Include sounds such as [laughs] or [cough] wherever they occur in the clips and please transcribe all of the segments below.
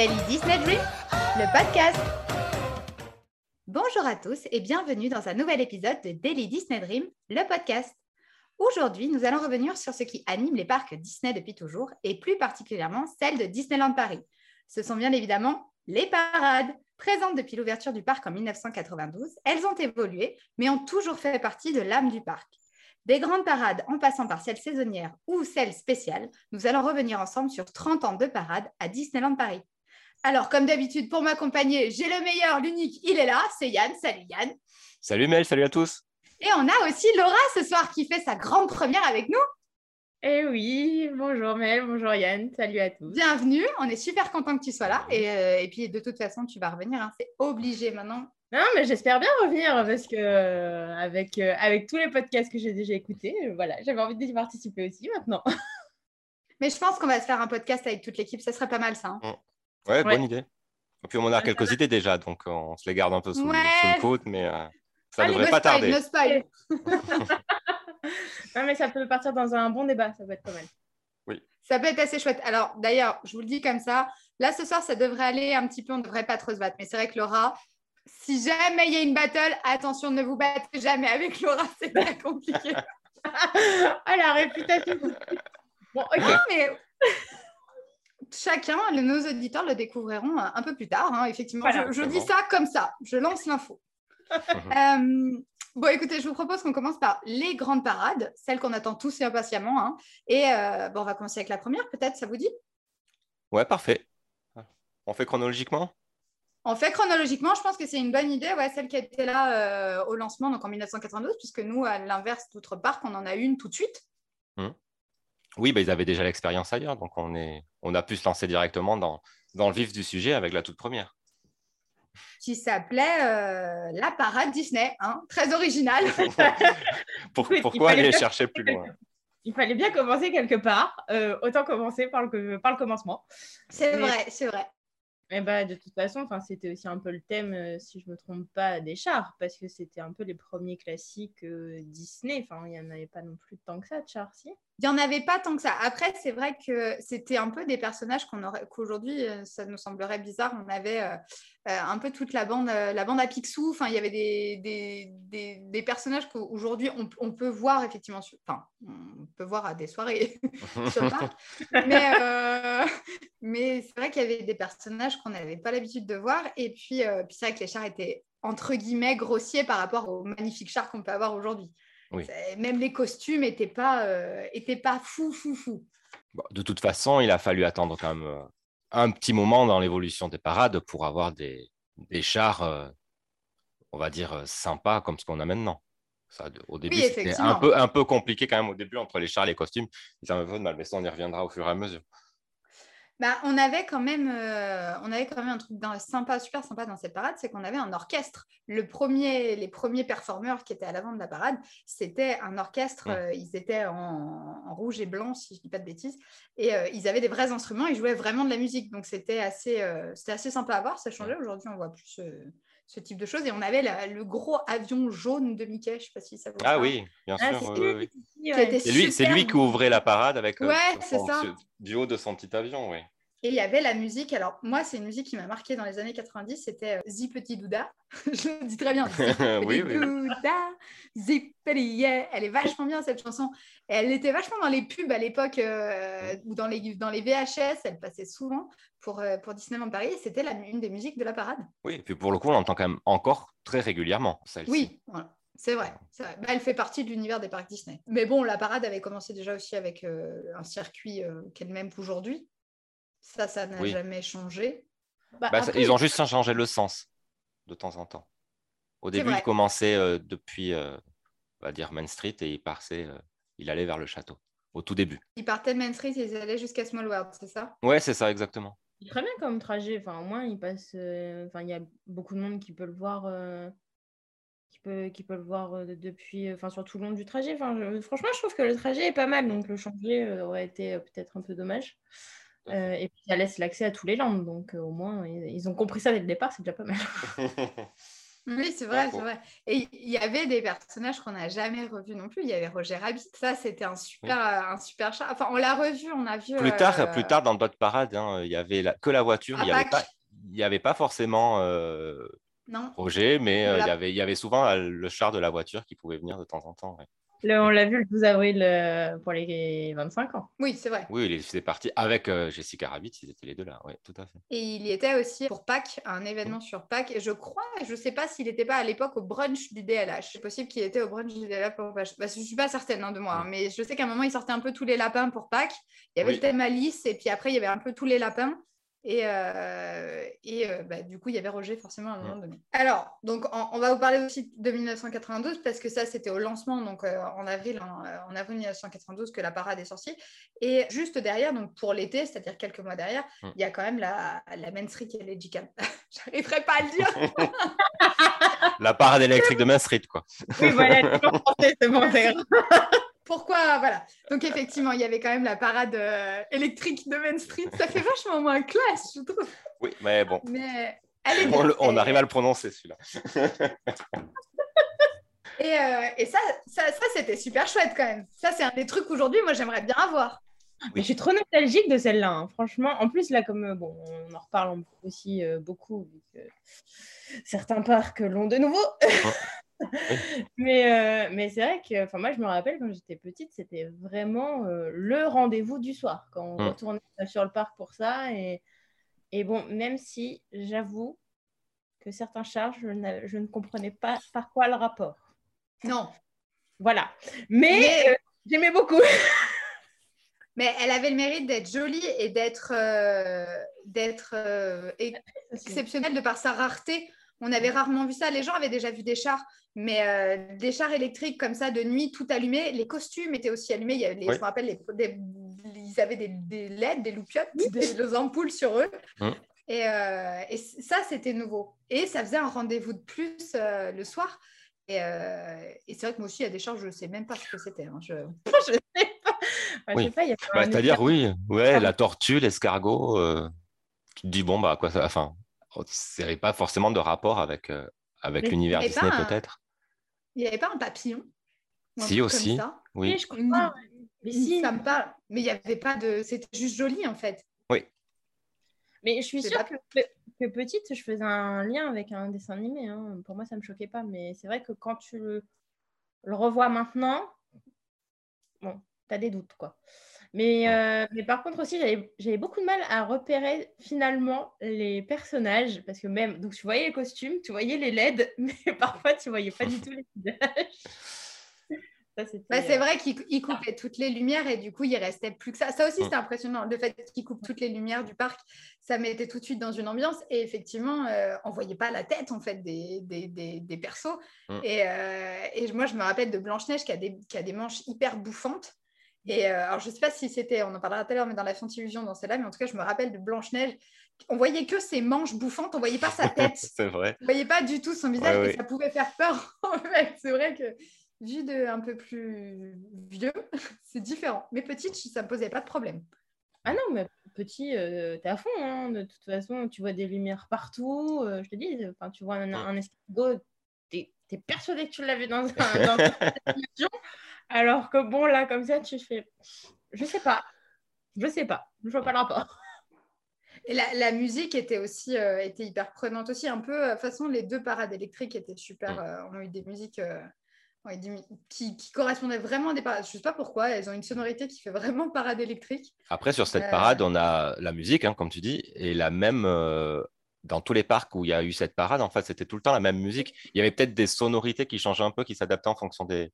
Daily Disney Dream, le podcast. Bonjour à tous et bienvenue dans un nouvel épisode de Daily Disney Dream, le podcast. Aujourd'hui, nous allons revenir sur ce qui anime les parcs Disney depuis toujours et plus particulièrement celle de Disneyland Paris. Ce sont bien évidemment les parades. Présentes depuis l'ouverture du parc en 1992, elles ont évolué mais ont toujours fait partie de l'âme du parc. Des grandes parades en passant par celles saisonnières ou celles spéciales, nous allons revenir ensemble sur 30 ans de parades à Disneyland Paris. Alors, comme d'habitude, pour m'accompagner, j'ai le meilleur, l'unique, il est là, c'est Yann. Salut Yann. Salut Mel, salut à tous. Et on a aussi Laura ce soir qui fait sa grande première avec nous. Eh oui, bonjour Mel, bonjour Yann, salut à tous. Bienvenue, on est super content que tu sois là. Et, euh, et puis, de toute façon, tu vas revenir, hein. c'est obligé maintenant. Non, mais j'espère bien revenir parce que euh, avec, euh, avec tous les podcasts que j'ai déjà écoutés, euh, voilà, j'avais envie d'y participer aussi maintenant. [laughs] Mais je pense qu'on va se faire un podcast avec toute l'équipe, ça serait pas mal ça. hein. Ouais, Ouais. bonne idée. Et puis on en a quelques idées déjà, donc euh, on se les garde un peu sous, Ouais. sous le coude, mais euh, ça Allez, devrait no pas tarder. no spoil. [laughs] [laughs] non, mais ça peut partir dans un bon débat, ça peut être pas mal. Ça peut être assez chouette. Alors, d'ailleurs, je vous le dis comme ça, là, ce soir, ça devrait aller un petit peu, on ne devrait pas trop se battre. Mais c'est vrai que Laura, si jamais il y a une battle, attention, ne vous battez jamais avec Laura, [laughs] c'est très compliqué. ah, la réputation. Bon, ok. Mais chacun, nos auditeurs le découvriront euh, un peu plus tard. hein, effectivement, Voilà. je, dis bon. ça comme ça. Je lance l'info. [laughs] Euh, bon, écoutez, je vous propose qu'on commence par les grandes parades, celles qu'on attend tous et impatiemment. hein. Et euh, bon, on va commencer avec la première, peut-être, ça vous dit? Ouais, parfait. On fait chronologiquement? On fait chronologiquement, je pense que c'est une bonne idée, ouais, celle qui était là euh, au lancement, donc en 1992, puisque nous, à l'inverse d'autres parcs, on en a une tout de suite. Oui, bah, ils avaient déjà l'expérience ailleurs, donc on, est... on a pu se lancer directement dans, dans le vif du sujet avec la toute première. qui s'appelait euh, La Parade Disney, hein, très original. [laughs] Pour- pourquoi fallait aller bien- chercher plus [laughs] loin? Il fallait bien commencer quelque part, euh, autant commencer par le, par le commencement. c'est Mais- vrai, c'est vrai. Et bah, de toute façon, enfin, c'était aussi un peu le thème, euh, si je ne me trompe pas, des chars, parce que c'était un peu les premiers classiques euh, Disney. Enfin, il n'y en avait pas non plus tant que ça de chars, si? Il n'y en avait pas tant que ça. Après, c'est vrai que c'était un peu des personnages qu'on aurait, qu'aujourd'hui, euh, ça nous semblerait bizarre. On avait euh, euh, un peu toute la bande, la bande à Picsou. Enfin, il y avait des, personnages qu'aujourd'hui, on, peut voir effectivement. Sur, enfin, on peut voir à des soirées [laughs] sur. Mais, c'est vrai qu'il y avait des personnages qu'on n'avait pas l'habitude de voir. Et puis c'est vrai que les chars étaient entre guillemets grossiers par rapport aux magnifiques chars qu'on peut avoir aujourd'hui. Oui. Même les costumes n'étaient pas, euh, étaient pas fou, fou, fou. Bon, de toute façon, il a fallu attendre quand même euh, un petit moment dans l'évolution des parades pour avoir des, des chars, euh, on va dire, euh, sympas comme ce qu'on a maintenant. Ça, au début, Oui, c'était un peu, un peu compliqué quand même au début entre les chars et les costumes. Ils avaient un peu de mal, mais ça, on y reviendra au fur et à mesure. Bah, on, avait quand même, euh, on avait quand même un truc sympa, super sympa dans cette parade, c'est qu'on avait un orchestre. Le premier, les premiers performeurs qui étaient à l'avant de la parade, c'était un orchestre. Euh, ils étaient en, en rouge et blanc, si je ne dis pas de bêtises. Et euh, ils avaient des vrais instruments, ils jouaient vraiment de la musique. Donc c'était assez, c'était assez sympa à voir. Ça changeait. Aujourd'hui, on voit plus ce, type de choses. Et on avait la- le gros avion jaune de Mickey. Je ne sais pas si ça vous Ah oui, bien Ah, sûr. c'est oui, oui, lui, c'est super lui qui ouvrait la parade avec euh, Ouais, son- c'est ça. ce- du haut de son petit avion, oui. Et il y avait la musique. Alors, moi, c'est une musique qui m'a marqué dans les années 90. C'était euh, Zi Petit Douda. [laughs] Je le dis très bien. [laughs] Petit Oui, oui, oui. Douda, Zi Petit Yeah. Elle est vachement bien, cette chanson. Et elle était vachement dans les pubs à l'époque euh, ou dans les, dans les VHS. Elle passait souvent pour, euh, pour Disneyland Paris. C'était une des musiques de la parade. Oui, et puis pour le coup, on l'entend quand même encore très régulièrement, celle-ci. Oui, voilà. C'est vrai. Bah, elle fait partie de l'univers des parcs Disney. Mais bon, la parade avait commencé déjà aussi avec euh, un circuit euh, qui est le même qu'aujourd'hui. Ça, ça n'a Oui. jamais changé. Bah, Bah, après, ils ont juste changé le sens de temps en temps. Au début, il commençait euh, depuis, euh, on va dire, Main Street et il, euh, il allait vers le château, au tout début. Ils partaient de Main Street et ils allaient jusqu'à Small World, c'est ça? Ouais, c'est ça, exactement. c'est très bien comme trajet. Enfin, au moins, il passe. euh, Enfin, il y a beaucoup de monde qui peut le voir. euh, Qui peut, qui peut le voir depuis, enfin, sur tout le long du trajet. Enfin, je- franchement, je trouve que le trajet est pas mal, donc le changer euh, aurait été euh, peut-être un peu dommage. Euh, et puis, ça laisse l'accès à tous les landes, donc euh, au moins, ils, ils ont compris ça dès le départ, c'est déjà pas mal. [laughs] Oui, c'est vrai, c'est vrai. Et il y avait des personnages qu'on n'a jamais revus non plus. Il y avait Roger Rabbit. Ça, c'était un super, un super chat. Enfin, on l'a revu, on a vu. Plus tard, plus tard dans le parade, hein, il y avait que la voiture. il n'y avait, pas, avait pas forcément Roger, mais il, y avait, il y avait souvent le char de la voiture qui pouvait venir de temps en temps on l'a vu le 12 avril euh, pour les 25 ans. Oui, c'est vrai. Oui, il faisait partie avec euh, Jessica Rabbit, ils étaient les deux là, oui, tout à fait. Et il y était aussi pour Pâques, un événement sur Pâques. Et je crois, je ne sais pas s'il n'était pas à l'époque au brunch du DLH. C'est possible qu'il était au brunch du DLH pour Pâques. Bah, je ne suis pas certaine hein, de moi, hein, mais je sais qu'à un moment, il sortait un peu tous les lapins pour Pâques. Il y avait le thème Alice, et puis après, il y avait un peu tous les lapins. Et, euh, et euh, bah, du coup, il y avait Roger forcément à un moment donné. Alors, donc, on, va vous parler aussi de 1992 parce que ça, c'était au lancement, donc euh, en, avril, en, avril 1992, que la parade est sortie. Et juste derrière, donc pour l'été, c'est-à-dire quelques mois derrière, mm. il y a quand même la, la Main Street Electrical. [laughs] J'arriverai pas à le dire. [laughs] la parade électrique [laughs] de Main Street, quoi. oui, voilà, c'est bon, pourquoi Voilà. Donc, effectivement, il y avait quand même la parade euh, électrique de Main Street. Ça fait vachement moins classe, je trouve. Oui, mais bon. Mais on, arrive à le prononcer, celui-là. [laughs] Euh, et, ça, ça, c'était super chouette quand même. Ça, c'est un des trucs aujourd'hui, moi, j'aimerais bien avoir. Je suis trop nostalgique de celle-là, hein. franchement. En plus, là, comme euh, bon, on en reparle aussi beaucoup, certains parcs l'ont de nouveau. [laughs] [laughs] mais euh, mais c'est vrai que moi, je me rappelle quand j'étais petite, c'était vraiment euh, le rendez-vous du soir quand on mmh. retournait sur le parc pour ça. Et, et bon, même si j'avoue que certains charges, je, je, ne comprenais pas par quoi le rapport. Non. Voilà. Mais, euh, j'aimais beaucoup. [laughs] Mais elle avait le mérite d'être jolie et d'être d'être exceptionnelle de par sa rareté. On avait rarement vu ça. Les gens avaient déjà vu des chars, mais euh, des chars électriques comme ça de nuit, tout allumé. Les costumes étaient aussi allumés. Il y avait, Je me rappelle, les, ils avaient des, des, LED, des loupiottes, des, ampoules sur eux. Euh, et, ça, c'était nouveau. Et ça faisait un rendez-vous de plus euh, le soir. Et, c'est vrai que moi aussi, il y a des chars, je ne sais même pas ce que c'était. Hein. Je... [laughs] je sais pas. oui. Bah, c'est-à-dire, oui, ouais, la tortue, l'escargot. tu te dis, bon, bah, quoi ça. Enfin, c'est pas forcément de rapport avec, avec l'univers Disney, peut-être? Il n'y avait pas un papillon? Si, aussi. Oui, je crois. Mais si. Ça me parle. Mais il n'y avait pas de. C'était juste joli, en fait. Oui. Mais je suis sûre que, que, petite, je faisais un lien avec un dessin animé. Hein. Pour moi, ça ne me choquait pas. Mais c'est vrai que quand tu le, le revois maintenant, bon, tu as des doutes, quoi. Mais, euh, mais par contre aussi, j'avais beaucoup de mal à repérer finalement les personnages parce que même, donc tu voyais les costumes, tu voyais les LED, [laughs] mais parfois tu voyais pas du tout les visages. [laughs] Bah, c'est euh, vrai qu'il coupait toutes les lumières et du coup, il restait plus que ça. Ça aussi, c'était impressionnant. Le fait qu'il coupe toutes les lumières du parc, ça mettait tout de suite dans une ambiance. Et effectivement, euh, on ne voyait pas la tête en fait des, des, des, persos. Et, et, moi, je me rappelle de Blanche-Neige qui, a des, qui a des manches hyper bouffantes. Et euh, alors, je ne sais pas si c'était, on en parlera tout à l'heure, mais dans la Illusion, dans celle-là, mais en tout cas, je me rappelle de Blanche-Neige. On voyait que ses manches bouffantes, on voyait pas sa [laughs] tête. c'est vrai. On voyait pas du tout son visage et ça pouvait faire peur. [laughs] en fait, c'est vrai que vu de un peu plus vieux, [laughs] c'est différent. Mais petite, ça me posait pas de problème. Ah non, mais petit, euh, tu es à fond. Hein. De toute façon, tu vois des lumières partout. Euh, je te dis, tu vois un, un escargot, tu es, persuadé que tu l'as vu dans, un, dans une alors que bon, là, comme ça, tu fais. Je sais pas. Je sais pas. Je vois pas le rapport. [laughs] Et la, musique était aussi euh, était hyper prenante aussi. Un peu, de toute façon, les deux parades électriques étaient super. Euh, ont eu des musiques euh, qui, correspondaient vraiment à des parades. Je sais pas pourquoi. Elles ont une sonorité qui fait vraiment parade électrique. Après, sur cette parade, on a la musique, hein, comme tu dis, et la même dans tous les parcs où il y a eu cette parade, en fait, c'était tout le temps la même musique. Il y avait peut-être des sonorités qui changeaient un peu, qui s'adaptaient en fonction des,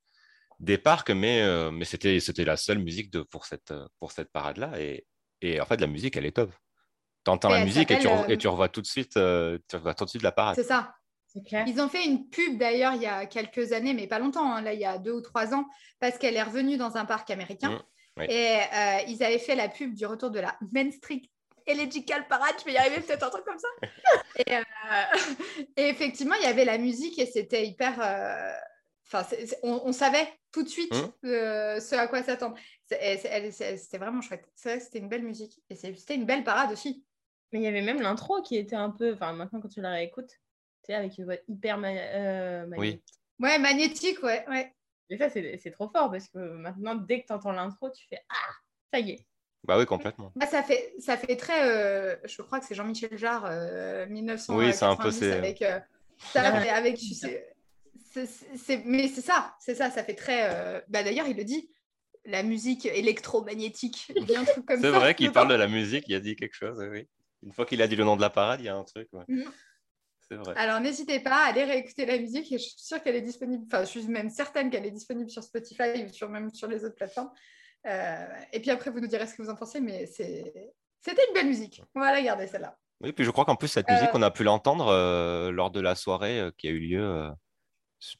des parcs, mais, euh, mais c'était, c'était la seule musique de, pour cette, pour cette parade-là. Et, et, en fait, la musique, elle est top. Tu entends la musique et tu, et tu, revois tout de suite, euh, tu revois tout de suite la parade. C'est ça. Ils ont fait une pub d'ailleurs il y a quelques années, mais pas longtemps, hein, là il y a deux ou trois ans, parce qu'elle est revenue dans un parc américain. Mmh, et euh, ils avaient fait la pub du retour de la Main Street Electrical Parade, je vais y arriver peut-être un truc comme ça. [laughs] et, [laughs] et, effectivement, il y avait la musique et c'était hyper, Enfin, on, savait tout de suite mmh. euh, ce à quoi s'attendre. C'était vraiment chouette. C'est vrai que c'était une belle musique. Et c'était une belle parade aussi. Mais il y avait même l'intro qui était un peu. Enfin, maintenant, quand tu la réécoutes, tu sais, avec une voix hyper ma- euh, magnétique. Ouais, magnétique, ouais. ouais. Et ça, c'est trop fort parce que maintenant, dès que tu entends l'intro, tu fais Ah, ça y est. Bah oui, complètement. Bah, ça, fait, ça fait très. euh, je crois que c'est Jean-Michel Jarre, euh, 1990. Oui, c'est un peu Avec, euh, ça, avec tu sais, c'est- c'est- mais c'est ça, c'est ça, ça fait très. euh, Bah, D'ailleurs, il le dit, la musique électromagnétique. Il y a un truc comme C'est ça vrai qu'il parle de la musique, il a dit quelque chose, oui. Une fois qu'il a dit le nom de la parade, il y a un truc. ouais. Mhm. C'est vrai. Alors n'hésitez pas à aller réécouter la musique et je suis sûre qu'elle est disponible, enfin je suis même certaine qu'elle est disponible sur Spotify ou sur, même sur les autres plateformes. Euh, et puis après vous nous direz ce que vous en pensez, mais c'est- c'était une belle musique. On va la garder celle-là. Oui, puis je crois qu'en plus, cette Euh, musique, on a pu l'entendre euh, lors de la soirée euh, qui a eu lieu euh,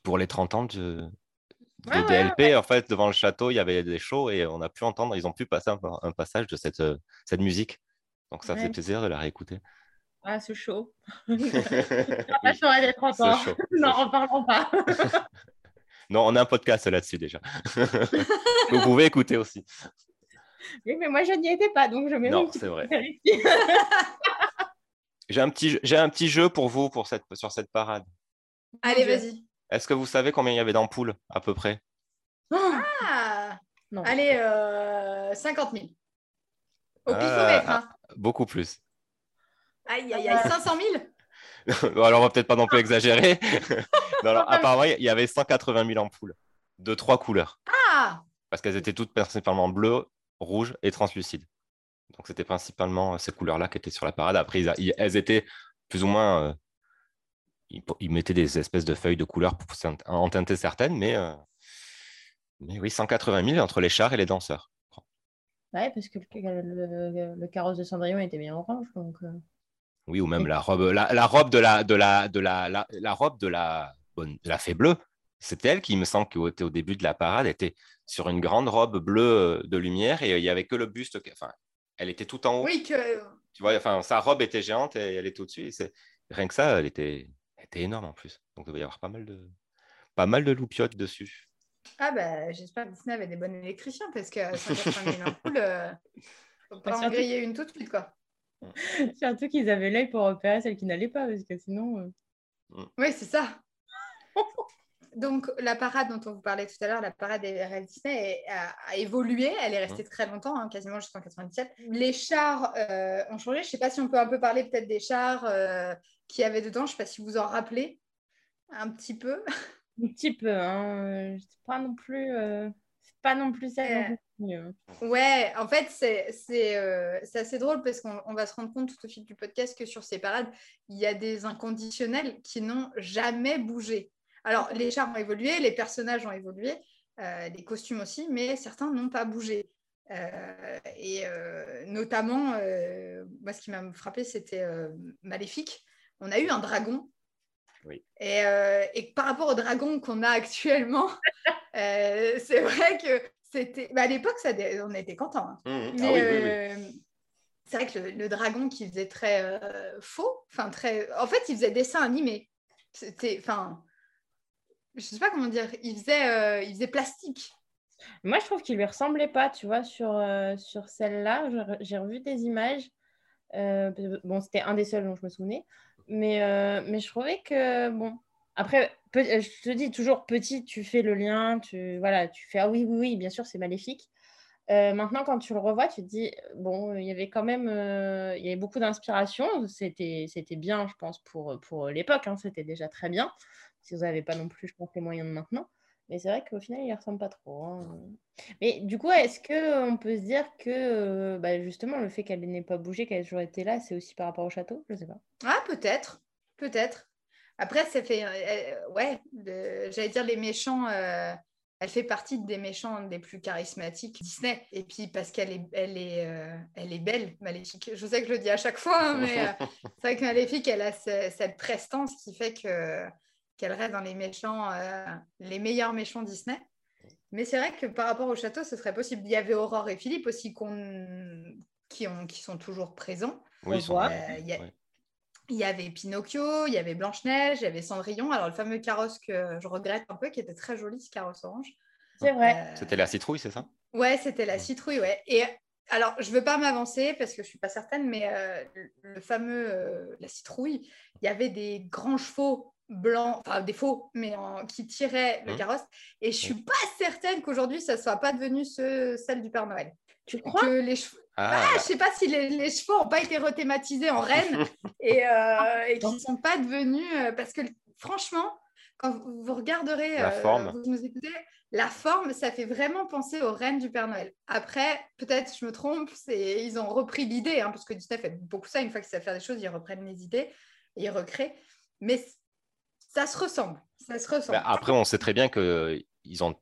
pour les 30 ans de, de Ouais, ouais, DLP. En fait, devant le château, il y avait des shows et on a pu entendre, ils ont pu passer un, un passage de cette, euh, cette musique. Donc ça Ouais. plaisir de la réécouter. Ah, c'est chaud. Oui, La soirée des 30 c'est ans. chaud, [laughs] Non, en parlons pas. [laughs] Non, on a un podcast là-dessus déjà. [laughs] Vous pouvez écouter aussi. Oui, mais moi, je n'y étais pas, donc je mets Non, c'est vrai. J'ai un, petit, j'ai un petit jeu pour vous pour cette, sur cette parade. Allez, vas-y. Est-ce que vous savez combien il y avait d'ampoules à peu près? Ah Non. Allez, euh, 50 000. Au Ah, pifomètre. hein? Beaucoup plus. Aïe, aïe, aïe, 500 000 [laughs] Bon, alors, on va peut-être pas non plus exagérer. [laughs] Non, alors, apparemment, il y avait 180 000 ampoules de trois couleurs Ah parce qu'elles étaient toutes principalement bleues, rouges et translucides. Donc, c'était principalement euh, ces couleurs-là qui étaient sur la parade. Après, ils a- ils- elles étaient plus ou moins. Euh, ils, ils mettaient des espèces de feuilles de couleurs pour en teinter certaines, mais, euh, mais oui, 180 000 entre les chars et les danseurs. Ouais, parce que le, le- le carrosse de Cendrillon était bien orange, donc... euh, Oui, ou même la robe, la, la robe de la, de la, de la, la, la robe de la, bonne, de la fée bleue. C'était elle qui, il me semble, qui était au début de la parade, était sur une grande robe bleue euh, de lumière et il n'y avait que le buste. Enfin, elle était tout en haut. Oui, que... Tu vois, enfin, sa robe était géante et elle était au-dessus. et c'est- Rien que ça, elle était, était énorme en plus. Donc, il devait y avoir pas mal de, pas mal de loupiottes dessus. Ah bah, j'espère que Disney avait des bons électriciens parce que 180 000 ampoules, euh, faut pas en griller une tout de suite, quoi. [laughs] Surtout qu'ils avaient l'œil pour repérer celles qui n'allaient pas, parce que sinon... euh, Oui, c'est ça. [laughs] Donc, la parade dont on vous parlait tout à l'heure, la parade des rêves Disney, a, a évolué. Elle est restée très longtemps, hein, quasiment jusqu'en 97. Les chars euh, ont changé. Je ne sais pas si on peut un peu parler peut-être des chars euh, qu'il y avait dedans. Je ne sais pas si vous en rappelez un petit peu. [laughs] Un petit peu, hein. euh, C'est pas non plus... euh, pas non plus ça. Euh, euh. Ouais, en fait, c'est c'est, euh, c'est assez drôle parce qu'on on va se rendre compte tout au fil du podcast que sur ces parades, il y a des inconditionnels qui n'ont jamais bougé. Alors, les chars ont évolué, les personnages ont évolué, euh, les costumes aussi, mais certains n'ont pas bougé. Euh, et euh, notamment, moi, ce qui m'a frappé, c'était Maléfique. On a eu un dragon. Oui. Et, et par rapport au dragon qu'on a actuellement, [laughs] c'est vrai que c'était. bah, à l'époque, ça on était contents. hein. Mhm. Mais Ah oui, oui, oui. c'est vrai que le, le dragon qui faisait très euh, faux, enfin très. En fait, il faisait dessin animé. C'était, enfin, je sais pas comment dire. Il faisait, euh, il faisait plastique. Moi, je trouve qu'il lui ressemblait pas, tu vois, sur, euh, sur celle-là. J'ai re- J'ai revu des images. Euh, bon, c'était un des seuls dont je me souvenais. Mais, mais je trouvais que, bon, après, je te dis toujours petit, tu fais le lien, tu, voilà, tu fais, ah oui, oui, oui, bien sûr, c'est maléfique. Maintenant, quand tu le revois, tu te dis, bon, il y avait quand même il y avait beaucoup d'inspiration. C'était, c'était bien, je pense, pour, pour l'époque. hein, c'était déjà très bien. Si vous n'avez pas non plus, je pense, les moyens de maintenant. Mais c'est vrai qu'au final, il ne ressemble pas trop. hein. Mais du coup, est-ce qu'on peut se dire que euh, bah, justement, le fait qu'elle n'ait pas bougé, qu'elle ait toujours été là, c'est aussi par rapport au château? Je ne sais pas. Ah, peut-être, peut-être. Après, ça fait, euh, euh, ouais, le- j'allais dire les méchants. euh, elle fait partie des méchants les plus charismatiques Disney. Et puis parce qu'elle est, elle est, euh, elle est belle, Maléfique. Je sais que je le dis à chaque fois, hein, mais euh, [laughs] c'est vrai que Maléfique, elle a ce- cette prestance qui fait que qu'elle reste dans les méchants, euh, les meilleurs méchants Disney. Mais c'est vrai que par rapport au château, ce serait possible. Il y avait Aurore et Philippe aussi qui, ont, qui sont toujours présents. Oui, ils sont. Euh, y a- Ouais. Il y avait Pinocchio, il y avait Blanche-Neige, il y avait Cendrillon. Alors, le fameux carrosse que je regrette un peu, qui était très joli, ce carrosse orange. C'est vrai. Euh, C'était la citrouille, c'est ça? Ouais, c'était la citrouille, ouais. Et alors, je ne veux pas m'avancer parce que je ne suis pas certaine, mais euh, le fameux, la citrouille, il y avait des grands chevaux blancs, enfin des faux, mais qui tiraient le mmh. carrosse. Et je ne suis pas certaine qu'aujourd'hui, ça ne soit pas devenu ce, celle du Père Noël. Tu crois que les chevaux... Ah. ah, je sais pas si les, chevaux n'ont pas été rethématisés en reine [laughs] et, et qu'ils ne sont pas devenus... parce que franchement, quand vous regarderez, la forme. vous nous écoutez, la forme, ça fait vraiment penser aux reines du Père Noël. Après, peut-être je me trompe, ils ont repris l'idée, hein, parce que Disney fait beaucoup ça, une fois qu'ils savent faire des choses, ils reprennent les idées et ils recréent. Mais ça se ressemble. Ça se ressemble. après, on sait très bien qu'ils ont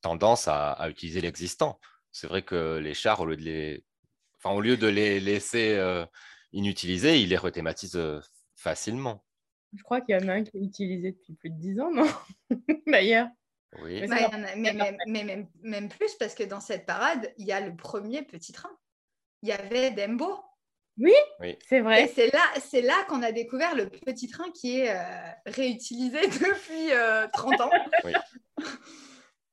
tendance à, utiliser l'existant. C'est vrai que les chars, au lieu de les, enfin, au lieu de les laisser euh, inutilisés, ils les rethématisent euh, facilement. Je crois qu'il y en a un qui est utilisé depuis plus de 10 ans, non? [laughs] D'ailleurs. Oui. Mais, même, plus, parce que dans cette parade, il y a le premier petit train. Il y avait Dembo. Oui, c'est vrai. Et c'est là, c'est là qu'on a découvert le petit train qui est euh, réutilisé [laughs] depuis 30 euh, ans. Oui. [laughs]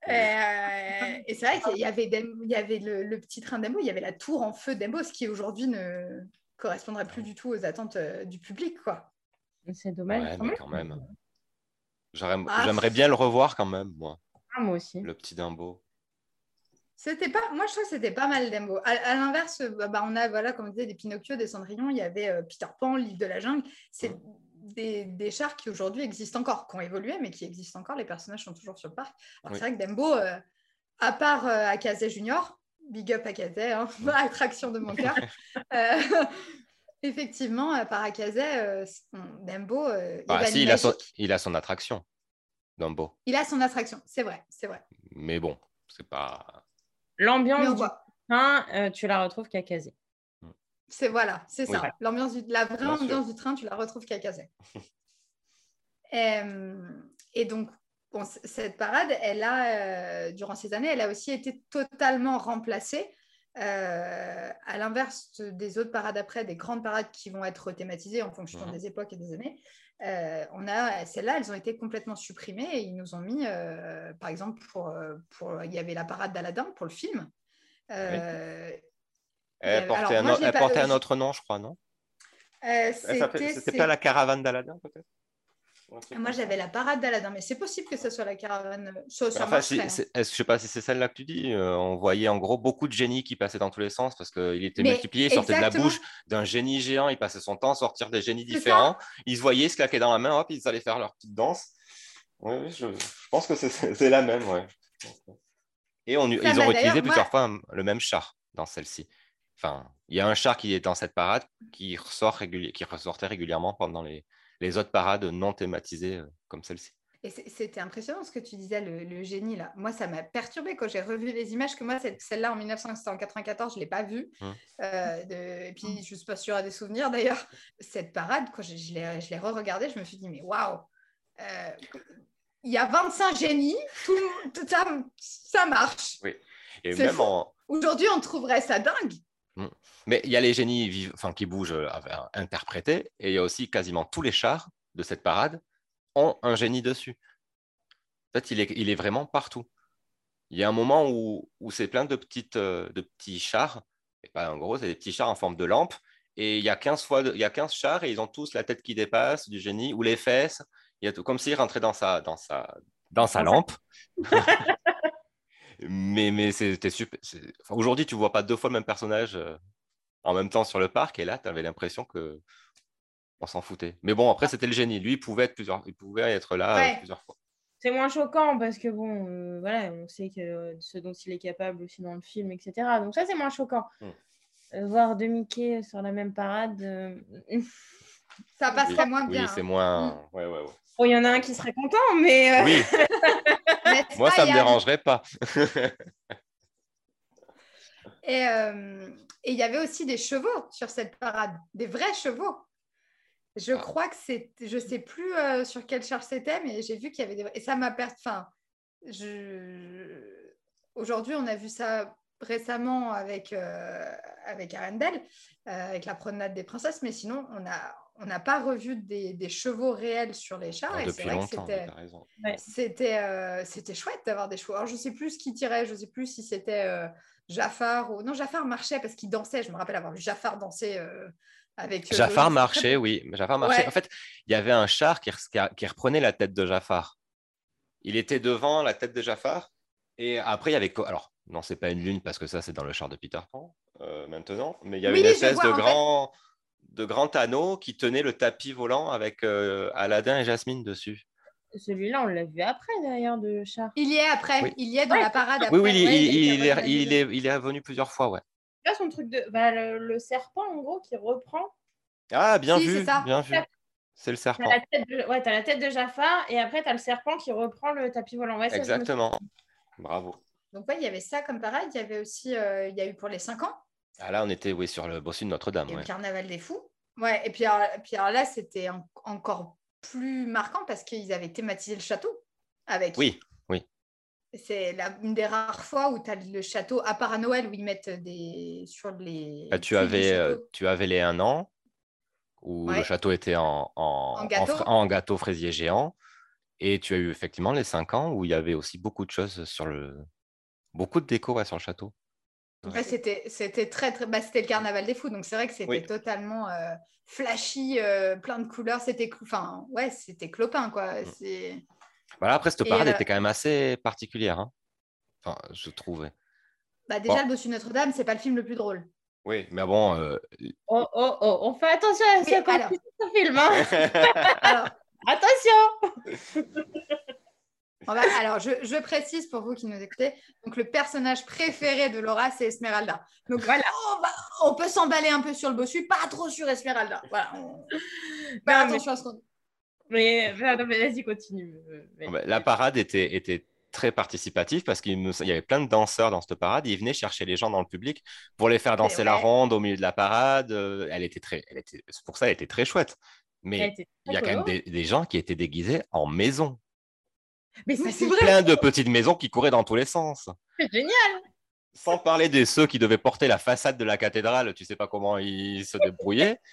Euh, et, c'est vrai qu'il y avait, il y avait le, petit train Dembo, il y avait la tour en feu Dembo, ce qui aujourd'hui ne correspondrait plus du tout aux attentes du public. quoi. C'est dommage. mais quand même. Ah. J'aimerais bien le revoir quand même, moi. Ah, moi aussi. Le petit Dumbo. C'était pas, moi je trouve que c'était pas mal Dumbo. À, l'inverse, bah, bah, on a, voilà, comme on disait, des Pinocchio, des Cendrillon, il y avait euh, Peter Pan, l'île de la jungle. C'est des, des, chars qui aujourd'hui existent encore, qui ont évolué, mais qui existent encore. Les personnages sont toujours sur le parc. c'est vrai que Dumbo, euh, à part euh, Akazé Junior, big up Akazé, hein, [laughs] attraction de mon cœur. [laughs] [laughs] Effectivement, à Paracazet, Dumbo. Bah, si, il, a son, il a son attraction, Dumbo. Il a son attraction, c'est vrai, c'est vrai. Mais bon, c'est pas. L'ambiance du train, euh, tu la retrouves qu'à Kazé. C'est voilà, c'est ça. L'ambiance la vraie ambiance du train, tu la retrouves qu'à [laughs] Kazé. et, donc, cette parade, elle a, euh, durant ces années, elle a aussi été totalement remplacée euh, à l'inverse des autres parades après, des grandes parades qui vont être thématisées en fonction mhm. des époques et des années, euh, on a celles-là, elles ont été complètement supprimées et ils nous ont mis, euh, par exemple, pour, pour, il y avait la parade d'Aladin pour le film. Elle portait, un, autre nom, je crois, non? C'était pas la caravane d'Aladin, peut-être? Moi, j'avais la parade d'Aladin, mais c'est possible que ce soit la caravane. Ça, enfin, est, est, je ne sais pas si c'est celle-là que tu dis. Euh, on voyait en gros beaucoup de génies qui passaient dans tous les sens parce qu'il était multiplié, il sortait de la bouche d'un génie géant, il passait son temps à sortir des génies différents. Ils se voyaient, se claquaient dans la main, hop, ils allaient faire leur petite danse. Oui, je, pense que c'est la même, ouais. Et on, ils ont utilisé plusieurs fois le même char dans celle-ci. Enfin, il y a un char qui est dans cette parade qui, ressort qui ressortait régulièrement pendant les, les autres parades non thématisées euh, comme celle-ci. Et c'était impressionnant ce que tu disais, le, génie là. Moi, ça m'a perturbé quand j'ai revu les images, que moi, celle-là en 1994, je ne l'ai pas vue. Hum. Euh, et puis, je ne suis pas sûre à des souvenirs d'ailleurs. Cette parade, quand je, je l'ai re-regardée, je me suis dit, mais waouh euh, Il y a 25 génies, tout, ça, ça marche. Oui. Et même en... Aujourd'hui, on trouverait ça dingue. Hum. Mais il y a les génies enfin, qui bougent euh, interprétés, et il y a aussi quasiment tous les chars de cette parade ont un génie dessus. En fait, il est, il est vraiment partout. Il y a un moment où, où c'est plein de, petites, euh, de petits chars, et pas en gros, c'est des petits chars en forme de lampe, et il y, a 15 fois il y a 15 chars, et ils ont tous la tête qui dépasse du génie, ou les fesses, il y a tout, comme s'ils rentraient dans sa, dans sa, dans sa lampe. [laughs] mais mais c'était super. Aujourd'hui, tu vois pas deux fois le même personnage euh, en même temps sur le parc. Et là, tu avais l'impression que on s'en foutait. Mais bon, après, c'était le génie. Lui, il pouvait être, plusieurs... il pouvait être là euh, plusieurs fois. C'est moins choquant parce que, bon, euh, voilà, on sait que ce dont il est capable aussi dans le film, etc. Donc, ça, c'est moins choquant. Hmm. Euh, voir deux Mickey sur la même parade. [laughs] Ça passerait moins bien. Oui, c'est moins. Hmm. Ouais, ouais, ouais. Bon, il y en a un qui serait content, mais. Oui. [laughs] Moi, ça ne me dérangerait pas. [laughs] Et et il y avait aussi des chevaux sur cette parade, des vrais chevaux. Je ah. crois que c'est, je sais plus euh, sur quel char c'était, mais j'ai vu qu'il y avait des. Et ça m'a perdu. Enfin, je... aujourd'hui, on a vu ça récemment avec, euh, avec Arendelle, euh, avec la promenade des princesses, mais sinon, on a, on n'a pas revu des, des, chevaux réels sur les chars. Et c'est vrai que c'était, chouette d'avoir des chevaux. Alors, je ne sais plus ce qui tirait, je ne sais plus si c'était Jafar. Ou... Non, Jafar marchait parce qu'il dansait. Je me rappelle avoir vu Jafar danser euh, avec. euh, Jafar marchait, oui. Jafar marchait. Ouais. En fait, il y avait un char qui, qui- qui reprenait la tête de Jafar. Il était devant la tête de Jafar. Et après, il y avait. Alors, non, c'est pas une lune parce que ça, c'est dans le char de Peter Pan euh, maintenant. Mais il y avait Oui, une espèce vois, de fait. De grand anneau qui tenait le tapis volant avec euh, Aladdin et Jasmine dessus. Celui-là, on l'a vu après d'ailleurs de Char. Il y est après. Oui. Il y est dans Ouais. la parade après. Oui, oui, il, Ouais, il- il il était est, il, est, il est revenu plusieurs fois, ouais. Là, son truc de. Bah, le, le serpent, en gros, qui reprend. Ah, bien Si, vu, c'est ça. bien vu. C'est le T'as serpent. la, tête de... ouais, t'as la tête de Jafar et après, t'as le serpent qui reprend le tapis volant. Ouais, ça, je me souviens. Exactement. Bravo. Donc, ouais, il y avait ça comme parade. Il y avait aussi, euh, il y a eu pour les 5 ans, Ah, là, on était oui, sur le bossu de Notre-Dame. ouais. le carnaval des fous. Ouais, et puis, alors, et puis alors là, c'était en- encore plus marquant parce qu'ils avaient thématisé le château avec. Oui, C'est la- une des rares fois où tu as le château, à part à Noël, où ils mettent des. sur les. Bah, tu, avais, euh, tu avais les un an où Ouais. le château était en, en, En gâteau. fra- en gâteau fraisier géant. Et tu as eu effectivement les 5 ans où il y avait aussi beaucoup de choses sur le. Beaucoup de déco ouais, sur le château. Ouais, c'était, c'était très, très. Bah, c'était le carnaval des fous, donc c'est vrai que c'était Oui. totalement euh, flashy, euh, plein de couleurs. C'était. Enfin, ouais, c'était clopin, quoi. Mm. C'est... Voilà, après, cette Et, parade euh, était quand même assez particulière. hein. Enfin, je trouvais. Bah, déjà, Bon. le Bossu Notre-Dame, c'est pas le film le plus drôle. Oui, mais bon. euh, Oh, oh, oh, on fait attention à qu'on alors. ce film. hein. [laughs] Alors, Attention [laughs] on va- alors je, je précise pour vous qui nous écoutez, donc le personnage préféré de Laura, c'est Esmeralda. Donc Voilà. on, va- on peut s'emballer un peu sur le Bossu, pas trop sur Esmeralda. Voilà. on- attention à ce qu'on Mais, vas-y, continue. Mais- la parade était, était très participative parce qu'il y avait plein de danseurs dans cette parade. Ils venaient chercher les gens dans le public pour les faire danser la ronde au milieu de la parade. Euh, Elle était très, elle était, c'est pour ça, elle était très chouette. Mais il y a quand même des, des gens qui étaient déguisés en maison. Mais ça, c'est vrai. Plein de petites maisons qui couraient dans tous les sens. c'est génial. Sans parler de ceux qui devaient porter la façade de la cathédrale, tu sais pas comment ils se débrouillaient. [laughs]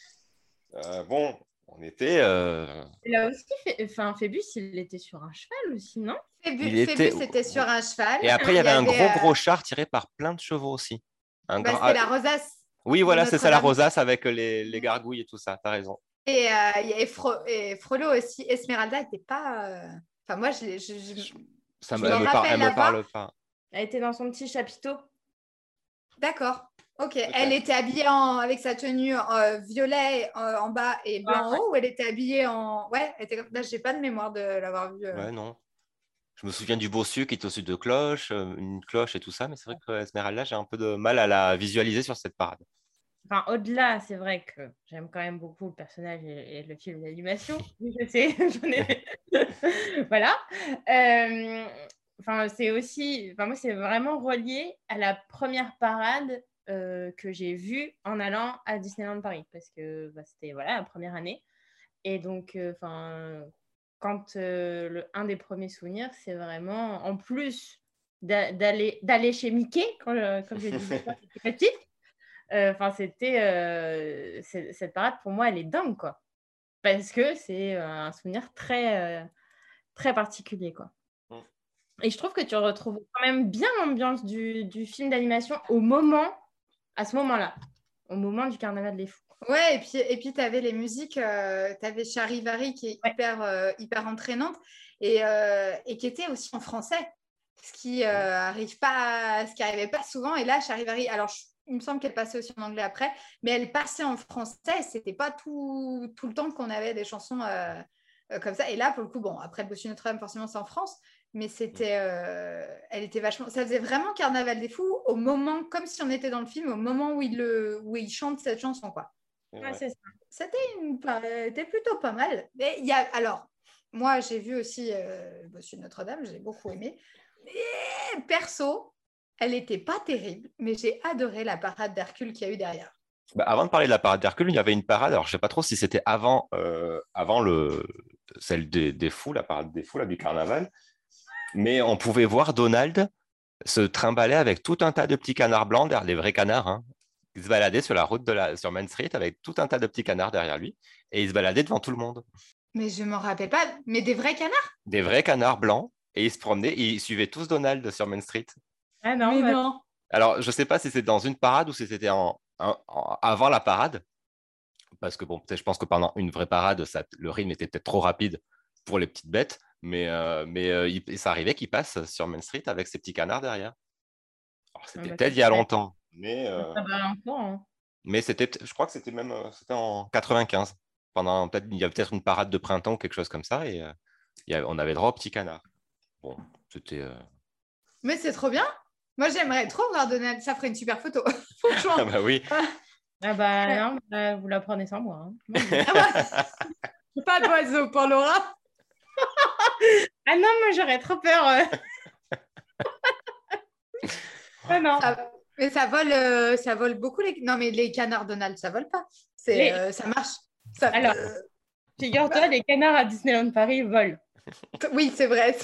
Euh, bon, on était. euh, Là aussi, enfin, Phébus, il était sur un cheval aussi, non? Phébus, Il était- Phébus était sur un cheval. Et après, il y avait un gros, euh, gros char tiré par plein de chevaux aussi. Un bah, grand- C'était la rosace. Oui, voilà, c'est ça, la rosace avec les, les gargouilles et tout ça, t'as raison. Et, euh, il y avait Fro- et Frollo aussi. Esmeralda n'était pas. Enfin, moi, je, l'ai- je- je- Ça Je me, me elle me, par- rappelle elle me parle pas. Elle était dans son petit chapiteau. D'accord. Ok. Elle était habillée en... avec sa tenue euh, violet euh, en bas et blanc Ah, en haut ou elle était habillée en. Ouais, elle était. Là, j'ai pas de mémoire de l'avoir vue. euh. Ouais, non. Je me souviens du bossu qui était au-dessus de cloche, une cloche et tout ça, mais c'est vrai que Esmeralda, j'ai un peu de mal à la visualiser sur cette parade. Enfin, au-delà, c'est vrai que j'aime quand même beaucoup le personnage et, et le film d'animation. Je sais, [laughs] j'en ai. [laughs] voilà. Euh, Enfin, c'est aussi. Enfin, moi, c'est vraiment relié à la première parade euh, que j'ai vue en allant à Disneyland Paris parce que bah, c'était voilà la première année. Et donc, euh, enfin, quand le un des premiers souvenirs, c'est vraiment en plus d'a- d'aller chez Mickey quand comme je disais [laughs] quand j'étais petite. Euh, Enfin, c'était euh, cette parade pour moi, elle est dingue quoi, parce que c'est euh, un souvenir très euh, très particulier quoi. Mm. Et je trouve que tu retrouves quand même bien l'ambiance du, du film d'animation au moment, à ce moment-là, au moment du Carnaval des Fous. Ouais, et puis et puis tu avais les musiques, tu avais Charivari qui est Ouais. hyper, euh, hyper entraînante et, euh, et qui était aussi en français, ce qui euh, arrive pas, ce qui arrivait pas souvent. Et là, Charivari, alors je- il me semble qu'elle passait aussi en anglais après, mais elle passait en français. C'était pas tout, tout le temps qu'on avait des chansons euh, euh, comme ça. Et là, pour le coup, bon, après le Bossu Notre-Dame, forcément, c'est en France, mais c'était, euh, elle était vachement, ça faisait vraiment Carnaval des Fous au moment, comme si on était dans le film, au moment où il le, où il chante cette chanson, quoi. Ouais. C'était plutôt pas mal. Mais il y a, alors, moi, j'ai vu aussi euh, Bossu Notre-Dame, j'ai beaucoup aimé. Et perso, elle n'était pas terrible, mais j'ai adoré la parade d'Hercule qu'il y a eu derrière. Bah, avant de parler de la parade d'Hercule, il y avait une parade, alors je sais pas trop si c'était avant, euh, avant le, celle des, des fous, la parade des fous là, du carnaval, mais on pouvait voir Donald se trimballer avec tout un tas de petits canards blancs, derrière les vrais canards, hein. Il se baladait sur la route de la, sur Main Street avec tout un tas de petits canards derrière lui, et il se baladait devant tout le monde. Mais je m'en rappelle pas. Mais des vrais canards? Des vrais canards blancs, et ils se promenaient, ils suivaient tous Donald sur Main Street. Ah non, Mais bah, non. Alors, je ne sais pas si c'était dans une parade ou si c'était en, avant la parade. Parce que bon, je pense que pendant une vraie parade, ça, le rythme était peut-être trop rapide pour les petites bêtes. Mais, euh, mais euh, ça arrivait qu'il passe sur Main Street avec ses petits canards derrière. c'était bah, peut-être il y a longtemps. Mais, euh, hein. mais c'était, je crois que c'était même c'était en 95. Pendant, peut il y avait peut-être une parade de printemps ou quelque chose comme ça. Et on avait droit aux petits canards. Bon, c'était. Mais c'est trop bien. Moi, j'aimerais trop voir Donald. Ça ferait une super photo. [laughs] Franchement. ah bah oui. Ah bah non, bah, vous la prenez sans moi. Hein. ah bah, [laughs] pas d'oiseau pour Laura. [laughs] ah non, moi j'aurais trop peur. Euh. ah non. mais ça vole, euh, ça vole beaucoup les. Non, mais les canards Donald, ça vole pas. C'est, euh, ça marche. Ça... Alors, figure-toi, les canards à Disneyland Paris volent. Oui, c'est vrai.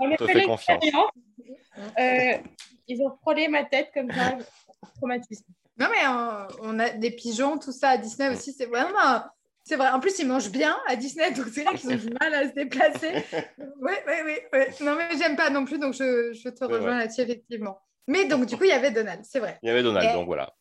On a fait, confiance. ils ont frôlé ma tête comme ça. Traumatisme. Non, mais on a des pigeons, tout ça à Disney aussi. C'est vraiment. C'est vrai. En plus, ils mangent bien à Disney, donc c'est vrai qu'ils ont du mal à se déplacer. Oui, oui, oui. Non, mais j'aime pas non plus, donc je, je te rejoins là-dessus, effectivement. Mais donc, du coup, il y avait Donald, c'est vrai. Il y avait Donald, donc voilà.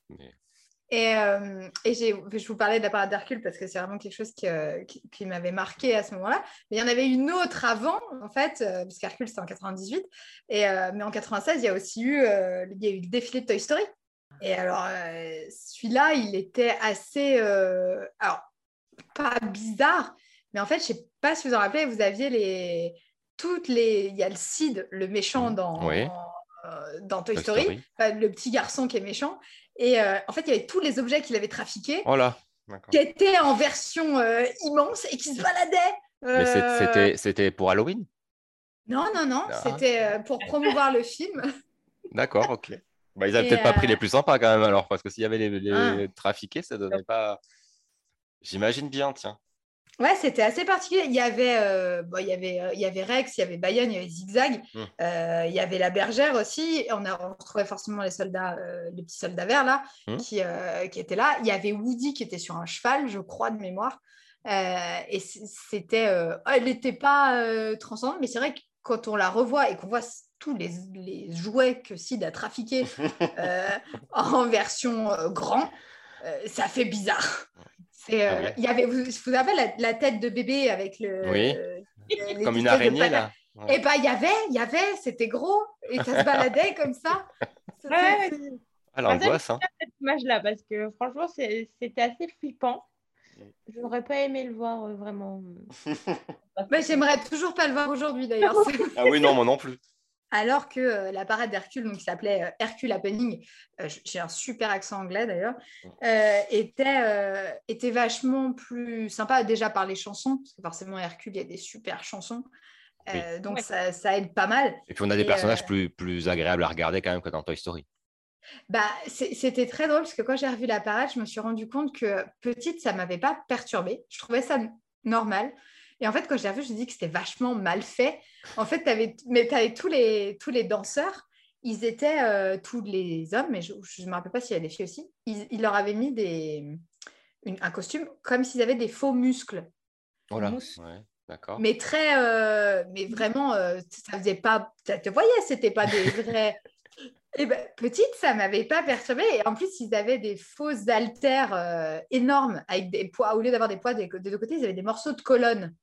Et, euh, et je vous parlais de la parade d'Hercule parce que c'est vraiment quelque chose qui, euh, qui, m'avait marqué à ce moment-là. Mais il y en avait une autre avant, en fait, euh, parce qu'Hercule, c'était en 98. Et, mais en 96, il y a aussi eu, il y a eu le défilé de Toy Story. Et alors, celui-là, il était assez. alors, pas bizarre, mais en fait, je sais pas si vous en rappelez, vous aviez les toutes les il y a le Cid, le méchant mmh. dans euh, dans Toy, Story, le petit garçon qui est méchant, et euh, en fait, il y avait tous les objets qu'il avait trafiqués, oh qui étaient en version euh, immense et qui se baladaient. Mais c'était c'était pour Halloween? Non, non, non, ah. c'était pour promouvoir le film. [laughs] D'accord, ok. Bah, ils n'avaient peut-être pas pris les plus sympas quand même alors, parce que s'il y avait les, les ah. trafiqués, ça ne donnait pas. J'imagine bien, tiens. Ouais, c'était assez particulier. Il y avait, euh, bon, il y avait, euh, il y avait Rex, il y avait Bayonne, il y avait Zigzag, mmh. euh, il y avait la bergère aussi. On a retrouvé forcément les soldats, les petits soldats verts là, mmh. qui, qui, étaient là. Il y avait Woody qui était sur un cheval, je crois de mémoire. et c'était, elle n'était pas transcendante, mais c'est vrai que quand on la revoit et qu'on voit tous les, les, jouets que Sid a trafiqués [laughs] en version grand, ça fait bizarre. Euh, ah il y avait, vous vous avez la, tête de bébé avec le. Oui. [laughs] comme une araignée là. Et eh ben il y avait, il y avait, c'était gros et ça se baladait comme ça. [laughs] Ouais. Ah, l'angoisse. Hein. cette image-là parce que franchement c'était assez flippant. J'aurais pas aimé le voir euh, vraiment. [laughs] Mais j'aimerais toujours pas le voir aujourd'hui d'ailleurs. ah oui non moi non plus alors que euh, la parade d'Hercule, donc qui s'appelait euh, Hercule Happening, euh, j'ai un super accent anglais d'ailleurs, était, était vachement plus sympa déjà par les chansons, parce que forcément Hercule, il y a des super chansons. donc ça, ça, aide pas mal. Et puis on a des personnages plus, plus agréables à regarder quand même que dans Toy Story. Bah, c'était très drôle parce que quand j'ai revu la parade, je me suis rendu compte que petite, ça m'avait pas perturbée. Je trouvais ça normal. Et en fait, quand je l'ai revu, je me suis dit que c'était vachement mal fait. En fait, tu avais, mais avais tous, les, tous les danseurs, ils étaient euh, tous les hommes, mais je ne me rappelle pas s'il y a des filles aussi, ils, leur avaient mis des, un costume comme s'ils avaient des faux muscles. Oh là, ouais, d'accord. Mais très, euh, mais vraiment, euh, ça faisait pas, tu te voyais, c'était pas des [laughs] vrais. Et eh ben, petite, ça m'avait pas perturbée. Et en plus, ils avaient des fausses haltères énormes avec des poids. Au lieu d'avoir des poids des, deux côtés, ils avaient des morceaux de colonne.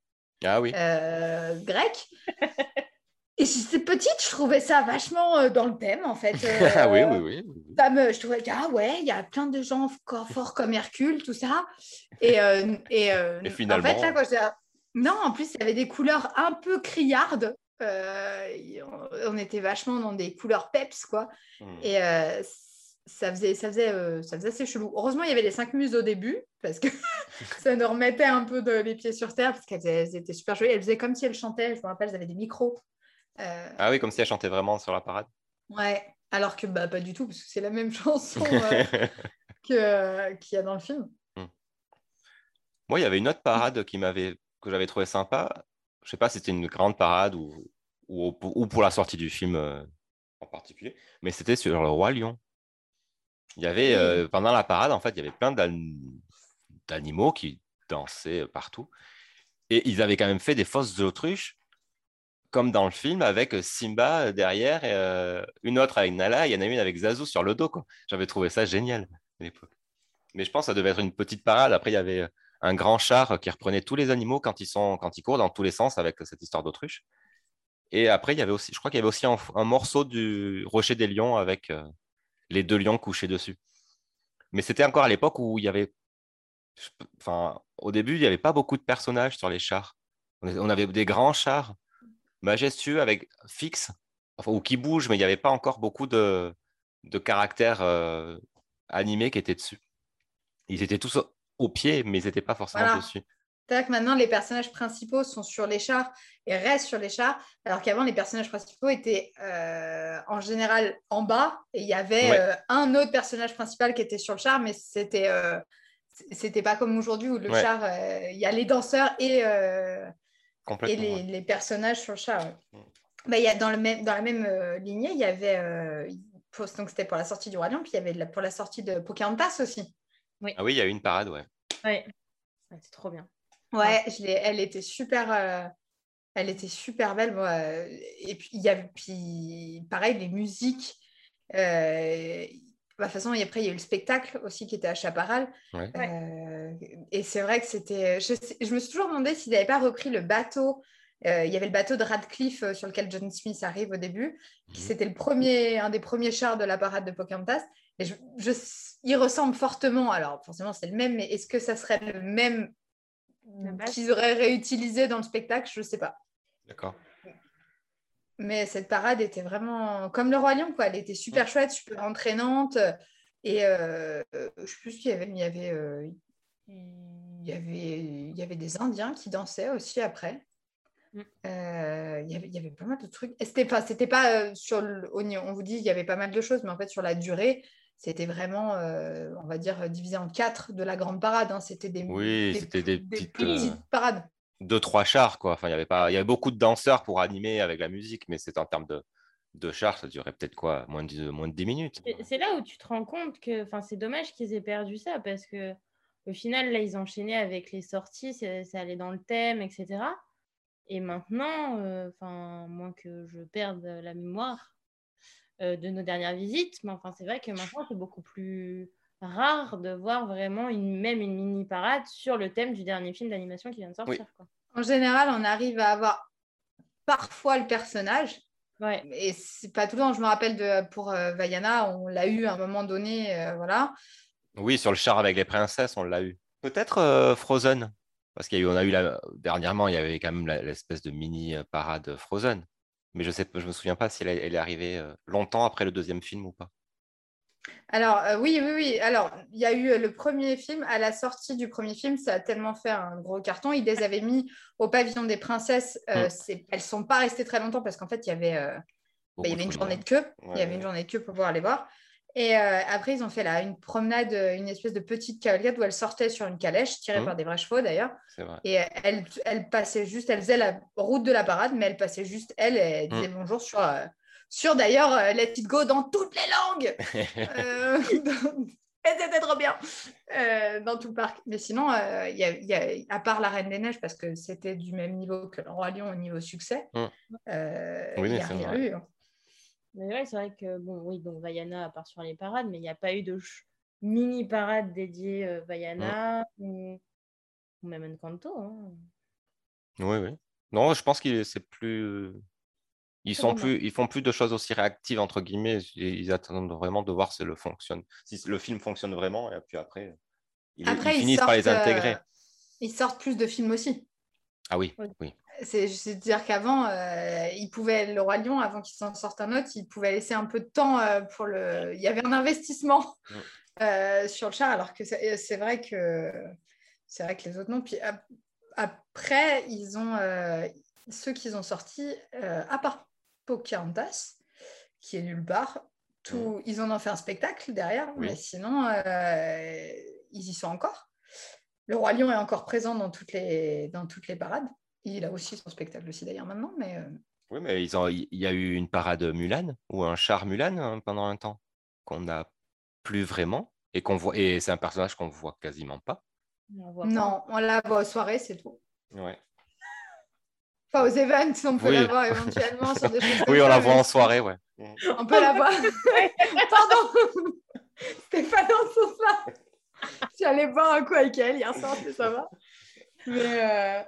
Ah oui. Euh, grec. Et si c'était petite, je trouvais ça vachement euh, dans le thème, en fait. [laughs] ah oui, oui, oui. Ça me, je trouvais que, ah ouais, il y a plein de gens forts comme Hercule, tout ça. Et, euh, et, [laughs] finalement... En fait, là, quand je... Non, en plus, il y avait des couleurs un peu criardes. on était vachement dans des couleurs peps, quoi. Hmm. Et ça faisait, ça, faisait, euh, ça faisait assez chelou. Heureusement, il y avait les cinq muses au début, parce que [laughs] ça nous remettait un peu de, les pieds sur terre, parce qu'elles étaient super jolies. Elles faisaient comme si elles chantaient, je me rappelle, elles avaient des micros. Euh, ah oui, comme si elles chantaient vraiment sur la parade. Ouais, alors que bah, pas du tout, parce que c'est la même [laughs] chanson euh, qu'il y a dans le film. Hmm. Moi, il y avait une autre parade qui m'avait, que j'avais trouvé sympa. Je sais pas si c'était une grande parade ou, ou, ou, pour la sortie du film en particulier, mais c'était sur le Roi Lion. Il y avait, euh, pendant la parade, en fait, il y avait plein d'animaux qui dansaient partout. Et ils avaient quand même fait des fosses autruches comme dans le film, avec Simba derrière, et, euh, une autre avec Nala, il y en a une avec Zazu sur le dos. J'avais trouvé ça génial à l'époque. Mais je pense que ça devait être une petite parade. Après, il y avait un grand char qui reprenait tous les animaux quand ils, sont, quand ils courent dans tous les sens avec cette histoire d'autruche. Et après, il y avait aussi, je crois qu'il y avait aussi un, morceau du Rocher des Lions avec euh, les deux lions couchés dessus. Mais c'était encore à l'époque où il y avait. Enfin, au début, il n'y avait pas beaucoup de personnages sur les chars. On avait des grands chars majestueux avec fixe, enfin, ou qui bougent, mais il n'y avait pas encore beaucoup de, de caractères euh, animés qui étaient dessus. Ils étaient tous au, au pied, mais ils n'étaient pas forcément Voilà. dessus. C'est vrai que maintenant, les personnages principaux sont sur les chars et restent sur les chars, alors qu'avant, les personnages principaux étaient euh, en général en bas et il y avait Ouais. euh, un autre personnage principal qui était sur le char, mais c'était euh, c'était pas comme aujourd'hui où le Ouais. char, euh, il y a les danseurs et, euh, les, ouais. les personnages sur le char. ouais. Mm. Bah, il y a dans, le même, dans la même euh, lignée, il y avait, euh, pour- donc c'était pour la sortie du Roi Lion, puis il y avait la- pour la sortie de Pocahontas aussi. Ah oui, il y a eu une parade, ouais. Ouais. Ouais, c'est trop bien. Ouais, je elle était super, euh, elle était super belle. moi, euh, et puis il y avait, puis pareil, les musiques. euh, bah, de toute façon, et après il y a eu le spectacle aussi qui était à Chaparral. Ouais. Euh, et c'est vrai que c'était. Je, me suis toujours demandé s'ils n'avaient pas repris le bateau. Euh, il y avait le bateau de Radcliffe euh, sur lequel John Smith arrive au début. qui Mhm. C'était le premier, un des premiers chars de la parade de Pocahontas. Et je, je- il ressemble fortement. Alors forcément c'est le même, mais est-ce que ça serait le même. Qu'ils auraient réutilisé dans le spectacle Je ne sais pas. D'accord. Mais cette parade était vraiment comme le Roi Lion, quoi. Elle était super chouette, super entraînante. Et euh, je sais plus qu'il y avait, mais il y avait, euh, il y avait, il y avait des Indiens qui dansaient aussi après. Mm. Euh, il, y avait, il y avait pas mal de trucs. C'était pas, c'était pas euh, sur le, on vous dit il y avait pas mal de choses, mais en fait sur la durée, c'était vraiment, euh, on va dire, divisé en quatre de la grande parade. hein. C'était des, Oui, c'était des petites, euh, parades. Deux, trois chars, quoi. Enfin, il y avait pas, il y avait beaucoup de danseurs pour animer avec la musique, mais c'est en termes de, de chars, ça durait peut-être quoi, moins de, moins de 10 minutes. C'est- C'est là où tu te rends compte que enfin, c'est dommage qu'ils aient perdu ça parce que au final, là, ils enchaînaient avec les sorties, c'est- ça allait dans le thème, etc. Et maintenant, euh, enfin, moins que je perde la mémoire euh, de nos dernières visites, mais enfin, c'est vrai que maintenant, c'est beaucoup plus rare de voir vraiment une, même une mini parade sur le thème du dernier film d'animation qui vient de sortir. quoi. En général, on arrive à avoir parfois le personnage, Ouais. et c'est pas tout le temps. Je me rappelle de, pour euh, Vaiana, on l'a eu à un moment donné, euh, voilà. Oui, sur le char avec les princesses, on l'a eu. Peut-être euh, Frozen, parce y a eu, on a eu la, dernièrement, il y avait quand même l'espèce de mini parade Frozen. Mais je sais, je me souviens pas si elle, elle est arrivée euh, longtemps après le deuxième film ou pas. Alors, euh, oui, oui, oui. Alors, il y a eu euh, le premier film. À la sortie du premier film, ça a tellement fait un gros carton. Ils les avaient mis au pavillon des princesses. Euh, Mm. Elles ne sont pas restées très longtemps parce qu'en fait, il y avait, euh, bah, il y avait une journée loin. de queue. il y avait une journée de queue pour pouvoir les voir. Et euh, après, ils ont fait là une promenade, euh, une espèce de petite cavalcade où elles sortaient sur une calèche, tirée Mm. par des vrais chevaux d'ailleurs. Et elle, elle passait juste, elle faisait la route de la parade, mais elle passait juste elle et elle disait bonjour sur, euh, sur d'ailleurs euh, Let It Go dans toutes les langues. [laughs] Euh, [laughs] et c'était trop bien euh, dans tout le parc. Mais sinon, euh, il y a, il y a- à part la Reine des Neiges, parce que c'était du même niveau que le Roi Lion au niveau succès, Mm. euh, Oui, il n'y a c'est rien vrai. eu. hein. Mais ouais, c'est vrai que, bon, oui, donc Vaiana, à part sur les parades, mais il n'y a pas eu de mini parade dédiée euh, Vaiana ou... ou même Encanto. hein. Oui, oui. Non, je pense qu'ils c'est plus. Ils sont plus, ils font plus de choses aussi réactives entre guillemets. Ils ils attendent vraiment de voir si le fonctionne, si le film fonctionne vraiment, et puis après, ils, Après, ils ils finissent par les sortent, euh, intégrer. Ils sortent plus de films aussi. Ah oui, oui. C'est c'est dire qu'avant, euh, ils pouvaient, le Roi Lion, avant qu'ils s'en sortent un autre, ils pouvaient laisser un peu de temps euh, pour le. Il y avait un investissement [laughs] euh, sur le char, alors que c'est vrai que c'est vrai que les autres non. Puis après, ils ont ceux qu'ils ont sortis, à part Pocahontas, qui est nulle part, tout, ils en ont fait un spectacle derrière, Oui. mais sinon, ils y sont encore. Le Roi Lion est encore présent dans toutes les, dans toutes les parades. Il a aussi son spectacle aussi d'ailleurs maintenant, mais euh, Oui, mais ils ont, il y a eu une parade Mulan ou un char Mulan hein, pendant un temps qu'on n'a plus vraiment et qu'on voit et c'est un personnage qu'on voit quasiment pas. On voit pas. non, on la voit aux soirées, c'est tout. Ouais. Enfin, aux events, on peut Oui. la voir éventuellement sur des choses [laughs] Oui, on la voit mais en soirée, ouais. On peut la voir. [laughs] Pardon. Stéphane en sofa. J'allais boire un coup avec elle hier soir, c'est ça va. Mais euh,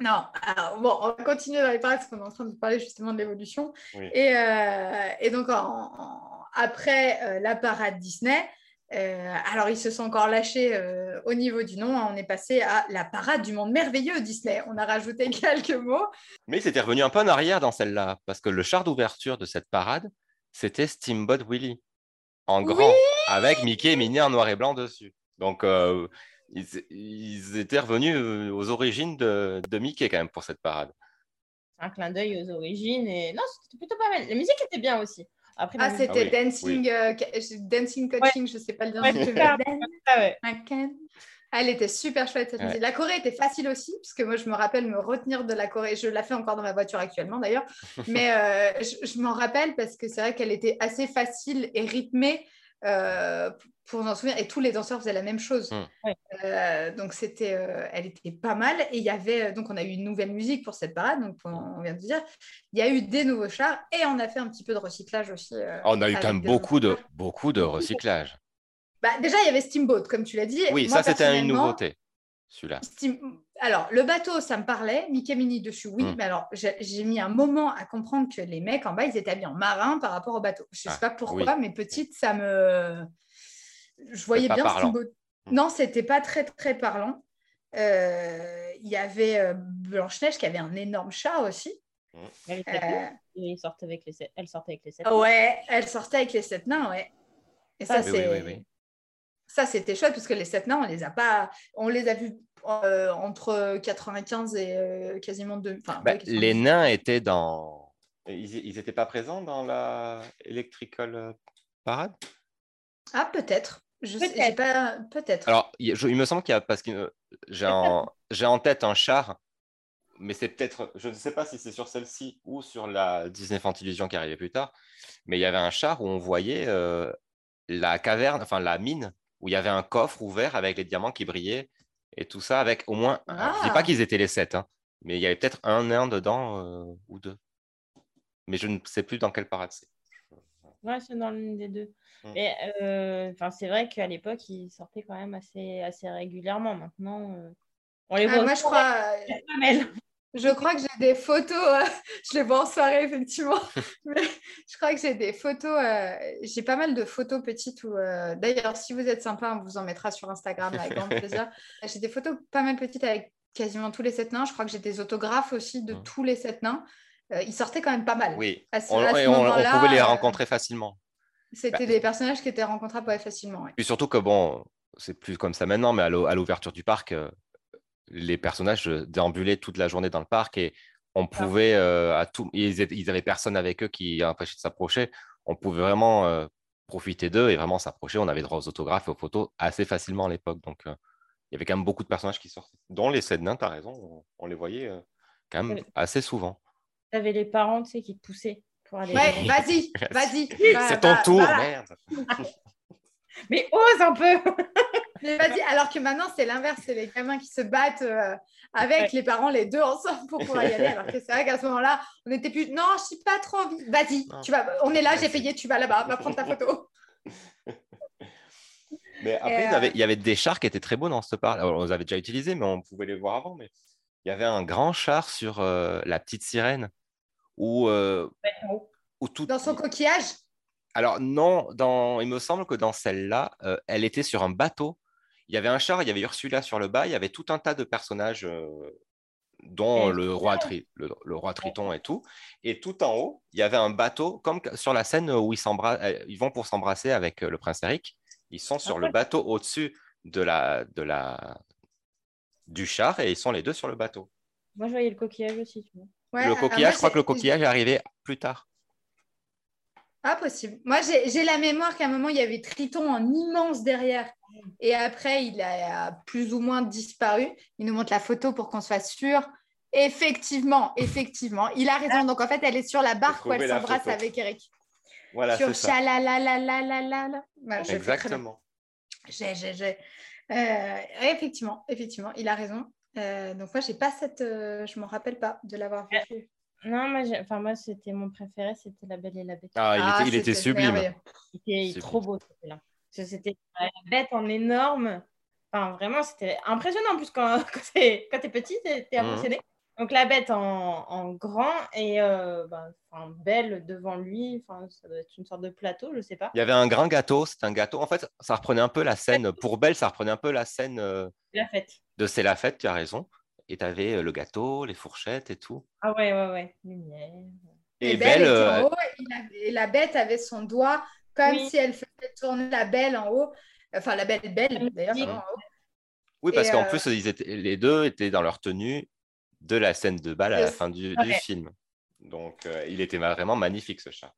non, alors bon, on va continuer dans les parades parce qu'on est en train de parler justement de l'évolution. Oui. Et, euh, et donc, en- en- après euh, la parade Disney, euh, alors ils se sont encore lâchés au niveau du nom. hein, on est passé à la parade du monde merveilleux Disney. On a rajouté [laughs] quelques mots. Mais c'était revenu un peu en arrière dans celle-là, parce que le char d'ouverture de cette parade, c'était Steamboat Willie, en grand, avec Mickey et Minnie en noir et blanc dessus. Donc, euh, ils, ils étaient revenus euh, aux origines de, de Mickey quand même pour cette parade. un clin d'œil aux origines. Et non, c'était plutôt pas mal. La musique était bien aussi. Après, Ah, c'était oui, Dancing, euh, ca- Dancing Coaching, je sais pas le dire. Ouais, [laughs] Ah ouais. Ah, Elle était super chouette cette Ouais. musique. La Corée était facile aussi, parce que moi je me rappelle me retenir de la Corée. Je la fais encore dans ma voiture actuellement d'ailleurs, [laughs] mais euh, je, je m'en rappelle parce que c'est vrai qu'elle était assez facile et rythmée euh, pour s'en souvenir. Et tous les danseurs faisaient la même chose. Ouais. Euh, donc c'était, euh, elle était pas mal. Et il y avait donc on a eu une nouvelle musique pour cette parade. Donc on vient de dire, il y a eu des nouveaux chars et on a fait un petit peu de recyclage aussi. euh, On a eu quand même beaucoup de, chars. beaucoup de recyclage. Bah, déjà il y avait Steamboat comme tu l'as dit. Oui, Moi, ça c'était une nouveauté, celui-là. Steam- Alors, le bateau, ça me parlait. Mickey Minnie dessus, oui. Mm. Mais alors, j'ai j'ai mis un moment à comprendre que les mecs en bas, ils étaient habillés en marin par rapport au bateau. Je ne sais Ah, pas pourquoi, oui. mais petite, ça me. Je voyais pas bien parlant. Steamboat. Mm. Non, c'était pas très, très parlant. Euh, Il y avait euh, Blanche-Neige qui avait un énorme chat aussi. Elle, était Euh, sortait avec les sept- elle sortait avec les sept. Ouais, elle sortait avec les sept nains, ouais. Et ça, Ah, oui, c'est. oui, oui, oui. Ça, c'était chouette parce que les sept nains, on les a pas. On les a vus euh, entre 95 et euh, quasiment deux. enfin, Bah, ouais, quasiment les nains étaient dans. Ils n'étaient pas présents dans la Electrical Parade? Ah, peut-être. Je sais, Peut-être. j'ai pas. Peut-être. Alors, il, je- me semble qu'il y a. Parce que euh, j'ai en, [laughs] j'ai en tête un char, mais c'est peut-être. Je ne sais pas si c'est sur celle-ci ou sur la Disney Fantillusion qui arrivait plus tard, mais il y avait un char où on voyait euh, la caverne, enfin la mine, où il y avait un coffre ouvert avec les diamants qui brillaient et tout ça, avec au moins. alors, Je ne dis Ah. pas qu'ils étaient les sept, hein, mais il y avait peut-être un nain dedans euh, ou deux. Mais je ne sais plus dans quelle parade c'est. Ouais, c'est dans l'une des deux. Mm. Mais euh, enfin, c'est vrai qu'à l'époque, ils sortaient quand même assez, assez régulièrement. Maintenant, euh, on les Ah, voit moi, au je crois, euh, je crois que j'ai des photos. euh, [laughs] je les vois en soirée, effectivement. [laughs] [laughs] Mais je crois que j'ai des photos. euh, j'ai pas mal de photos petites. Où, euh, D'ailleurs, si vous êtes sympa, on vous en mettra sur Instagram avec grand plaisir. J'ai des photos pas mal petites avec quasiment tous les sept nains. Je crois que j'ai des autographes aussi de Mm. tous les sept nains. Euh, ils sortaient quand même pas mal. Oui, À ce- on, à ce et on- on moment-là, pouvait les euh, rencontrer facilement. C'était Bah, des personnages qui étaient rencontrables ouais, facilement. ouais. Puis surtout que bon, c'est plus comme ça maintenant, mais à l'ou- à l'ouverture du parc, euh, les personnages déambulaient toute la journée dans le parc et on pouvait euh, à tout, ils, étaient- ils avaient personne avec eux qui empêchait de s'approcher. On pouvait vraiment euh, profiter d'eux et vraiment s'approcher. On avait droit aux autographes et aux photos assez facilement à l'époque. Donc euh, il y avait quand même beaucoup de personnages qui sortaient, dont les sept nains. T'as raison, on, on les voyait euh, quand même Oui. assez souvent. T'avais les parents, tu sais, qui te poussaient pour aller. Ouais, vas-y, [laughs] vas-y. va- c'est ton va- tour, voilà. merde. [laughs] Mais ose un peu [laughs] Mais vas-y, alors que maintenant, c'est l'inverse, c'est les gamins qui se battent euh, avec Ouais. les parents, les deux ensemble pour pouvoir y aller. Alors que c'est vrai qu'à ce moment-là, on n'était plus, non, je n'ai pas trop envie. Vas-y, tu vas, on est là, j'ai payé, tu vas là-bas, va prendre ta photo. Mais après, il, y euh, avait, il y avait des chars qui étaient très beaux dans ce parc. Alors, on les avait déjà utilisés, mais on pouvait les voir avant. Mais il y avait un grand char sur euh, la petite sirène où, euh, où tout. Dans son coquillage, Alors non, dans... il me semble que dans celle-là, euh, elle était sur un bateau. Il y avait un char, il y avait Ursula sur le bas, il y avait tout un tas de personnages, euh, dont le roi, Tri- le, le roi Triton et tout. Et tout en haut, il y avait un bateau, comme sur la scène où ils, euh, ils vont pour s'embrasser avec le prince Eric. Ils sont sur le ouais. bateau au-dessus de la, de la... du char et ils sont les deux sur le bateau. Moi, je voyais le coquillage aussi, tu vois. Ouais, le coquillage, moi, je crois que le coquillage est arrivé plus tard. Ah, possible. Moi, j'ai la mémoire qu'à un moment, il y avait Triton en immense derrière. Et après, il a plus ou moins disparu. Il nous montre la photo pour qu'on soit sûr. Effectivement, effectivement. Il a raison. Donc, en fait, elle est sur la barque où elle s'embrasse avec Eric. Voilà, sur ça. Exactement. J'ai, j'ai, j'ai. Euh, effectivement, effectivement, il a raison. Euh, donc moi, j'ai pas cette, euh, je m'en rappelle pas de l'avoir vu. Non, moi, j'ai- enfin, moi c'était mon préféré, c'était La Belle et la Bête. Ah, il Ah, était, il était c'était sublime. Il était trop beau C'était la bête en énorme. Enfin, vraiment, c'était impressionnant. En plus, quand, [laughs] quand t'es petit, t'es t'es Mhm. Donc, la bête en, en grand et euh, ben, enfin, belle devant lui. Enfin, ça doit être une sorte de plateau, je sais pas. Il y avait un grand gâteau, c'était un gâteau. En fait, ça reprenait un peu la scène, pour Belle, ça reprenait un peu la scène euh, La fête. de C'est la fête, tu as raison. Et tu avais le gâteau, les fourchettes et tout. Ah ouais, ouais, ouais. Lumière. Et, Et, Belle, Belle, était euh, en haut et, la bête avait son doigt comme Oui. si elle faisait tourner la belle en haut. Enfin, la belle belle, d'ailleurs, Oui. pardon, en haut. oui, parce qu'en euh, plus, ils étaient, les deux étaient dans leur tenue de la scène de bal à la fin du, film. Donc, euh, il était vraiment magnifique, ce chat.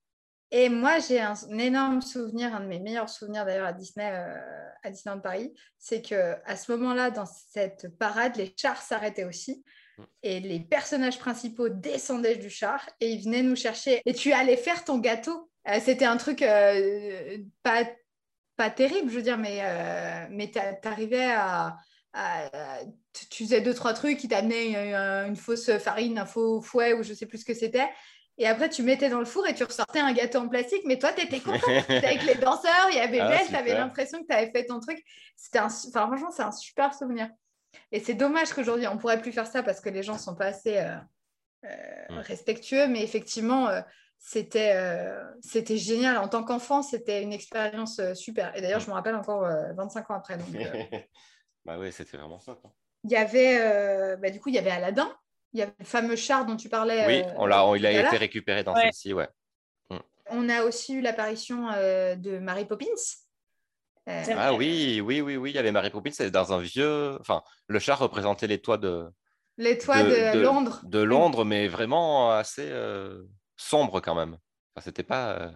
Et moi, j'ai un, un énorme souvenir, un de mes meilleurs souvenirs d'ailleurs à Disney, euh, à Disneyland Paris, c'est que à ce moment-là, dans cette parade, les chars s'arrêtaient aussi. Mm. Et les personnages principaux descendaient du char et ils venaient nous chercher. Et tu allais faire ton gâteau. Euh, C'était un truc pas, pas terrible, je veux dire, mais, mais tu arrivais à, à- tu- faisais deux, trois trucs, ils t'amenaient une, une fausse farine, un faux fouet ou je sais plus ce que c'était. Et après, tu mettais dans le four et tu ressortais un gâteau en plastique, mais toi, tu étais [laughs] content. T'étais avec les danseurs, il y avait Ah, tu avais l'impression que tu avais fait ton truc. C'était un, enfin, franchement, c'est un super souvenir. Et c'est dommage qu'aujourd'hui, on ne pourrait plus faire ça parce que les gens ne sont pas assez euh, euh, respectueux. Mais effectivement, euh, c'était euh, c'était génial. En tant qu'enfant, c'était une expérience euh, super. Et d'ailleurs, je me rappelle encore euh, 25 ans après. Donc, euh, [laughs] bah oui, c'était vraiment ça. quoi. Il y avait, euh, bah, du coup, il y avait Aladdin. Il y avait le fameux char dont tu parlais. Oui, euh, on l'a, il a été récupéré dans Ouais. celle-ci, ouais. On a aussi eu l'apparition euh, de Mary Poppins. Euh. Ah oui, oui, oui, oui, il y avait Mary Poppins, c'est dans un vieux... Enfin, le chat représentait les toits de, les toits de, de- de- Londres. de Londres, mais vraiment assez euh, sombre quand même. Enfin, c'était pas... euh,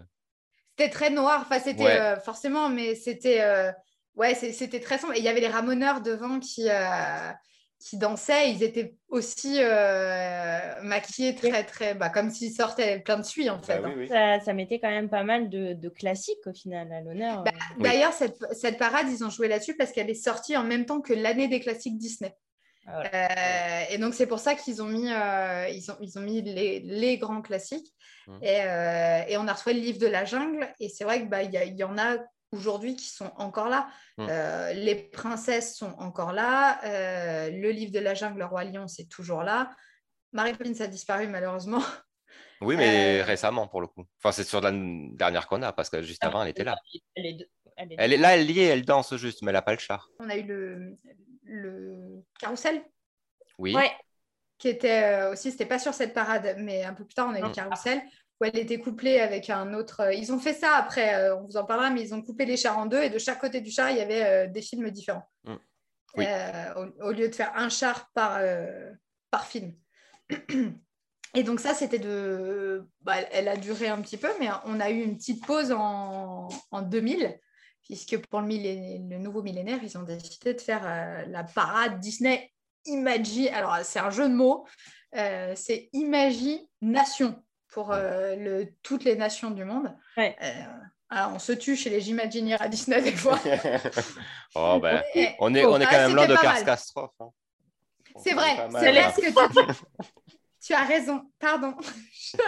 C'était très noir. Enfin, c'était Ouais. euh, forcément, mais c'était euh, ouais, c'était très sombre. Et il y avait les ramoneurs devant qui euh, qui dansaient. Ils étaient aussi euh, maquillés très très bah, comme s'ils sortaient plein de suie en bah fait. oui, hein. oui. Ça, ça mettait quand même pas mal de, de classiques au final à l'honneur. Bah, Oui. D'ailleurs, cette, cette parade, ils ont joué là-dessus parce qu'elle est sortie en même temps que l'année des classiques Disney. Ah ouais. Euh, et donc, c'est pour ça qu'ils ont mis, euh, ils ont, ils ont mis les, les grands classiques. Mhm. Et, euh, et on a retrouvé le livre de la jungle. Et c'est vrai qu'il bah, y, a- y en a aujourd'hui qui sont encore là. Mhm. Euh, les princesses sont encore là. Euh, le livre de la jungle, le roi lion, c'est toujours là. Marie Poppins a disparu malheureusement. [laughs] Oui, mais Euh, récemment pour le coup. Enfin, c'est sur la dernière qu'on a, parce que juste avant, elle était là. Elle est, elle est Elle est là, elle y est, elle danse juste, mais elle n'a pas le char. On a eu le, le carrousel Oui. Ouais. qui était aussi, c'était pas sur cette parade, mais un peu plus tard, on a eu le Mm. carrousel où elle était couplée avec un autre. euh, Ils ont fait ça après, euh, on vous en parlera, mais ils ont coupé les chars en deux et de chaque côté du char, il y avait euh, des films différents. Mm. Oui. Au, au lieu de faire un char par, par film. [clears throat] Et donc ça, c'était de... bah, elle a duré un petit peu, mais on a eu une petite pause en, en 2000, puisque pour le, millé- le nouveau millénaire, ils ont décidé de faire euh, la parade Disney Imagi. Alors, c'est un jeu de mots. Euh, c'est Imagi Nation pour euh, le, toutes les nations du monde. Ouais. Euh, alors, on se tue chez les Imagineers à Disney des fois. [laughs] oh, ben, on est, on est ah, quand même loin de. Catastrophe. hein. C'est vrai, c'est vrai là. ce que tu dis. [laughs] tu as raison, pardon. [laughs]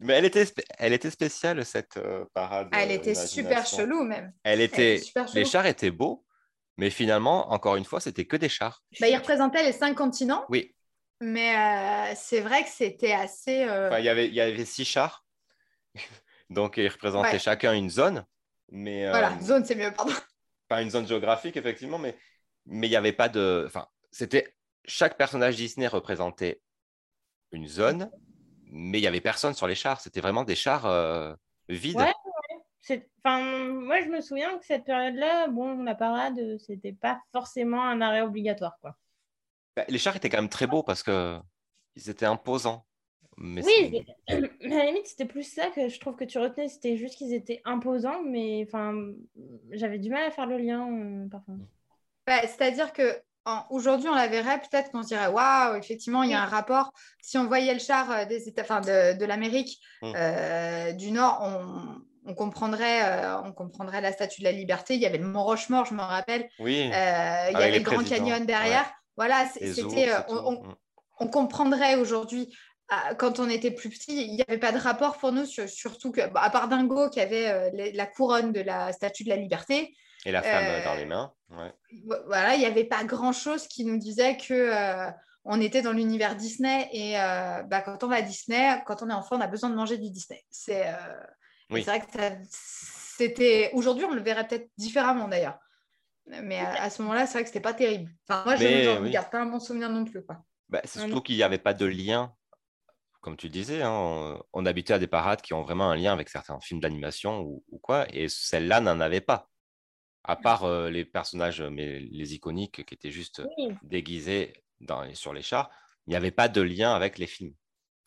Mais elle était, elle était spéciale, cette euh, parade. Ah, elle euh, était super imagination. chelou même. Elle Elle était... super Les chars étaient beaux, mais finalement, encore une fois, c'était que des chars. Bah, il représentait les cinq continents, Oui, mais euh, c'est vrai que c'était assez. euh, Enfin, il y avait, il y avait six chars. [laughs] Donc, ils représentaient Ouais. chacun une zone. Mais, euh, Voilà, zone, c'est mieux, pardon. [laughs] Pas une zone géographique, effectivement, mais mais il n'y avait pas de. Enfin, c'était. Chaque personnage Disney représentait une zone, mais il n'y avait personne sur les chars. C'était vraiment des chars euh, vides. Ouais. Enfin, moi, je me souviens que cette période-là, bon, la parade, c'était pas forcément un arrêt obligatoire, quoi. Bah, les chars étaient quand même très beaux parce que ils étaient imposants. Mais Oui, [clears throat] à la limite, c'était plus ça que je trouve que tu retenais. C'était juste qu'ils étaient imposants, mais enfin, j'avais du mal à faire le lien euh, parfois. Bah, C'est-à-dire que en- aujourd'hui, on la verrait, peut-être qu'on se dirait waouh, effectivement, il y a un rapport. Si on voyait le char euh, des États, enfin, de, de l'Amérique Mm. euh, du Nord, on, on comprendrait, euh, on comprendrait la Statue de la Liberté. Il y avait le Mont Rochemort, je me rappelle. Oui, Euh, il y avait le Grand présidents, Canyon derrière. Voilà, c'était. euh, on, tout. on- on comprendrait aujourd'hui, euh, quand on était plus petit, il n'y avait pas de rapport pour nous, sur- surtout que, bah, à part Dingo qui avait euh, la couronne de la Statue de la Liberté, Et la femme Euh, dans les mains. ouais. vo- voilà, il n'y avait pas grand-chose qui nous disait que euh, on était dans l'univers Disney. Et euh, bah, quand on va à Disney, quand on est enfant, on a besoin de manger du Disney. C'est Oui. vrai que c'était. Aujourd'hui, on le verrait peut-être différemment d'ailleurs. Mais à, à ce moment-là, c'est vrai que c'était pas terrible. Enfin, moi, je ne oui. garde pas un bon souvenir non plus. Quoi. Bah, c'est Ah surtout qu'il n'y avait pas de lien, comme tu le disais. hein, on, on habitait à des parades qui ont vraiment un lien avec certains films d'animation ou, ou quoi, et celle-là n'en avait pas. À part euh, les personnages, mais les iconiques qui étaient juste Oui. déguisés dans, sur les chars, il n'y avait pas de lien avec les films.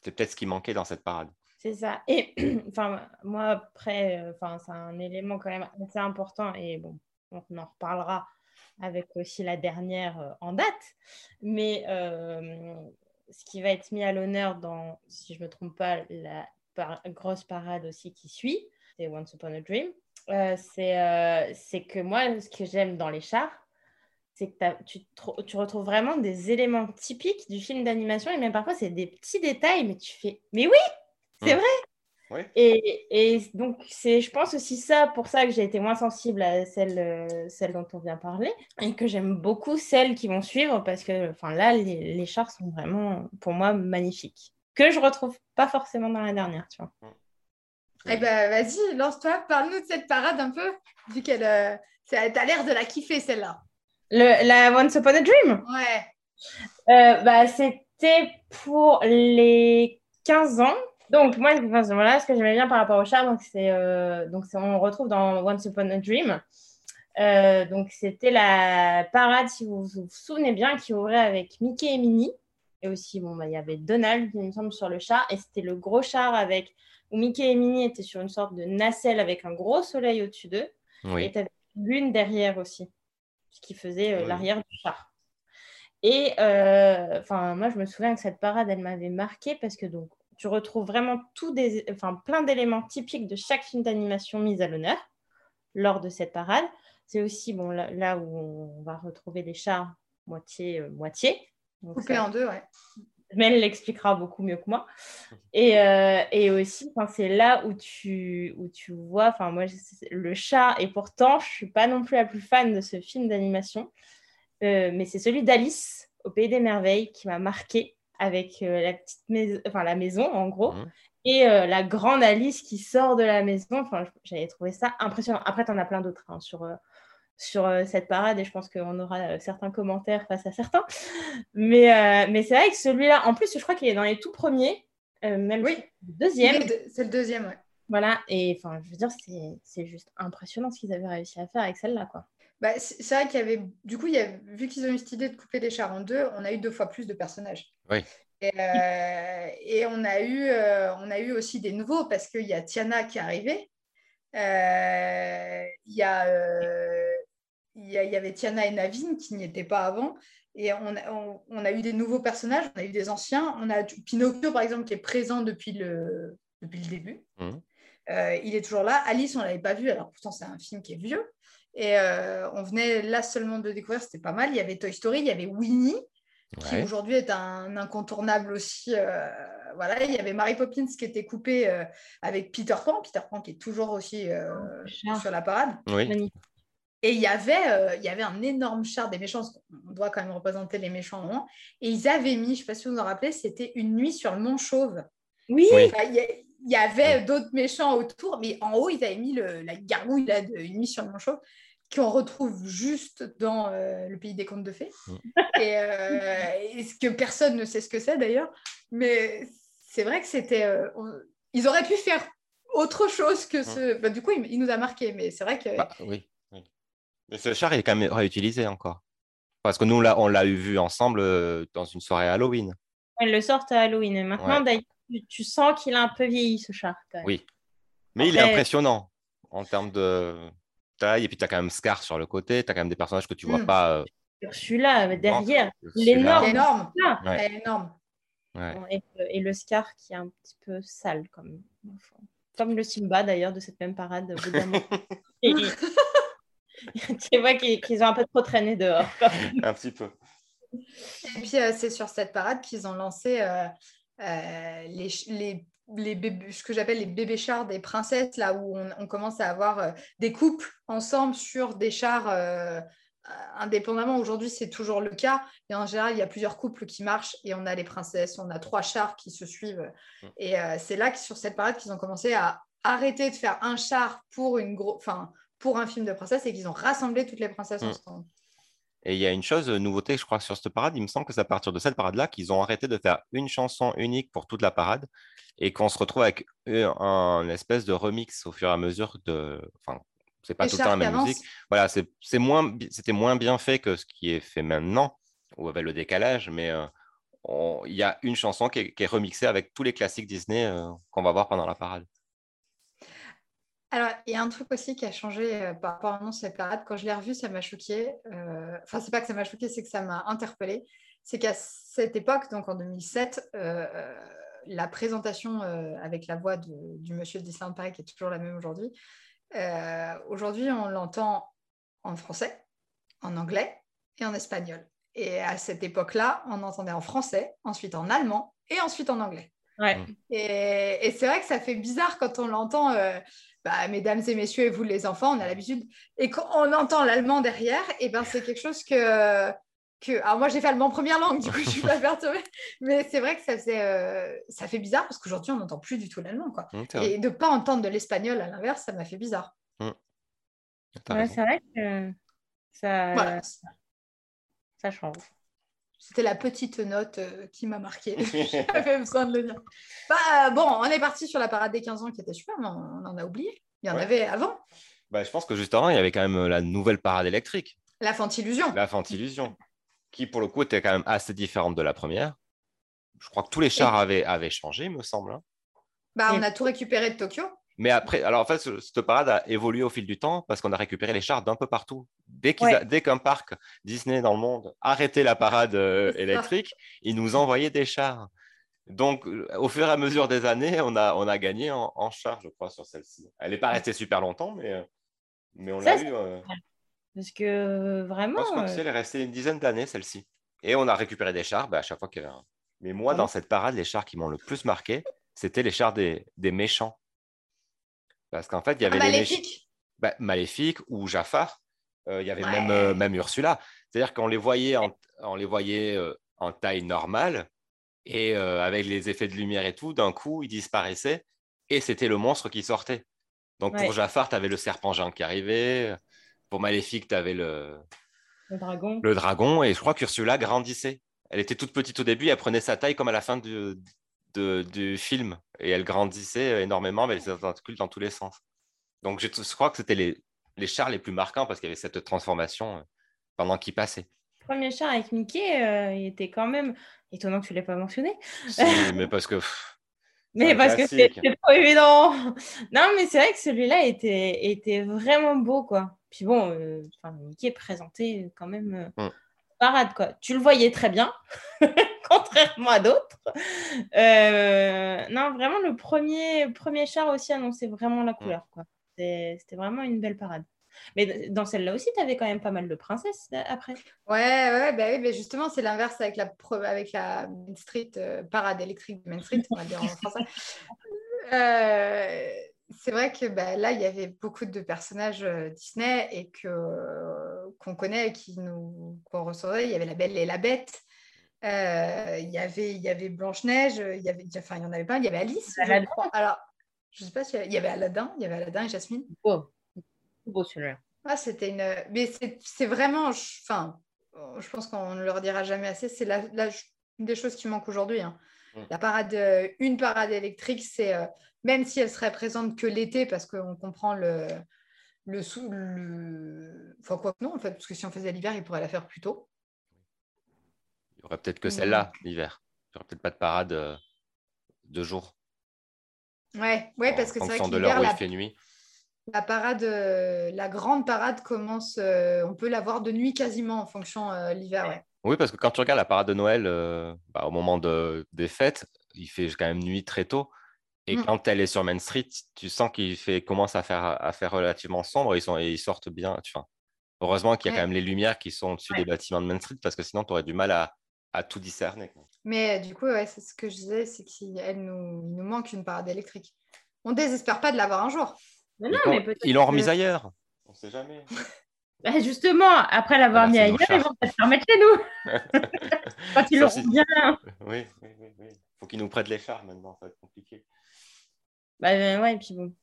C'est peut-être ce qui manquait dans cette parade. C'est ça. Et [clears throat] enfin, moi, après, euh, enfin, c'est un élément quand même assez important. Et bon, on en reparlera avec aussi la dernière euh, en date. Mais euh, ce qui va être mis à l'honneur dans, si je ne me trompe pas, la par- grosse parade aussi qui suit, c'est Once Upon a Dream. Euh, c'est euh, que moi, ce que j'aime dans les chars, c'est que tu, tr- tu retrouves vraiment des éléments typiques du film d'animation et même parfois c'est des petits détails, mais tu fais, mais oui, c'est vrai. Oui. Et, et donc c'est, je pense aussi ça pour ça que j'ai été moins sensible à celle, euh, celle dont on vient parler et que j'aime beaucoup celles qui vont suivre parce que, enfin là, les, les chars sont vraiment pour moi magnifiques que je retrouve pas forcément dans la dernière, tu vois. Eh ben, vas-y, lance-toi, parle-nous de cette parade un peu, vu qu'elle euh, ça- t'as l'air de la kiffer celle-là. Le, la Once Upon a Dream? Ouais. Euh, bah, c'était pour les 15 ans. Donc, moi, voilà ce que j'aimais bien par rapport au char. Donc, c'est, euh, donc on retrouve dans Once Upon a Dream. Euh, donc, c'était la parade, si vous vous souvenez bien, qui ouvrait avec Mickey et Minnie. Et aussi, bon, bah, il y avait Donald, il me semble, sur le char. Et c'était le gros char avec où Mickey et Minnie étaient sur une sorte de nacelle avec un gros soleil au-dessus d'eux. Et Oui. tu avais une lune derrière aussi, ce qui faisait euh, Oui. l'arrière du char. Et euh, enfin, moi, je me souviens que cette parade, elle m'avait marqué parce que donc, tu retrouves vraiment tout des, enfin, plein d'éléments typiques de chaque film d'animation mis à l'honneur lors de cette parade. C'est aussi bon, là, là où on va retrouver les chars moitié euh, moitié. Coupé ça- en deux, ouais. Mel l'expliquera beaucoup mieux que moi. [laughs] Et, euh, et aussi, enfin, c'est là où tu, où tu vois, enfin, moi, le chat, et pourtant, je suis pas non plus la plus fan de ce film d'animation, euh, mais c'est celui d'Alice au Pays des Merveilles qui m'a marqué avec euh, la petite maison, enfin, la maison, en gros, Mhm. et euh, la grande Alice qui sort de la maison. Enfin, j'avais trouvé ça impressionnant. Après, tu en as plein d'autres hein, sur, euh, sur euh, cette parade et je pense qu'on aura euh, certains commentaires face à certains. Mais, euh, mais c'est vrai que celui-là, en plus, je crois qu'il est dans les tout premiers, euh, même Oui. le deuxième. C'est le deuxième, ouais. Voilà, et enfin, je veux dire, c'est c'est juste impressionnant ce qu'ils avaient réussi à faire avec celle-là, quoi. Bah, c'est vrai qu'il y avait, du coup, il y a, vu qu'ils ont eu cette idée de couper les chars en deux, on a eu deux fois plus de personnages. Oui. Et, euh, et on, a eu, euh, on a eu aussi des nouveaux parce qu'il y a Tiana qui est arrivée. Euh, Il y, euh, y, il y avait Tiana et Navin qui n'y étaient pas avant. Et on a, on, on a eu des nouveaux personnages, on a eu des anciens. On a Pinocchio, par exemple, qui est présent depuis le, depuis le début. Euh, il est toujours là. Alice, on ne l'avait pas vu, alors pourtant c'est un film qui est vieux. Et euh, on venait là seulement de découvrir, c'était pas mal. Il y avait Toy Story, il y avait Winnie, qui aujourd'hui est un incontournable aussi. euh, voilà, il y avait Mary Poppins qui était coupée euh, avec Peter Pan, Peter Pan qui est toujours aussi euh, Char. sur la parade. Oui. Et il y avait, euh, il y avait un énorme char des méchants, parce qu'on doit quand même représenter les méchants un moment. Et ils avaient mis, je ne sais pas si vous vous en rappelez, c'était une nuit sur le Mont Chauve. Oui, Oui. Enfin, Il y, a- il y avait d'autres méchants autour, mais en haut, ils avaient mis le- la gargouille là, de Une nuit sur le Mont Chauve, qu'on retrouve juste dans euh, le pays des contes de fées. Mm. [laughs] Et, euh, et ce que personne ne sait ce que c'est d'ailleurs. Mais c'est vrai que c'était. euh, on- ils auraient pu faire autre chose que ce. Bah, du coup, il, il nous a marqué, mais c'est vrai que. Bah, oui. oui. Mais ce char, il est quand même réutilisé encore. Parce que nous, là, on l'a eu vu ensemble dans une soirée Halloween. ils le sortent à Halloween. Et maintenant, Ouais. d'ailleurs, tu, tu sens qu'il a un peu vieilli, ce quand même. Oui. Mais il est impressionnant en termes de taille. Et puis, tu as quand même Scar sur le côté. Tu as quand même des personnages que tu vois Mm. pas. euh, Celui-là, derrière, l'énorme. Énorme. là. Ouais. Elle est énorme. Ouais. Et, et le Scar qui est un petit peu sale, comme, comme le Simba d'ailleurs de cette même parade. [laughs] Et- tu vois qu'ils ont un peu trop traîné dehors. Un petit peu. Et puis, euh, c'est sur cette parade qu'ils ont lancé euh, euh, les, les, les bébés, ce que j'appelle les bébés chars des princesses, là où on, on commence à avoir euh, des couples ensemble sur des chars euh, indépendamment. Aujourd'hui, c'est toujours le cas. Et en général, il y a plusieurs couples qui marchent et on a les princesses, on a trois chars qui se suivent. Mm. Et euh, c'est là que sur cette parade qu'ils ont commencé à arrêter de faire un char pour, une gros, pour un film de princesse et qu'ils ont rassemblé toutes les princesses Mm. ensemble. Et il y a une chose, euh, nouveauté, je crois, sur cette parade, il me semble que c'est à partir de cette parade-là qu'ils ont arrêté de faire une chanson unique pour toute la parade et qu'on se retrouve avec un espèce de remix au fur et à mesure de. Enfin, c'est pas tout le temps la même musique. Voilà, c'est moins, c'était moins bien fait que ce qui est fait maintenant, ou avec le décalage, mais euh, on- il y a une chanson qui est, qui est remixée avec tous les classiques Disney euh, qu'on va voir pendant la parade. Alors, il y a un truc aussi qui a changé euh, par rapport à cette parade. Quand je l'ai revu, ça m'a choqué. Euh, Enfin, c'est pas que ça m'a choqué, c'est que ça m'a interpellé. C'est qu'à cette époque, donc en 2007, euh, euh, la présentation euh, avec la voix de- du monsieur de Disneyland Paris, qui est toujours la même aujourd'hui, euh, aujourd'hui, on l'entend en français, en anglais et en espagnol. Et à cette époque-là, on entendait en français, ensuite en allemand et ensuite en anglais. Ouais. Et, et c'est vrai que ça fait bizarre quand on l'entend, euh, bah, mesdames et messieurs, et vous les enfants, on a l'habitude, et qu'on entend l'allemand derrière, et ben c'est quelque chose que, que... Alors moi j'ai fait allemand première langue, du coup je suis pas [laughs] perturbée, mais c'est vrai que ça, faisait, euh, ça fait bizarre parce qu'aujourd'hui on n'entend plus du tout l'allemand. quoi. Et de ne pas entendre de l'espagnol à l'inverse, ça m'a fait bizarre. Ouais, raison. c'est vrai que ça, Voilà, ça change. C'était la petite note euh, qui m'a marquée. [laughs] J'avais besoin de le dire. Bah, bon, on est parti sur la parade des 15 ans qui était super, mais on, en a oublié. Il y en Ouais. avait avant. Bah, je pense que juste avant, il y avait quand même euh, la nouvelle parade électrique. La Fantillusion. La Fantillusion, qui pour le coup était quand même assez différente de la première. Je crois que tous les chars avaient, avaient changé, il me semble. hein. Bah, on a tout récupéré de Tokyo. Mais après, alors en fait, ce- cette parade a évolué au fil du temps parce qu'on a récupéré les chars d'un peu partout. Dès Ouais. qu'un parc Disney dans le monde arrêtait la parade euh, électrique, ils nous envoyaient des chars. Donc, euh, au fur et à mesure des années, on a, on a gagné en, en chars, je crois, sur celle-ci. Elle n'est pas restée super longtemps, mais, euh, mais on l'a eu. euh, Parce que Je vraiment, pense euh, qu'elle est restée une dizaine d'années, celle-ci. Et on a récupéré des chars bah, à chaque fois qu'il y avait un. Mais moi, dans cette parade, les chars qui m'ont le plus marqué, c'était les chars des, des méchants. Parce qu'en fait, il y avait Ah, les méchants. maléfique. Bah, Maléfique ou Jafar. Euh, il y avait Ouais. même, euh, même Ursula. C'est-à-dire qu'on les voyait en, on les voyait euh, en taille normale et avec les effets de lumière et tout, d'un coup, ils disparaissaient et c'était le monstre qui sortait. Donc Ouais. pour Jafar, tu avais le serpent géant qui arrivait. Pour Maléfique, tu avais le, le dragon. le dragon et je crois qu'Ursula grandissait. Elle était toute petite au début, elle prenait sa taille comme à la fin du, de- du film et elle grandissait énormément avec ses tentacules dans tous les sens. Donc je, je crois que c'était les, les chars les plus marquants parce qu'il y avait cette transformation euh, pendant qu'ils passaient. Le premier char avec Mickey, euh, il était quand même étonnant que tu ne l'aies pas mentionné. Si, [laughs] mais parce que pff, Mais parce que c'était trop évident. Non, mais c'est vrai que celui-là était, était vraiment beau, quoi. Puis bon, euh, Mickey présentait quand même euh, Mm. Parade, quoi. Tu le voyais très bien, [laughs] contrairement à d'autres. Euh, non, vraiment, le premier, premier char aussi annonçait vraiment la couleur, quoi. C'était vraiment une belle parade. Mais dans celle-là aussi, tu avais quand même pas mal de princesses euh, après. Ouais, ouais, bah oui, mais justement, c'est l'inverse avec la, pro- avec la Main Street, euh, parade électrique de Main Street, on va dire en français. [laughs] Euh, c'est vrai que bah, là, il y avait beaucoup de personnages Disney et que, qu'on connaît, qui nous, qu'on recevait. Il y avait La Belle et la Bête. Euh, il y avait, il y avait Blanche-Neige, il y avait, enfin, il y en avait pas, il y avait Alice, je Aladdin. crois. Alors, je sais pas si il y avait Aladdin, il y avait Aladdin et Jasmine. Beau, beau celui-là. Ah, c'était une. Mais c'est vraiment. je- Enfin, je pense qu'on ne leur dira jamais assez. C'est la, la- une des choses qui manque aujourd'hui. hein. La parade, euh, une parade électrique, c'est euh, même si elle serait présente que l'été, parce qu'on comprend le, le, sou- le. Enfin, quoi que non, en fait, parce que si on faisait l'hiver, ils pourraient la faire plus tôt. il y aurait peut-être que celle-là l'hiver. Il n'y aurait peut-être pas de parade euh, de jour. Ouais, ouais, parce que c'est vrai fonction que de l'heure l'hiver, où la, il fait nuit. la parade, euh, la grande parade commence. euh, on peut la voir de nuit quasiment en fonction l'hiver, ouais. Oui, parce que quand tu regardes la parade de Noël bah, au moment de- des fêtes, il fait quand même nuit très tôt. Et Mm. quand elle est sur Main Street, tu sens qu'il fait, commence à faire, à faire relativement sombre. Ils, sont, et ils sortent bien. tu vois. Heureusement qu'il y a Ouais. quand même les lumières qui sont au-dessus Ouais. des bâtiments de Main Street parce que sinon, tu aurais du mal à, à tout discerner. Mais euh, du coup, ouais, c'est ce que je disais, c'est qu'il elle nous, il nous manque une parade électrique. On désespère pas de l'avoir un jour. Mais non, ils mais l'ont- peut-être ils l'ont que- remise ailleurs. On sait jamais. [laughs] Bah, justement, après l'avoir Ah mis ailleurs, ils vont peut-être la remettre chez nous. [laughs] [laughs] Quand ils l'auront bien. Oui, oui, oui. oui. Faut qu'ils nous prêtent les chars maintenant, ça va être compliqué. Bah euh, ouais, et puis bon,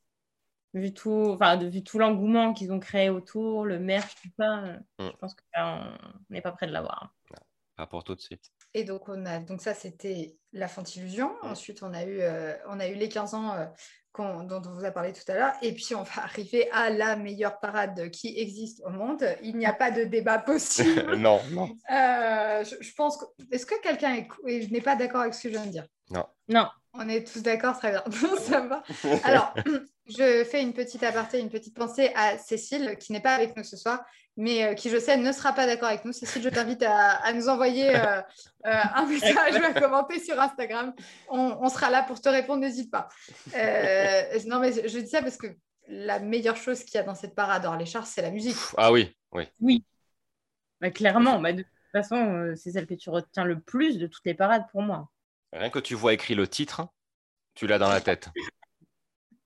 vu tout, enfin, vu tout l'engouement qu'ils ont créé autour, le merch, tout ça, euh, Mm. je pense que là, on n'est pas près de l'avoir. Pas pour tout de suite. Et donc, on a, donc ça, c'était la Fantillusion. Ensuite, on a eu, euh, on a eu les 15 ans euh, dont on vous a parlé tout à l'heure. Et puis, on va [laughs] arriver à la meilleure parade qui existe au monde. Il n'y a pas de débat possible. [laughs] non, non. Euh, je, je pense que... Est-ce que quelqu'un est... et je n'ai pas d'accord avec ce que je viens de dire Non, On est tous d'accord, très bien. [laughs] [laughs] ça va. Alors, [clears throat] je fais une petite aparté, une petite pensée à Cécile, qui n'est pas avec nous ce soir, mais euh, qui, je sais, ne sera pas d'accord avec nous. Cécile, je t'invite à, à nous envoyer euh, euh, un message ou à commenter sur Instagram. On, on sera là pour te répondre, n'hésite pas. Euh, non, mais je, je dis ça parce que la meilleure chose qu'il y a dans cette parade hors les chars, c'est la musique. Ah oui, oui. bah, clairement, bah, de toute façon, c'est celle que tu retiens le plus de toutes les parades pour moi. Rien que tu vois écrit le titre, tu l'as dans la tête.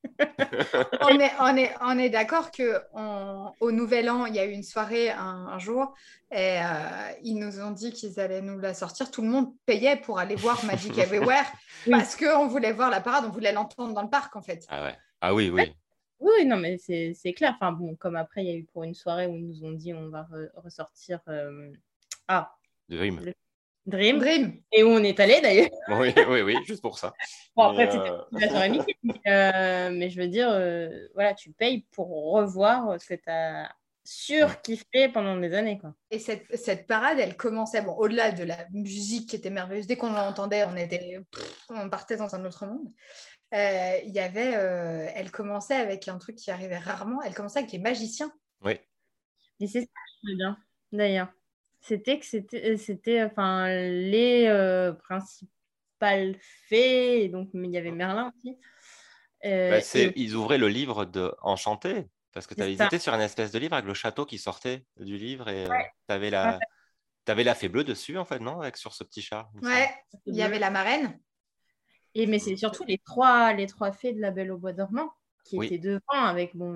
[laughs] on est, on est, on est d'accord qu'au Nouvel An, il y a eu une soirée un, un jour et euh, ils nous ont dit qu'ils allaient nous la sortir. Tout le monde payait pour aller voir Magic [laughs] Everywhere parce qu'on voulait voir la parade, on voulait l'entendre dans le parc en fait. Ah ouais. Ah oui, oui. Oui, non, mais c'est clair. Enfin bon, comme après, il y a eu pour une soirée où ils nous ont dit on va re- ressortir euh, ah, Dream. Dream, Dream. et où on est allé d'ailleurs. Oui, oui, oui, juste pour ça. Bon, Mais, après, c'était euh, la [laughs] Mickey, mais, euh, mais je veux dire, euh, voilà, tu payes pour revoir ce que tu as surkiffé pendant des années. Quoi. Et cette, cette parade, elle commençait, bon, au-delà de la musique qui était merveilleuse, dès qu'on l'entendait, on, était, pff, on partait dans un autre monde. Euh, Il y avait, euh, elle commençait avec un truc qui arrivait rarement, elle commençait avec les magiciens. Oui. Et c'est ça que je bien, d'ailleurs. C'était que c'était, c'était enfin, les euh, principales fées, et donc mais il y avait Merlin aussi. Euh, Bah, c'est- et- Ils ouvraient le livre de Enchanté, parce que tu hésité sur une espèce de livre avec le château qui sortait du livre et Ouais. tu avais la. T'avais la fée bleue dessus, en fait, non Avec sur ce petit chat. Ouais, il y avait la marraine. Et mais c'est surtout les trois, les trois fées de la Belle au Bois dormant qui Oui. étaient devant avec bon,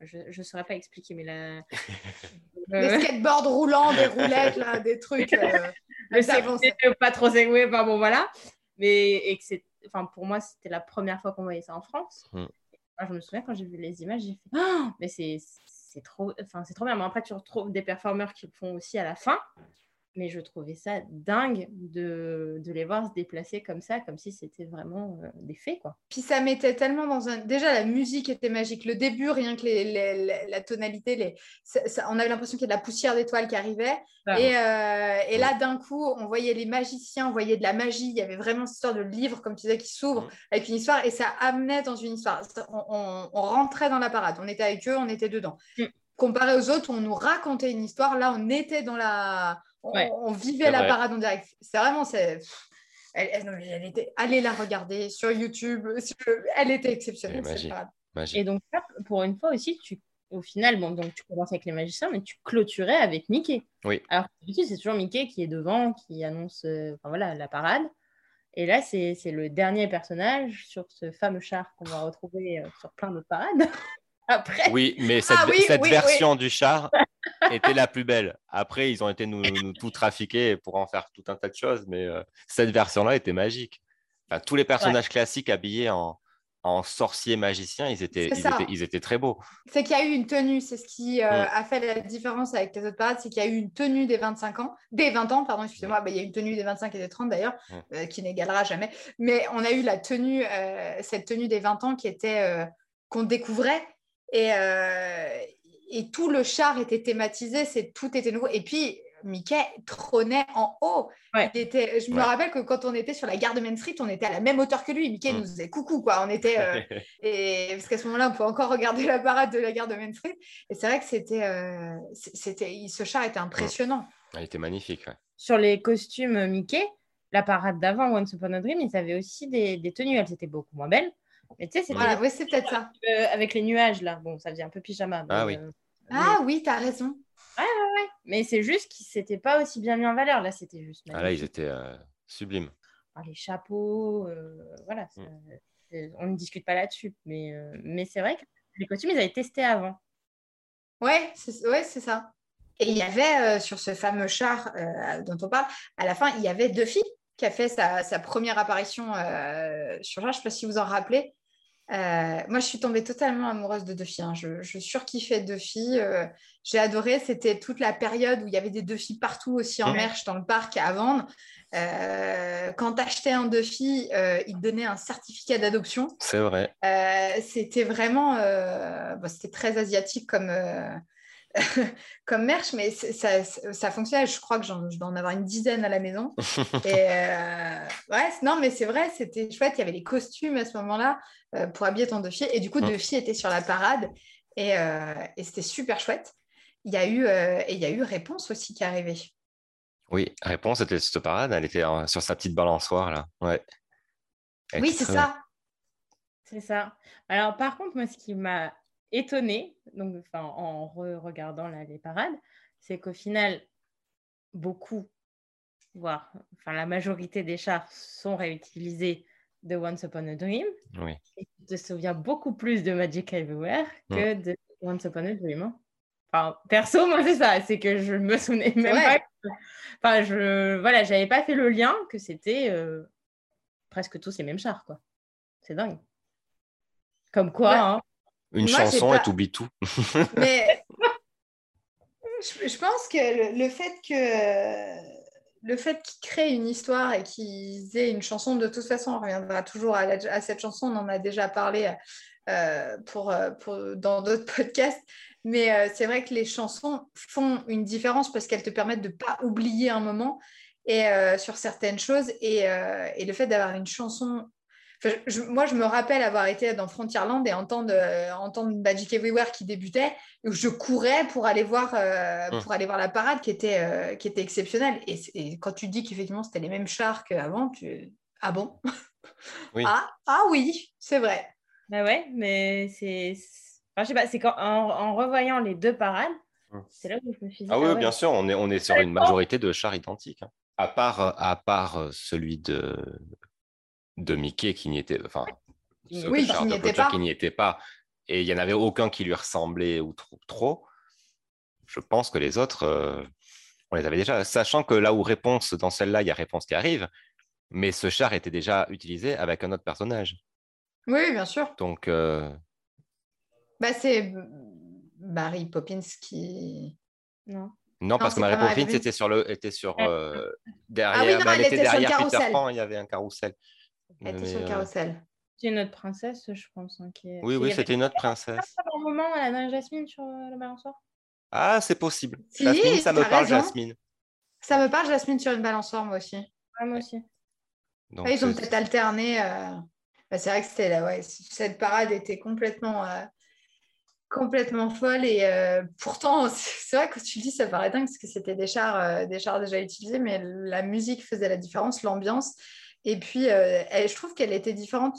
je ne saurais pas expliquer, mais la, [laughs] Les le, skateboards roulants, des roulettes, là, des trucs. euh, [laughs] le segway, pas trop segway, enfin bon voilà. Mais et que c'est, enfin pour moi c'était la première fois qu'on voyait ça en France. Mm. Je me souviens quand j'ai vu les images, j'ai fait Ah mais c'est c'est trop, enfin c'est trop bien. Mais après tu retrouves des performeurs qui le font aussi à la fin. Mais je trouvais ça dingue de, de les voir se déplacer comme ça, comme si c'était vraiment euh, des fées, quoi. Puis ça mettait tellement dans un. Déjà, la musique était magique. Le début, rien que les, les- les- la tonalité, les... ça- ça- on avait l'impression qu'il y avait de la poussière d'étoiles qui arrivait. Et, euh, et là, d'un coup, on voyait les magiciens, on voyait de la magie. Il y avait vraiment cette histoire de livre, comme tu disais, qui s'ouvre avec une histoire. Et ça amenait dans une histoire. Ça- On, on- on rentrait dans la parade. On était avec eux, on était dedans. Mm. Comparé aux autres, on nous racontait une histoire. Là, on était dans la. On, Ouais. on vivait la vrai. parade en direct. C'est vraiment. C'est... Elle, elle- non, mais elle était... Allez la regarder sur YouTube. sur- Elle était exceptionnelle. Magique. Magique. Et donc, là, pour une fois aussi, tu, au final, bon, donc tu commences avec les magiciens, mais tu clôturais avec Mickey. Oui. Alors, c'est toujours Mickey qui est devant, qui annonce euh, enfin, voilà, la parade. Et là, c'est c'est le dernier personnage sur ce fameux char qu'on va retrouver euh, sur plein d'autres parades. Après, Oui, mais cette, Ah oui, cette oui, version du char [laughs] était la plus belle. Après, ils ont été nous, nous tout trafiquer pour en faire tout un tas de choses, mais euh, cette version-là était magique. Enfin, tous les personnages classiques habillés en, en sorciers magiciens, ils étaient, C'est ils, ça. étaient, ils étaient très beaux. C'est qu'il y a eu une tenue. C'est ce qui euh, Mm. a fait la différence avec les autres parades. C'est qu'il y a eu une tenue des 25 ans. Des 20 ans, pardon, excusez-moi. Bah, il y a une tenue des 25 et des 30 d'ailleurs, Mm. euh, qui n'égalera jamais. Mais on a eu la tenue, cette tenue des 20 ans qui était. qu'on découvrait. Et, euh, et tout le char était thématisé, c'est tout était nouveau. Et puis Mickey trônait en haut. Ouais. Il était, je me Ouais. rappelle que quand on était sur la gare de Main Street, on était à la même hauteur que lui. Mickey Mm. nous faisait coucou, quoi. On était, euh, [laughs] et parce qu'à ce moment-là, on peut encore regarder la parade de la gare de Main Street. Et c'est vrai que c'était, euh, c'était, il- ce char était impressionnant. Elle était magnifique. ouais. sur les costumes Mickey, la parade d'avant, Once Upon a Dream, ils avaient aussi des, des tenues. Elles étaient beaucoup moins belles. Mais tu sais, c'était Voilà, oui, c'est peut-être ça. euh, avec les nuages, là. Bon, ça faisait un peu pyjama. Ah oui. euh, Ah oui, tu as raison. Ouais, ouais, ouais. Mais c'est juste qu'ils s'étaient pas aussi bien mis en valeur. Là, c'était juste. Ah là, ils étaient euh, sublimes. Ah, les chapeaux, euh, voilà. Mm. On ne discute pas là-dessus. Mais, euh, mais c'est vrai que les costumes, ils avaient testé avant. Ouais, c'est ouais, c'est ça. Et il y avait euh, sur ce fameux char euh, dont on parle, à la fin, il y avait Duffy qui a fait sa, sa première apparition euh, sur char. Je ne sais pas si vous en rappelez. Euh, moi, je suis tombée totalement amoureuse de Duffy. hein. Je, je surkiffais Duffy. euh, J'ai adoré. C'était toute la période où il y avait des Duffy partout aussi en Mhm. merch dans le parc à vendre. Euh, quand tu achetais un Duffy, euh, il te donnait un certificat d'adoption. C'est vrai. C'était vraiment bon, c'était très asiatique comme, [laughs] comme merch, mais ça, ça fonctionnait. Je crois que j'en- je dois en avoir une dizaine à la maison. [laughs] Et euh, ouais, non, mais c'est vrai, c'était chouette. Il y avait les costumes à ce moment-là euh, pour habiller ton Duffy. Et du coup, Mm. Duffy était sur la parade et, euh, et c'était super chouette. Il y a eu, euh, et il y a eu Réponse aussi qui est arrivée. Oui, réponse, c'était cette parade. Elle était sur sa petite balançoire, là. Ouais. Elle Oui, était c'est ça. C'est ça. Alors, par contre, moi, ce qui m'a étonnée, donc, enfin, en re- regardant là, les parades, c'est qu'au final, beaucoup, voire enfin, la majorité des chars sont réutilisés de Once Upon a Dream. Oui. Et tu te souviens beaucoup plus de Magic Everywhere que de Once Upon a Dream. hein. Enfin, perso, moi, c'est ça. C'est que je me souvenais même Ouais. pas. que- Enfin, je... Voilà, j'avais pas fait le lien que c'était euh, presque tous les mêmes chars, quoi. C'est dingue. Comme quoi, Ouais. hein. Une Moi, chanson pas- et t'oublies tout. [laughs] Mais je, je pense que le, le fait que le fait qu'ils créent une histoire et qu'ils aient une chanson, de toute façon, on reviendra toujours à, la- à cette chanson, on en a déjà parlé euh, pour, euh, pour- dans d'autres [laughs] podcasts, mais euh, c'est vrai que les chansons font une différence parce qu'elles te permettent de ne pas oublier un moment et, euh, sur certaines choses et, et le fait d'avoir une chanson Enfin, je- moi, je me rappelle avoir été dans Frontierland et entendre, euh, entendre Magic Everywhere qui débutait, où je courais pour aller voir, euh, Mm. pour aller voir la parade qui était, euh, qui était exceptionnelle. Et, quand tu dis qu'effectivement c'était les mêmes chars qu'avant, tu... ah bon? Oui. ah, ah oui, c'est vrai. Bah ouais, mais c'est. Enfin, je sais pas, c'est quand en, en revoyant les deux parades, Mm. c'est là où je me suis dit. Ah oui, ouais. bien sûr, on est, on est sur une majorité de chars identiques. hein. À part, à part celui de, de Mickey qui n'y était, enfin, Qui Oui, n'y de était pas. qui n'y était pas. Et il n'y en avait aucun qui lui ressemblait ou trop. trop. Je pense que les autres, euh, on les avait déjà. Sachant que là où réponse, dans celle-là, il y a réponse qui arrive, mais ce char était déjà utilisé avec un autre personnage. Oui, bien sûr. Donc, euh, Bah, c'est Barry Poppins qui. Non. non, parce que Mary pas Mary Poppins était sur le, était sur Ouais. euh, derrière, Ah oui, non, bah, elle elle était était sur le derrière Peter carrousel. Pan, il y avait un carrousel. Elle était Mais, sur le euh, carrousel. C'est une autre princesse, je pense. hein, qui est... Oui, y oui, c'était une autre princesse. pas un moment la Nana Jasmine sur euh, le balançoire? Ah, c'est possible. Si, Jasmine, ça me parle, raison. Jasmine. Ça me parle, Jasmine, sur une balançoire, moi aussi. Ouais, moi aussi. Donc, Ah, ils ont peut-être alterné. euh, bah, c'est vrai que c'était là, ouais. Cette parade était complètement, euh, complètement folle. Et euh, pourtant, [laughs] c'est vrai que tu le dis, ça paraît dingue parce que c'était des chars, euh, des chars déjà utilisés, mais la musique faisait la différence, l'ambiance. Et puis, euh, elle- je trouve qu'elle était différente.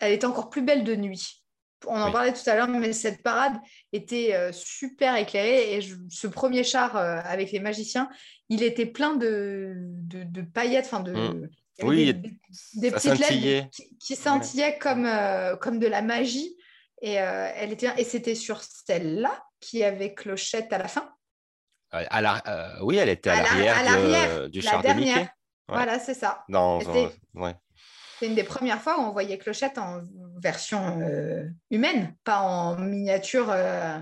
Elle était encore plus belle de nuit. On en Oui. parlait tout à l'heure, mais cette parade était euh, super éclairée. Et je- ce premier char euh, avec les magiciens, il était plein de, de, de paillettes, enfin de. Mm. Oui, des- des- des ça petites LED scintillait. qui, qui scintillaient comme, comme de la magie. Et, elle était, et c'était sur celle-là qui avait clochette à la fin. À la- oui, elle était à, À la- l'arrière du la char de Mickey. Ouais. Voilà, c'est ça. Dans, C'était- ouais. C'est une des premières fois où on voyait clochette en version euh, humaine, pas en miniature. euh.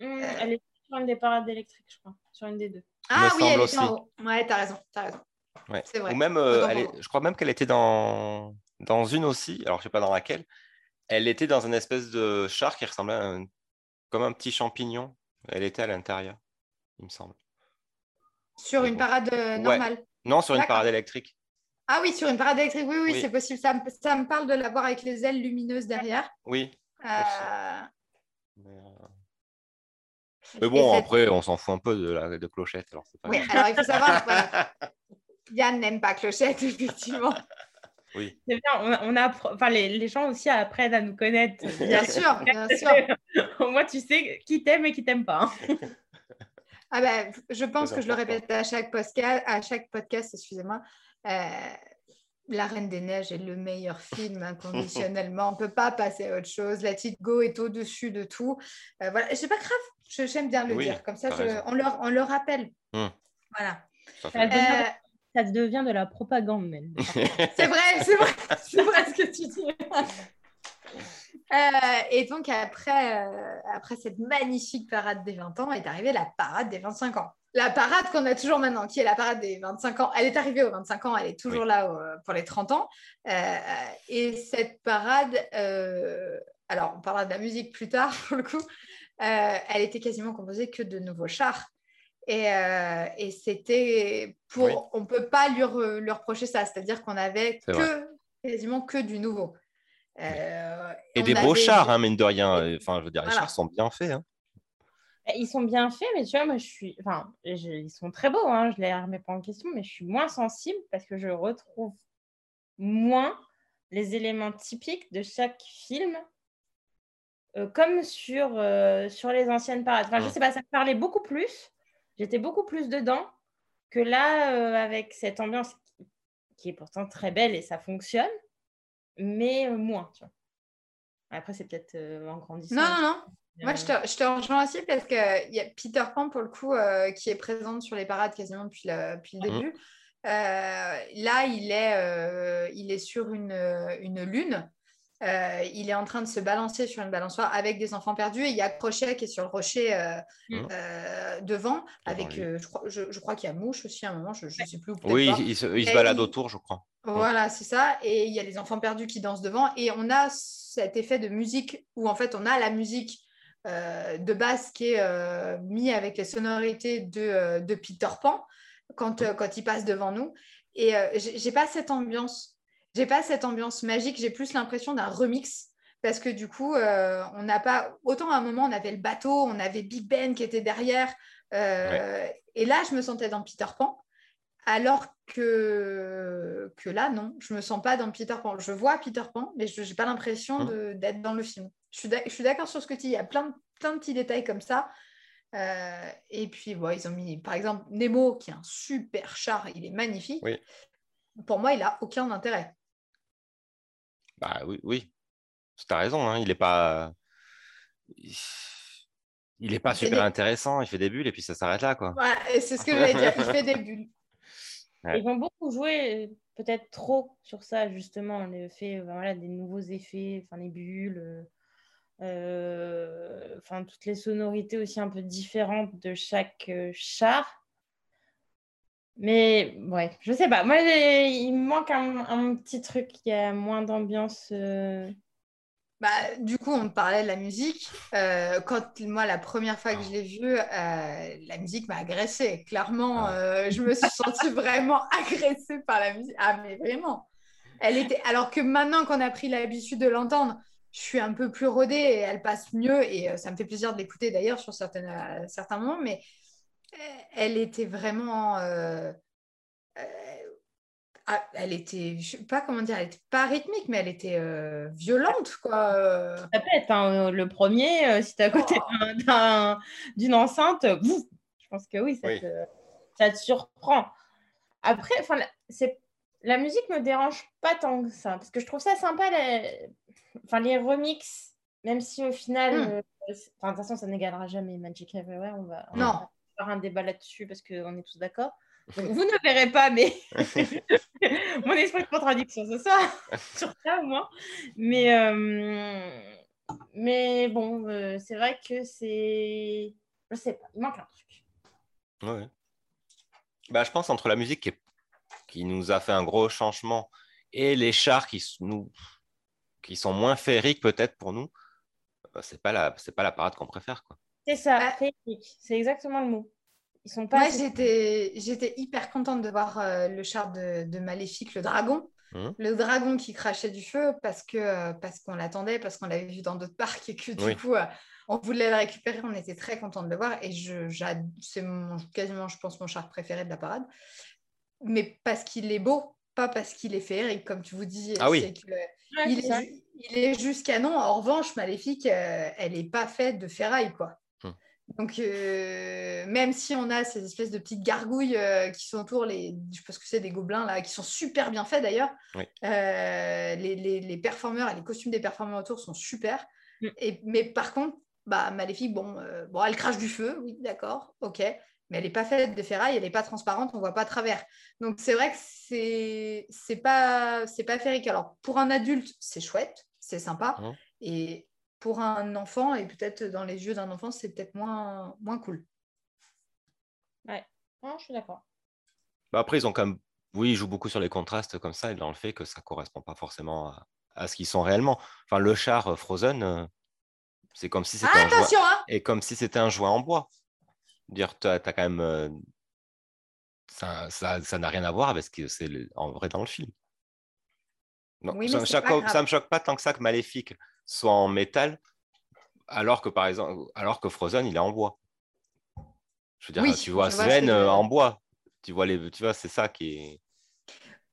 Hum, Elle est sur une des parades électriques, je crois. Sur une des deux. Ah me oui, elle était en aussi. haut. Ouais, t'as raison, t'as raison. Ouais. C'est vrai. Ou même, euh, elle est- je crois même qu'elle était dans, dans une aussi, alors je sais pas dans laquelle. Elle était dans une espèce de char qui ressemblait à un- comme un petit champignon. Elle était à l'intérieur, il me semble. Sur une parade euh, Ouais. normale. Non, sur une parade électrique. Ah oui, sur une parade électrique, oui, oui, Oui. c'est possible. Ça, me- ça me parle de la voir avec les ailes lumineuses derrière. Oui. Euh, Mais, euh, mais bon, cette- après, on s'en fout un peu de la de clochette. Alors c'est pas Oui, alors il faut savoir, [laughs] voilà, Yann n'aime pas Clochette, [laughs] effectivement. Oui. C'est bien, on, on appre- enfin, les, les gens aussi apprennent à nous connaître. Bien sûr, [laughs] bien sûr. Au moins, tu sais qui t'aime et qui t'aime pas. hein. Ah ben, je pense que je le répète à chaque podcast, à chaque podcast excusez-moi. euh, la Reine des Neiges est le meilleur film [laughs] inconditionnellement. On ne peut pas passer à autre chose. Let It Go est au-dessus de tout. Euh, voilà, c'est pas grave. Je- J'aime bien le Oui, dire. Comme ça, je- on, le, on le rappelle. Hmm. Voilà. Ça Euh, ça devient de la propagande, même. [laughs] c'est vrai, c'est vrai, c'est vrai ce que tu dis. [laughs] Euh, et donc, après, euh, après cette magnifique parade des 20 ans, est arrivée la parade des 25 ans. La parade qu'on a toujours maintenant, qui est la parade des 25 ans. Elle est arrivée aux 25 ans, elle est toujours Oui. là euh, pour les 30 ans. Et cette parade, alors on parlera de la musique plus tard [laughs] pour le coup, elle était quasiment composée que de nouveaux chars. Et, euh, et c'était pour. Oui. On ne peut pas lui, re- lui reprocher ça, c'est-à-dire qu'on avait quasiment que du nouveau. Euh, Et on des beaux chars, hein, mine de rien. Enfin, je veux dire, les Voilà. chars sont bien faits. hein. Ils sont bien faits, mais tu vois, moi, je suis. Enfin, je- ils sont très beaux, hein, je les remets pas en question, mais je suis moins sensible parce que je retrouve moins les éléments typiques de chaque film, euh, comme sur, euh, sur les anciennes parades. Enfin, je Mm. sais pas, ça me parlait beaucoup plus. J'étais beaucoup plus dedans que là, euh, avec cette ambiance qui est pourtant très belle et ça fonctionne, mais euh, moins, tu vois. Après, c'est peut-être euh, en grandissant. Non, non, non. Moi, Euh, je te, je te rejoins aussi parce qu'il y a Peter Pan, pour le coup, euh, qui est présente sur les parades quasiment depuis le, depuis le Mhm. début. Euh, là, il est, euh, il est sur une, une lune. Euh, il est en train de se balancer sur une balançoire avec des enfants perdus. Et il y a Crochet qui est sur le rocher euh, Mhm. euh, devant. avec, euh, je crois, je, je crois qu'il y a Mouche aussi à un moment, je ne sais plus. peut-être Oui, pas. il se, il se balade il- autour, je crois. Voilà, c'est ça. Et il y a les enfants perdus qui dansent devant. Et on a cet effet de musique où en fait on a la musique euh, de base qui est euh, mis avec les sonorités de, euh, de Peter Pan quand, euh, quand il passe devant nous. Et j'ai pas cette ambiance. J'ai pas cette ambiance magique. J'ai plus l'impression d'un remix. Parce que du coup, on n'a pas. Autant à un moment, on avait le bateau, on avait Big Ben qui était derrière. Et là, je me sentais dans Peter Pan. Alors que, que là, non, je me sens pas dans Peter Pan. Je vois Peter Pan, mais je n'ai pas l'impression de- d'être dans le film. Je suis d'accord sur ce que tu dis. Il y a plein de, plein de petits détails comme ça. Euh, et puis, bon, ils ont mis, par exemple, Nemo, qui est un super char, il est magnifique. Oui. Pour moi, il n'a aucun intérêt. Bah oui, oui. Tu as raison, hein, il n'est pas. Il n'est pas super des- intéressant, il fait des bulles et puis ça s'arrête là, quoi. C'est ce que je voulais dire. Il fait des bulles. Ils ont beaucoup joué, euh, peut-être trop, sur ça, justement, le fait, euh, voilà, des nouveaux effets, enfin, les bulles, euh, euh, toutes les sonorités aussi un peu différentes de chaque euh, char. Mais, ouais, je sais pas. Moi, il me manque un, petit truc, il y a moins d'ambiance. Bah, du coup, on parlait de la musique. Euh, quand moi, la première fois que je l'ai vue, euh, la musique m'a agressée. Clairement, Ah. euh, je me suis sentie [laughs] vraiment agressée par la musique. Ah, mais vraiment. Elle était... Alors que maintenant qu'on a pris l'habitude de l'entendre, je suis un peu plus rodée et elle passe mieux. Et ça me fait plaisir de l'écouter d'ailleurs sur certaines, certains moments. Mais elle était vraiment. Euh, euh, ah, elle était, je sais pas comment dire, elle était pas rythmique, mais elle était euh, violente, quoi. euh. Ça peut être hein, le premier, euh, si tu es à côté Oh. d'un- d'un- d'une enceinte, euh, bouf, je pense que oui, ça, Oui. Te, ça te surprend. Après, enfin, la- c'est la musique me dérange pas tant que ça, parce que je trouve ça sympa, les, enfin, les remixes, même si au final, Mm. euh, enfin, de toute façon, ça n'égalera jamais Magic Everywhere, on va, on Non. va faire un débat là-dessus parce qu'on est tous d'accord. Vous ne verrez pas, mais [laughs] mon esprit de contradiction ce soir, [laughs] sur ça au moins. Mais, euh, mais bon, euh, c'est vrai que c'est. Je sais pas, il manque un truc. Ouais. Bah, je pense entre la musique qui, est- qui nous a fait un gros changement et les chars qui, nous, qui sont moins féeriques peut-être pour nous, euh, c'est pas la, c'est pas la parade qu'on préfère, quoi. C'est ça, Ah. féerique, c'est exactement le mot. Ils sont pas. Moi, assez- j'étais, j'étais hyper contente de voir euh, le char de, de Maléfique, le dragon. Mhm. Le dragon qui crachait du feu parce que euh, parce qu'on l'attendait, parce qu'on l'avait vu dans d'autres parcs et que du Oui. coup, euh, on voulait le récupérer. On était très content de le voir. Et je, c'est quasiment, je pense, mon char préféré de la parade. Mais parce qu'il est beau, pas parce qu'il est féerique, comme tu vous dis. Ah oui. c'est que, Ouais, il, est, il est juste canon. En revanche, Maléfique, euh, elle n'est pas faite de ferraille, quoi. Donc, euh, même si on a ces espèces de petites gargouilles euh, qui sont autour, les, je pense que c'est des gobelins là, qui sont super bien faits d'ailleurs. Oui. Euh, les, les, les performeurs et les costumes des performeurs autour sont super. Hmm. Et, mais par contre, bah, Maléfique, bon, euh, bon, elle crache du feu, oui, d'accord, ok. Mais elle n'est pas faite de ferraille, elle n'est pas transparente, on ne voit pas à travers. Donc c'est vrai que c'est c'est pas c'est pas féerique. Alors pour un adulte, c'est chouette, c'est sympa. Mhm. Et pour un enfant et peut-être dans les yeux d'un enfant, c'est peut-être moins moins cool. Non, je suis d'accord. Bah, après, ils ont quand même. Oui, ils jouent beaucoup sur les contrastes comme ça et dans le fait que ça correspond pas forcément à, à ce qu'ils sont réellement. Enfin, le char euh, Frozen, euh, c'est comme si c'était Ah, un hein Et comme si c'était un jouet en bois. Dire, tu as, quand même. euh, ça ça- ça n'a rien à voir avec ce que c'est le- en vrai dans le film. Donc, Oui, ça, me choque, ça me choque pas tant que ça que Maléfique soit en métal, alors que par exemple, alors que Frozen, il est en bois. Je veux dire, Oui, tu vois Sven euh, en bois. Tu vois, les, tu vois c'est ça qui est.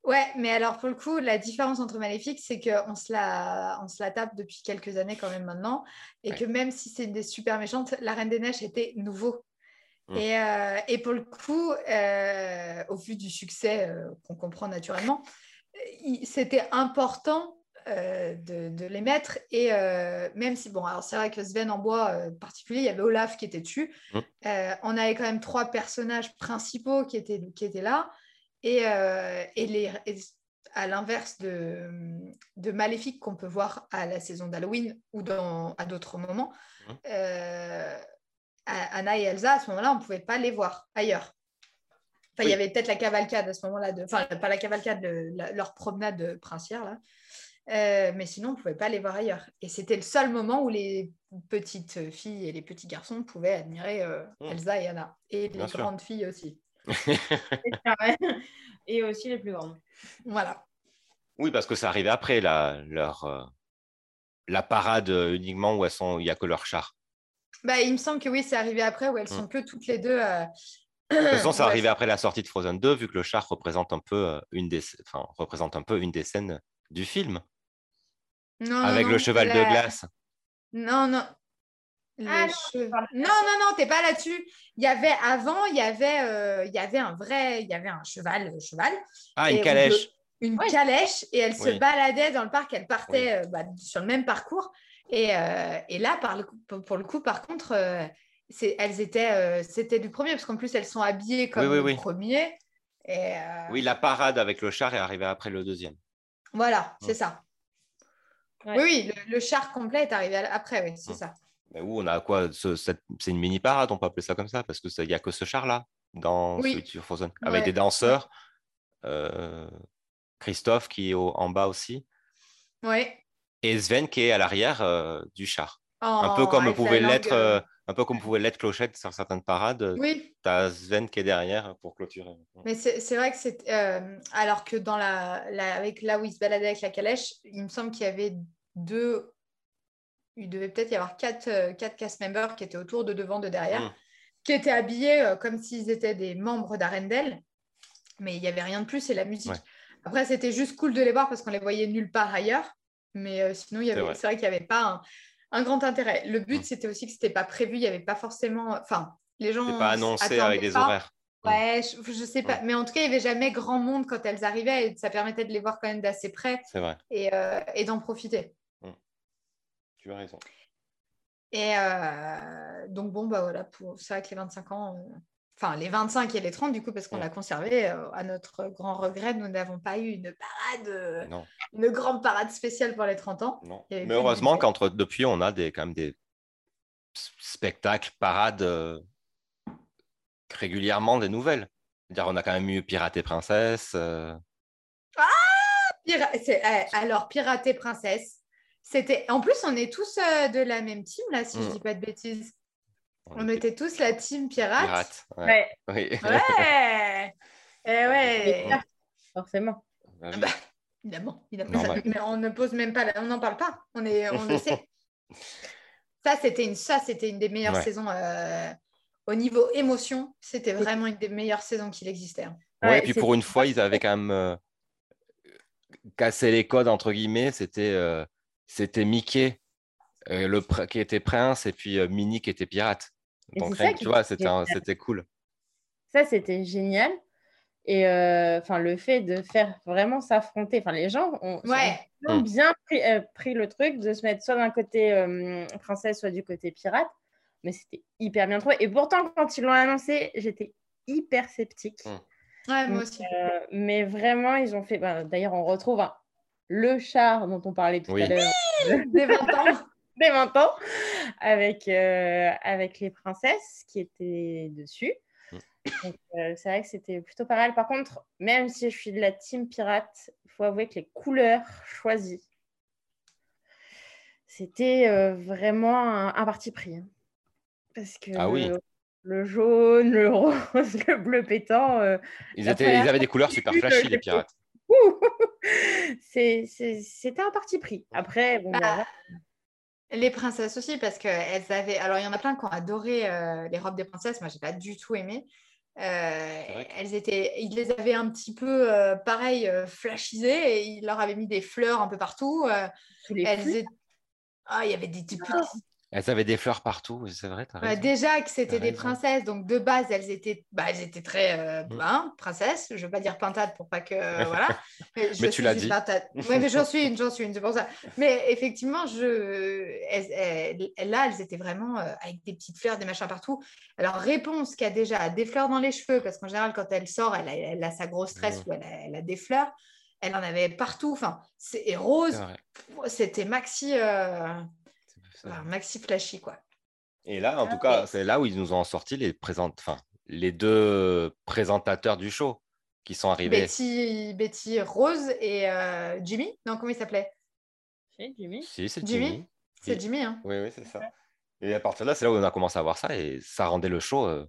Ouais, mais alors pour le coup, la différence entre Maléfique, c'est qu'on se, la... on se la tape depuis quelques années quand même maintenant. Et Ouais. que même si c'est des super méchantes, la Reine des Neiges était nouveau. Mm. Et, euh, et pour le coup, euh, au vu du succès qu'on comprend naturellement, c'était important euh, de, de les mettre. Et euh, même si, bon, alors c'est vrai que Sven en bois euh, particulier, il y avait Olaf qui était dessus. Mm. Euh, on avait quand même trois personnages principaux qui étaient, qui étaient là. Et, et les, et à l'inverse de, de Maléfique qu'on peut voir à la saison d'Halloween ou dans, à d'autres moments, à- Anna et Elsa, à ce moment-là, on ne pouvait pas les voir ailleurs. Enfin, il y avait peut-être la cavalcade à ce moment-là, de... enfin, pas la cavalcade, le- la- leur promenade princière, là. Euh, mais sinon, on ne pouvait pas les voir ailleurs. Et c'était le seul moment où les petites filles et les petits garçons pouvaient admirer euh, Mhm. Elsa et Anna. Et les sûr. grandes filles aussi. [laughs] Et aussi les plus grandes. Voilà. Oui, parce que ça arrivait après la, leur, euh, la parade uniquement où elles sont, il n'y a que leur char. Bah, il me semble que oui, c'est arrivé après où elles sont que toutes les deux. euh, De toute façon, [clears throat] ça ouais, arrivait après la sortie de Frozen 2, vu que le char représente un peu une des, enfin, représente un peu une des scènes du film, non, avec non, le cheval de la- glace. Non, non. Le Ah non, non, non, non, t'es pas là-dessus. Il y avait avant, il y avait, euh, il y avait un vrai, il y avait un cheval, euh, cheval, Ah, une on calèche. une calèche, et elle se baladait dans le parc. Elle partait euh, bah, sur le même parcours. Et, euh, et là, par le coup- pour, le coup, par contre, euh, c'est, elles étaient, euh, c'était du premier, parce qu'en plus, elles sont habillées comme oui, le oui. premier. Et euh, Oui, la parade avec le char est arrivée après le deuxième. voilà, c'est ça. Ouais. Oui, oui, le, le char complet est arrivé après, oui, c'est Ouais. ça. Mais où on a quoi ce- C'est une mini parade, on peut appeler ça comme ça, parce que il n'y a que ce char-là dans Oui. Frozen, avec Ouais. des danseurs. euh, Christophe qui est au- en bas aussi, Oui. et Sven qui est à l'arrière euh, du char. un peu comme avec la pouvait l'être, euh, un peu comme pouvait l'être Clochette sur certaines parades. Oui, Tu as Sven qui est derrière pour clôturer. mais c'est vrai que c'est. euh, alors que dans la, la- avec là où il se baladait avec la calèche, il me semble qu'il y avait deux. Il devait peut-être y avoir quatre, euh, quatre cast members qui étaient autour de devant, de derrière, Mm. qui étaient habillés euh, comme s'ils étaient des membres d'Arendelle. Mais il n'y avait rien de plus, et la musique. Ouais. Après, c'était juste cool de les voir parce qu'on les voyait nulle part ailleurs. Mais euh, sinon, il y C'est vrai. vrai, qu'il n'y avait pas un, un grand intérêt. Le but, Mm. c'était aussi que ce n'était pas prévu. Il n'y avait pas forcément. Enfin, les gens. Pas annoncé avec des pas. horaires. Mm. Ouais, je, je sais pas. Mais en tout cas, il n'y avait jamais grand monde quand elles arrivaient et ça permettait de les voir quand même d'assez près C'est vrai, et, euh, et d'en profiter. tu as raison. Et euh, donc, bon, bah voilà, pour... c'est vrai que les 25 ans, euh, enfin les 25 et les 30, du coup, parce qu'on Mm. l'a conservé, euh, à notre grand regret, nous n'avons pas eu une parade, euh, Non, une grande parade spéciale pour les 30 ans. non. Mais heureusement qu'entre depuis, on a des, quand même des spectacles, parades euh, régulièrement des nouvelles. C'est-à-dire, on a quand même eu Pirate et Princesse. euh, Pira- c'est- eh, alors, Pirate et Princesse, c'était. En plus, on est tous de la même team, là, si je Mm. dis pas de bêtises. On On était était tous la team Pirate. ouais. Ouais, Oui. Ouais [laughs] Eh ouais forcément. Bah, Évidemment. Mais on ne pose même pas, la- on n'en parle pas. On est, on le sait. [laughs] Ça, c'était une, ça, c'était une des meilleures Ouais. saisons euh, au niveau émotion. C'était vraiment une des meilleures saisons qu'il existait. hein. Ouais, et puis pour une fois, ils avaient quand même euh, casser les codes, entre guillemets, c'était euh, c'était Mickey euh, le qui était prince et puis euh, Minnie qui était pirate. Donc, tu vois, c'était cool. Ça, c'était génial. Et enfin, le fait de faire vraiment s'affronter, enfin, les gens ont, mm. bien pris, le truc de se mettre soit d'un côté princesse, soit du côté pirate. Mais c'était hyper bien trouvé. Et pourtant, quand ils l'ont annoncé, j'étais hyper sceptique. Mm. Ouais, moi aussi. Euh, mais vraiment, ils ont fait. Ben, d'ailleurs, on retrouve hein, le char dont on parlait tout à l'heure. Des 20 ans. Des 20 ans. Avec, euh, avec les princesses qui étaient dessus. Mm. Euh, c'est vrai que c'était plutôt pas mal. Par contre, même si je suis de la team pirate, il faut avouer que les couleurs choisies, c'était vraiment un, parti pris. Hein. Parce que ah oui le jaune, le [laughs] rose, le bleu pétant. Euh, ils, étaient, ils, avaient des couleurs super flashy, les pirates. [laughs] C'était un parti pris. Après, bon, bah, bah les princesses aussi, parce qu'elles avaient. Alors, il y en a plein qui ont adoré euh, les robes des princesses. Moi, j'ai pas du tout aimé. Euh, elles étaient, ils les avaient un petit peu pareil flashisées et ils leur avaient mis des fleurs un peu partout. elles Ah, il y avait des, des ah. Elles avaient des fleurs partout, c'est vrai. Bah, déjà que c'était des princesses, donc de base, elles étaient, bah, elles étaient très euh, mm. hein, princesses. Je ne veux pas dire pintade pour pas que. voilà. [laughs] Mais, tu l'as dit. [laughs] Mais j'en suis une, j'en suis une, c'est pour ça. Mais effectivement, je... là, elles étaient vraiment euh, avec des petites fleurs, des machins partout. Alors, réponse qui a déjà des fleurs dans les cheveux, parce qu'en général, quand elle sort, elle a, sa grosse tresse mm. ou elle a, des fleurs. Elle en avait partout. Enfin, c'est rose. C'était maxi. Euh, maxi flashy, quoi. Et là, en tout cas, c'est là où ils nous ont sorti les, enfin, les deux présentateurs du show qui sont arrivés. Betty, Betty Rose et euh, Jimmy. Non, comment il s'appelait? Jimmy. Si, c'est Jimmy. C'est Jimmy. Hein. Oui, oui, c'est ça. Et à partir de là, c'est là où on a commencé à voir ça et ça rendait le show euh,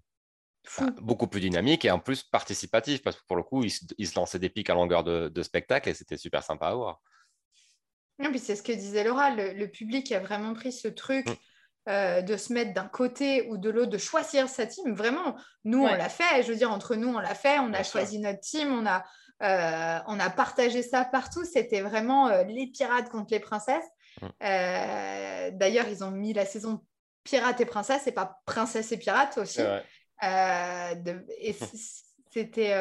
bah, beaucoup plus dynamique et en plus participatif parce que pour le coup, ils, se lançaient des pics à longueur de, de spectacle et c'était super sympa à voir. Non, puis c'est ce que disait Laura, le, public a vraiment pris ce truc mm. euh, de se mettre d'un côté ou de l'autre, de choisir sa team. Vraiment, nous, on l'a fait. Je veux dire, entre nous, on l'a fait. On a choisi notre team. On a, euh, on a partagé ça partout. C'était vraiment euh, les pirates contre les princesses. Mm. D'ailleurs, ils ont mis la saison pirates et princesses et pas princesse et pirates aussi. et c'était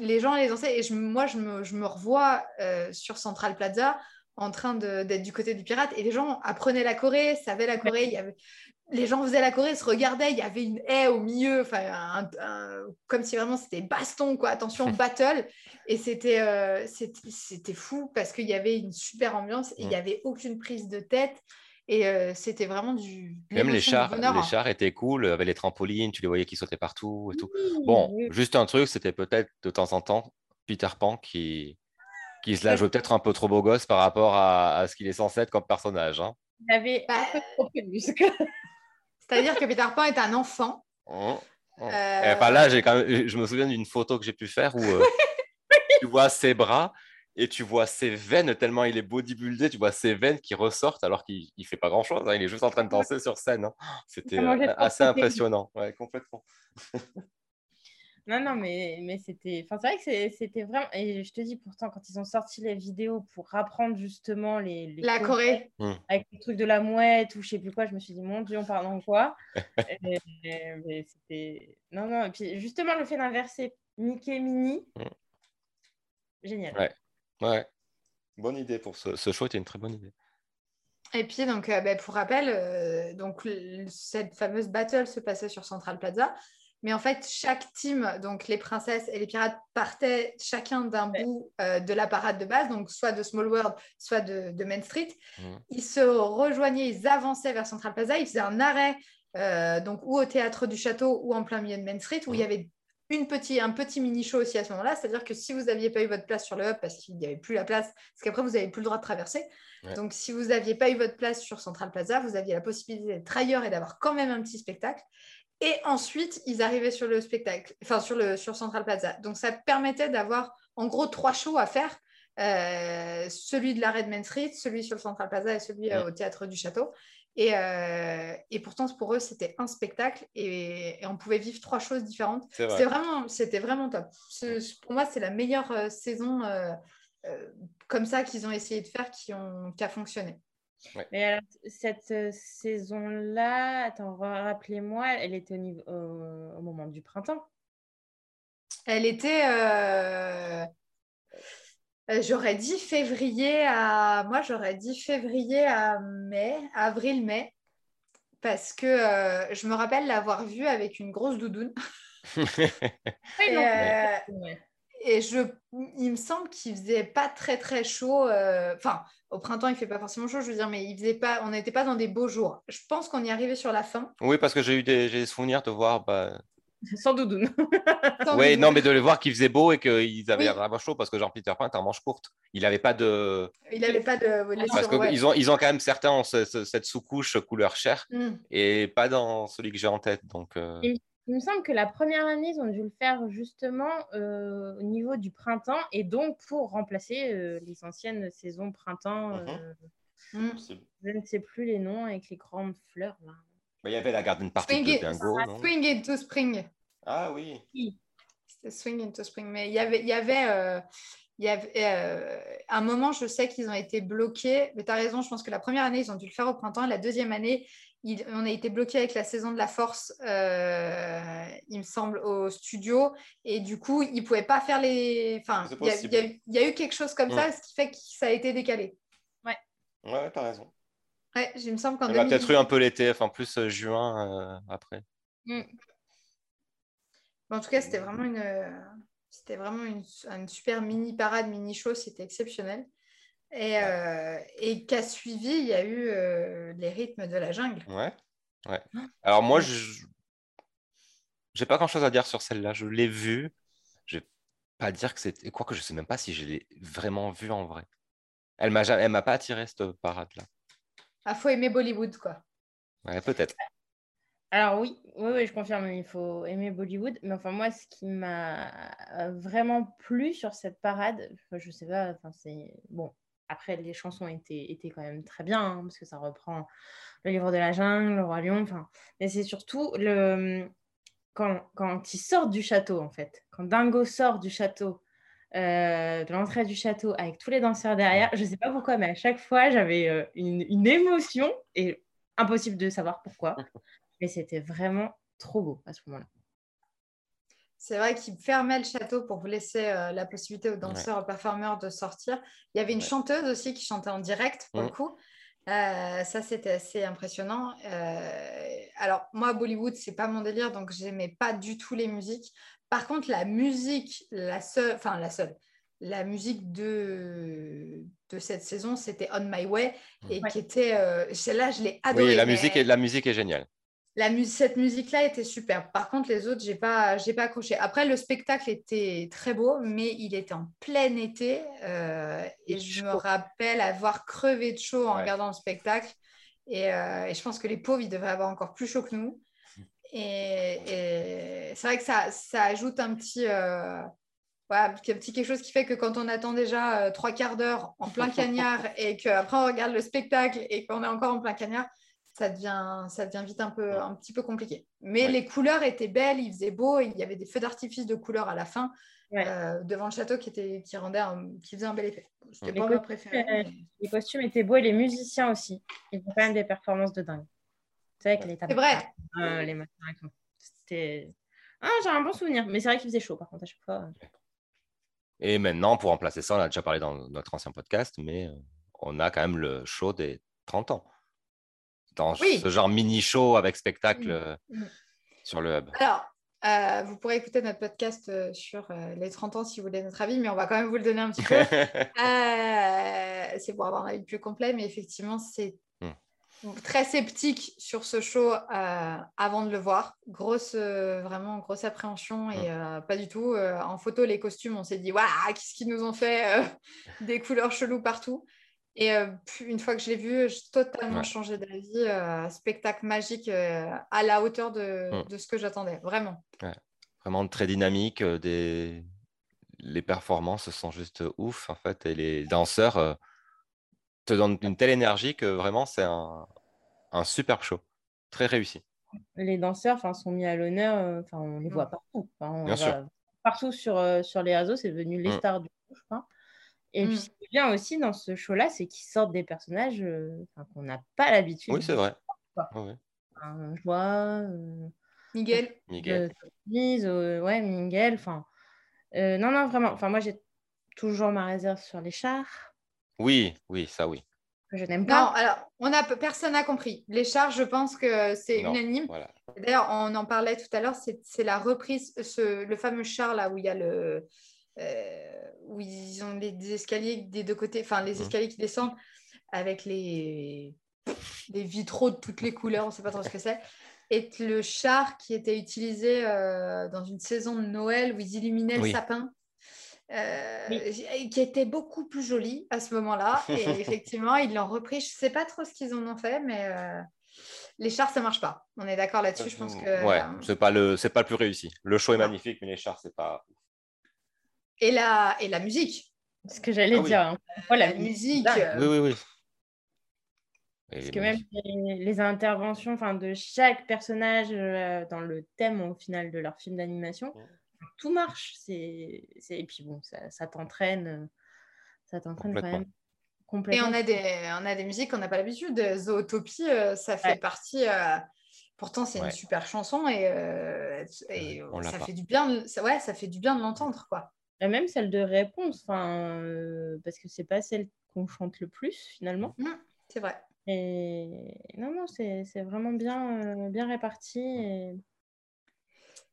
les gens les anciens et moi je me, revois euh, sur Central Plaza en train d'être du côté du pirate et les gens apprenaient la Corée, savaient la Corée, il y avait, les gens faisaient la Corée, se regardaient, il y avait une haie au milieu, enfin comme si vraiment c'était baston quoi, attention [laughs] battle. Et c'était euh, c'était fou parce qu'il y avait une super ambiance et il n'y avait aucune prise de tête. Et euh, c'était vraiment du. Même les chars, les chars étaient cool, avec les trampolines, tu les voyais qui sautaient partout et tout. bon, juste un truc, c'était peut-être de temps en temps Peter Pan qui, qui se la jouait peut-être un peu trop beau gosse par rapport à, à ce qu'il est censé être comme personnage. Hein. Il avait un peu trop de muscles. [laughs] C'est-à-dire que Peter Pan est un enfant. Oh, oh. Euh... Et, là, quand même, je me souviens d'une photo que j'ai pu faire où [laughs] euh, tu vois ses bras et tu vois ses veines, tellement il est bodybuildé, tu vois ses veines qui ressortent alors qu'il ne fait pas grand-chose, hein. il est juste en train de danser sur scène. Hein. [laughs] C'était euh, assez impressionnant, ouais, complètement. [laughs] non, non, mais, mais c'était... Enfin, c'est vrai que c'était vraiment... Et je te dis, pourtant, quand ils ont sorti les vidéos pour apprendre justement les... la Corée mmh. Avec le truc de la mouette ou je sais plus quoi, je me suis dit, mon Dieu, on parle en quoi? [laughs] C'était... Non, non, et puis justement, le fait d'inverser Mickey Mini, mmh. génial. Ouais. Ouais, bonne idée pour ce, ce show, était une très bonne idée. Et puis, donc, euh, ben, pour rappel, euh, donc, cette fameuse battle se passait sur Central Plaza. Mais en fait, chaque team, donc les princesses et les pirates, partaient chacun d'un bout euh, de la parade de base, donc soit de Small World, soit de, de Main Street. Mmh. Ils se rejoignaient, ils avançaient vers Central Plaza, ils faisaient un arrêt, donc ou au théâtre du château ou en plein milieu de Main Street, où il y avait une petit, un petit mini-show aussi à ce moment-là. C'est-à-dire que si vous n'aviez pas eu votre place sur le hub parce qu'il n'y avait plus la place, parce qu'après, vous n'avez plus le droit de traverser. Donc, si vous n'aviez pas eu votre place sur Central Plaza, vous aviez la possibilité d'être ailleurs et d'avoir quand même un petit spectacle. Et ensuite, ils arrivaient sur le spectacle, enfin sur, le, sur Central Plaza. Donc, ça permettait d'avoir en gros trois shows à faire. Euh, celui de la Red Main Street, celui sur le Central Plaza et celui euh, au Théâtre du Château. Et, euh, et pourtant, pour eux, c'était un spectacle et, et on pouvait vivre trois choses différentes. Vrai. C'était vraiment, c'était vraiment top. Ce- pour moi, c'est la meilleure euh, saison euh, euh, comme ça qu'ils ont essayé de faire qui, ont, qui a fonctionné. Mais alors, cette euh, saison-là, attends, rappelez-moi, elle était au, niveau, au, au moment du printemps. Elle était, j'aurais dit février à, moi j'aurais dit février à mai, avril-mai, parce que euh, je me rappelle l'avoir vue avec une grosse doudoune. [laughs] [laughs] Oui, Et, euh. Et je, il me semble qu'il faisait pas très très chaud. euh, Enfin, au printemps, il fait pas forcément chaud, je veux dire, mais il faisait pas, on n'était pas dans des beaux jours. Je pense qu'on y arrivait sur la fin. Oui, parce que j'ai eu des, j'ai des souvenirs de voir. Bah... [laughs] Sans doudoune. Oui, non, mais de les voir qu'il faisait beau et qu'ils avaient Oui. vraiment chaud parce que Jean Peter Pan est en manche courte. Il n'avait pas de. Il n'avait pas de. les Parce qu'ils ouais. ont, ils ont quand même certains ont ce- ce- cette sous-couche couleur chair Hmm. et pas dans celui que j'ai en tête. Donc, euh, Il me semble que la première année, ils ont dû le faire justement euh, au niveau du printemps et donc pour remplacer euh, les anciennes saisons printemps. Mhm. euh, Hmm. je ne sais plus les noms avec les grandes fleurs. Là. il y avait la garden party Swing de it- non Swing into spring. Ah oui. C'était Swing into Spring. Mais il y avait, il y avait, euh, il y avait euh, un moment, je sais qu'ils ont été bloqués. Mais tu as raison, je pense que la première année, ils ont dû le faire au printemps. La deuxième année, il- on a été bloqué avec la saison de la force, euh, il me semble, au studio. Et du coup, ils ne pouvaient pas faire les. Enfin, il y, a- y eu- il y a eu quelque chose comme Mm. ça, ce qui fait que ça a été décalé. Ouais, raison. Ouais, il me semble qu'en Il a peut-être 2018 eu un peu l'été, enfin plus juin après. Mais En tout cas, c'était vraiment une, euh, c'était vraiment une, une super mini parade, mini show, c'était exceptionnel. Et, euh, et qu'a suivi, il y a eu euh, les rythmes de la jungle. Ouais. ouais. Alors moi, je j'ai pas grand-chose à dire sur celle-là. Je l'ai vue. Je vais pas dire que c'était. Quoique je sais même pas si je l'ai vraiment vue en vrai. Elle m'a jamais... elle m'a pas attiré cette parade-là. Ah, faut aimer Bollywood, quoi. Ouais, peut-être. Alors oui, oui, oui, je confirme, il faut aimer Bollywood. Mais enfin, moi, ce qui m'a euh, vraiment plu sur cette parade, je sais pas, enfin, c'est... Bon, après, les chansons étaient, étaient quand même très bien, hein, parce que ça reprend le livre de la jungle, le roi lion, enfin... Mais c'est surtout le... Quand, quand ils sortent du château, en fait. Quand Dingo sort du château, euh, de l'entrée du château, avec tous les danseurs derrière, je sais pas pourquoi, mais à chaque fois, j'avais euh, une, une émotion, et impossible de savoir pourquoi. Mais c'était vraiment trop beau à ce moment-là. C'est vrai qu'ils fermaient le château pour vous laisser euh, la possibilité aux danseurs, aux performeurs de sortir. Il y avait une Ouais. chanteuse aussi qui chantait en direct, pour le Mhm. coup. Euh, ça, c'était assez impressionnant. Euh, alors, moi, Bollywood, c'est pas mon délire, donc j'aimais pas du tout les musiques. Par contre, la musique, la seule, enfin la seule, la musique de, de cette saison, c'était On My Way, et Ouais. qui était, euh, celle-là, je l'ai adorée. Oui, la mais- musique, est... la musique est géniale. La cette musique-là était superbe. Par contre, les autres, j'ai pas, j'ai pas accroché. Après, le spectacle était très beau, mais il était en plein été. euh, et je me rappelle avoir crevé de chaud en Ouais. regardant le spectacle. Et, euh, et je pense que les pauvres, ils devaient avoir encore plus chaud que nous. Et, et c'est vrai que ça, ça ajoute un petit, euh, voilà, un petit quelque chose qui fait que quand on attend déjà euh, trois quarts d'heure en plein cagnard et qu'après on regarde le spectacle et qu'on est encore en plein cagnard, ça devient, ça devient vite un, peu, un petit peu compliqué. Mais Ouais. les couleurs étaient belles, il faisait beau, il y avait des feux d'artifice de couleurs à la fin Ouais. euh, devant le château qui, était, qui, rendait un- qui faisait un bel effet. C'était Les pas ma costumes, préférée. euh, mais- Les costumes étaient beaux et les musiciens aussi. Ils font quand même des performances de dingue. C'est vrai que les C'est vrai. euh, les. C'était. Ah, j'ai un bon souvenir. Mais c'est vrai qu'il faisait chaud par contre à chaque fois. Et maintenant, pour remplacer ça, on a déjà parlé dans notre ancien podcast, mais euh, on a quand même le show des 30 ans. Dans Oui. ce genre mini show avec spectacle Mm. euh, Mm. sur le hub. Alors, euh, vous pourrez écouter notre podcast euh, sur euh, les 30 ans si vous voulez notre avis, mais on va quand même vous le donner un petit peu. [laughs] C'est pour avoir un avis plus complet, mais effectivement, c'est Hmm. très sceptique sur ce show avant de le voir. Grosse, vraiment grosse appréhension et pas du tout. En photo, les costumes, on s'est dit, waouh, qu'est-ce qu'ils nous ont fait [laughs] Des couleurs cheloues partout. Et euh, une fois que je l'ai vu, j'ai totalement Ouais. changé d'avis. Euh, spectacle magique euh, à la hauteur de, Hmm. de ce que j'attendais, vraiment. Vraiment très dynamique. euh, des... Les performances sont juste ouf, en fait. Et les danseurs euh, te donnent une telle énergie que vraiment, c'est un, un superbe show. Très réussi. Les danseurs sont mis à l'honneur, enfin, on les voit partout. On Bien va sûr. Partout sur, euh, sur les réseaux, c'est devenu les Mm. stars du show, je crois. Et Mm. puis, ce qui est bien aussi dans ce show-là, c'est qu'ils sortent des personnages euh, qu'on n'a pas l'habitude. Oui, c'est vrai. Ouais. Un Joie, euh, Miguel. Miguel. euh, euh, ouais, Miguel. Enfin, euh, non, non, vraiment. Enfin, moi, j'ai toujours ma réserve sur les chars, Oui, oui, ça oui. je n'aime Non, pas. alors, on a, personne n'a compris. Les chars, je pense que c'est Non, unanime. Voilà. D'ailleurs, on en parlait tout à l'heure, c'est c'est la reprise, ce, le fameux char là où il y a le. Euh, où ils ont les, des escaliers des deux côtés, enfin les Mhm. escaliers qui descendent avec les, les vitraux de toutes les couleurs, on ne sait pas trop ce que c'est. Et le char qui était utilisé euh, dans une saison de Noël où ils illuminaient Oui. le sapin. euh, Oui. qui était beaucoup plus joli à ce moment-là. Et [laughs] effectivement, ils l'ont repris. Je ne sais pas trop ce qu'ils en ont fait, mais euh, les chars, ça marche pas. On est d'accord là-dessus. Je pense que. Ouais, euh, c'est pas le, c'est pas le plus réussi. Le show est magnifique, mais les chars, c'est pas. Et, la, et la musique. Ce que j'allais Ah oui. dire. hein. Voilà, La musique. euh, Oui, oui, oui. Et Parce que même les, les interventions enfin, de chaque personnage euh, dans le thème au final de leur film d'animation, Ouais. tout marche. C'est, c'est- Et puis bon, ça, ça t'entraîne. euh, Ça t'entraîne quand Complètement. même. Et Complètement. on a des, on a des musiques qu'on n'a pas l'habitude. Zootopie, euh, ça fait Ouais. partie. euh, pourtant, c'est Ouais. une super chanson et, euh, ça pas. fait du bien. de- ça- ouais, ça fait du bien de l'entendre, quoi. Et même celle de réponse, enfin, euh, parce que c'est pas celle qu'on chante le plus finalement. Mm, c'est vrai. Et non, non, c'est c'est vraiment bien, euh, bien réparti et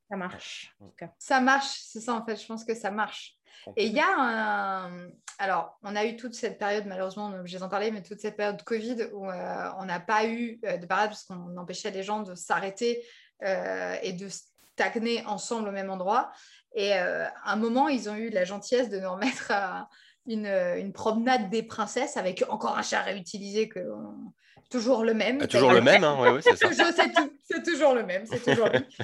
ça marche. En tout cas. Ça marche, c'est ça en fait. Je pense que ça marche. Et il y a un. Alors, on a eu toute cette période, malheureusement, on est obligé d'en parler, mais toute cette période Covid où euh, on n'a pas eu de parade parce qu'on empêchait les gens de s'arrêter euh, et de stagner ensemble au même endroit. Et euh, à un moment, ils ont eu la gentillesse de nous remettre à une, une promenade des princesses avec encore un char réutilisé, que on- toujours le même. Ah, toujours le même, hein, ouais, ouais, c'est ça. [laughs] Toujours, c'est toujours le même, c'est toujours lui. [laughs]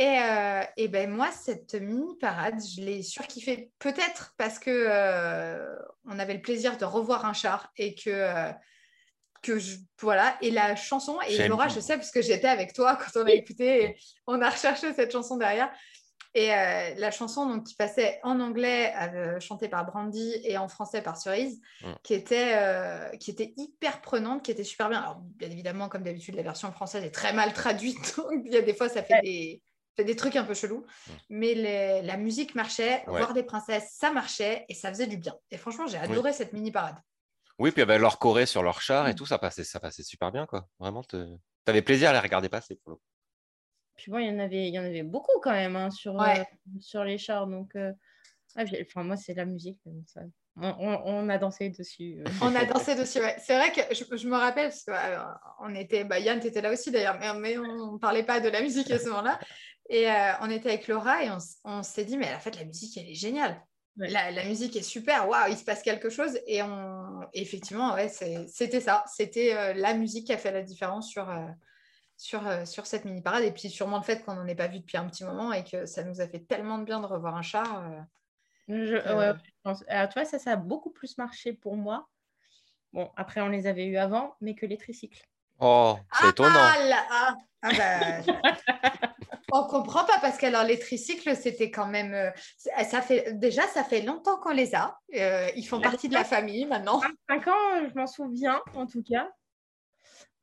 Et, euh, et ben moi, cette mini parade, je l'ai surkiffée. Peut-être parce que euh, on avait le plaisir de revoir un char et que, euh, que je, voilà. Et la chanson, et Laura, je sais parce que j'étais avec toi quand on a écouté, et on a recherché cette chanson derrière. Et euh, la chanson donc, qui passait en anglais, euh, chantée par Brandy, et en français par Cerise, Mm. qui, était, euh, qui était hyper prenante, qui était super bien. Alors, bien évidemment, comme d'habitude, la version française est très mal traduite, [laughs] donc il y a des fois, ça fait des, fait des trucs un peu chelous. Mm. Mais les- la musique marchait, Ouais. voir des princesses, ça marchait, et ça faisait du bien. Et franchement, j'ai adoré cette mini parade. Oui, puis avec leur choré sur leur char et Mm. tout, ça passait, ça passait super bien, quoi. Vraiment, te... avais plaisir à les regarder passer. Pour le coup. Puis bon, il y en avait, il y en avait beaucoup quand même hein, sur, Ouais. euh, sur les chars. Donc, euh, ah, enfin, moi, c'est la musique. bon, ça- on, on- on a dansé dessus. euh. On a dansé [laughs] dessus, ouais. C'est vrai que je, je me rappelle, parce que on était, bah, Yann, tu étais là aussi d'ailleurs, mais, mais on ne parlait pas de la musique à ce moment-là. Et on était avec Laura et on, on s'est dit, mais en fait, la musique, elle est géniale. Ouais. La, la musique est super, waouh, il se passe quelque chose. Et on, effectivement, ouais, c'était ça. C'était euh, la musique qui a fait la différence sur, euh, sur, euh, sur cette mini parade. Et puis sûrement le fait qu'on n'en ait pas vu depuis un petit moment et que ça nous a fait tellement de bien de revoir un char. euh. Je- Euh. ouais, je pense- Alors, tu vois, ça, ça a beaucoup plus marché pour moi. Bon, après, on les avait eu avant, mais que les tricycles. Oh, c'est étonnant. Ah, là, ah, ah bah, on comprend pas parce que alors les tricycles c'était quand même euh, ça fait déjà ça fait longtemps qu'on les a Euh, ils font partie de la famille maintenant 25 ans, je m'en souviens, en tout cas.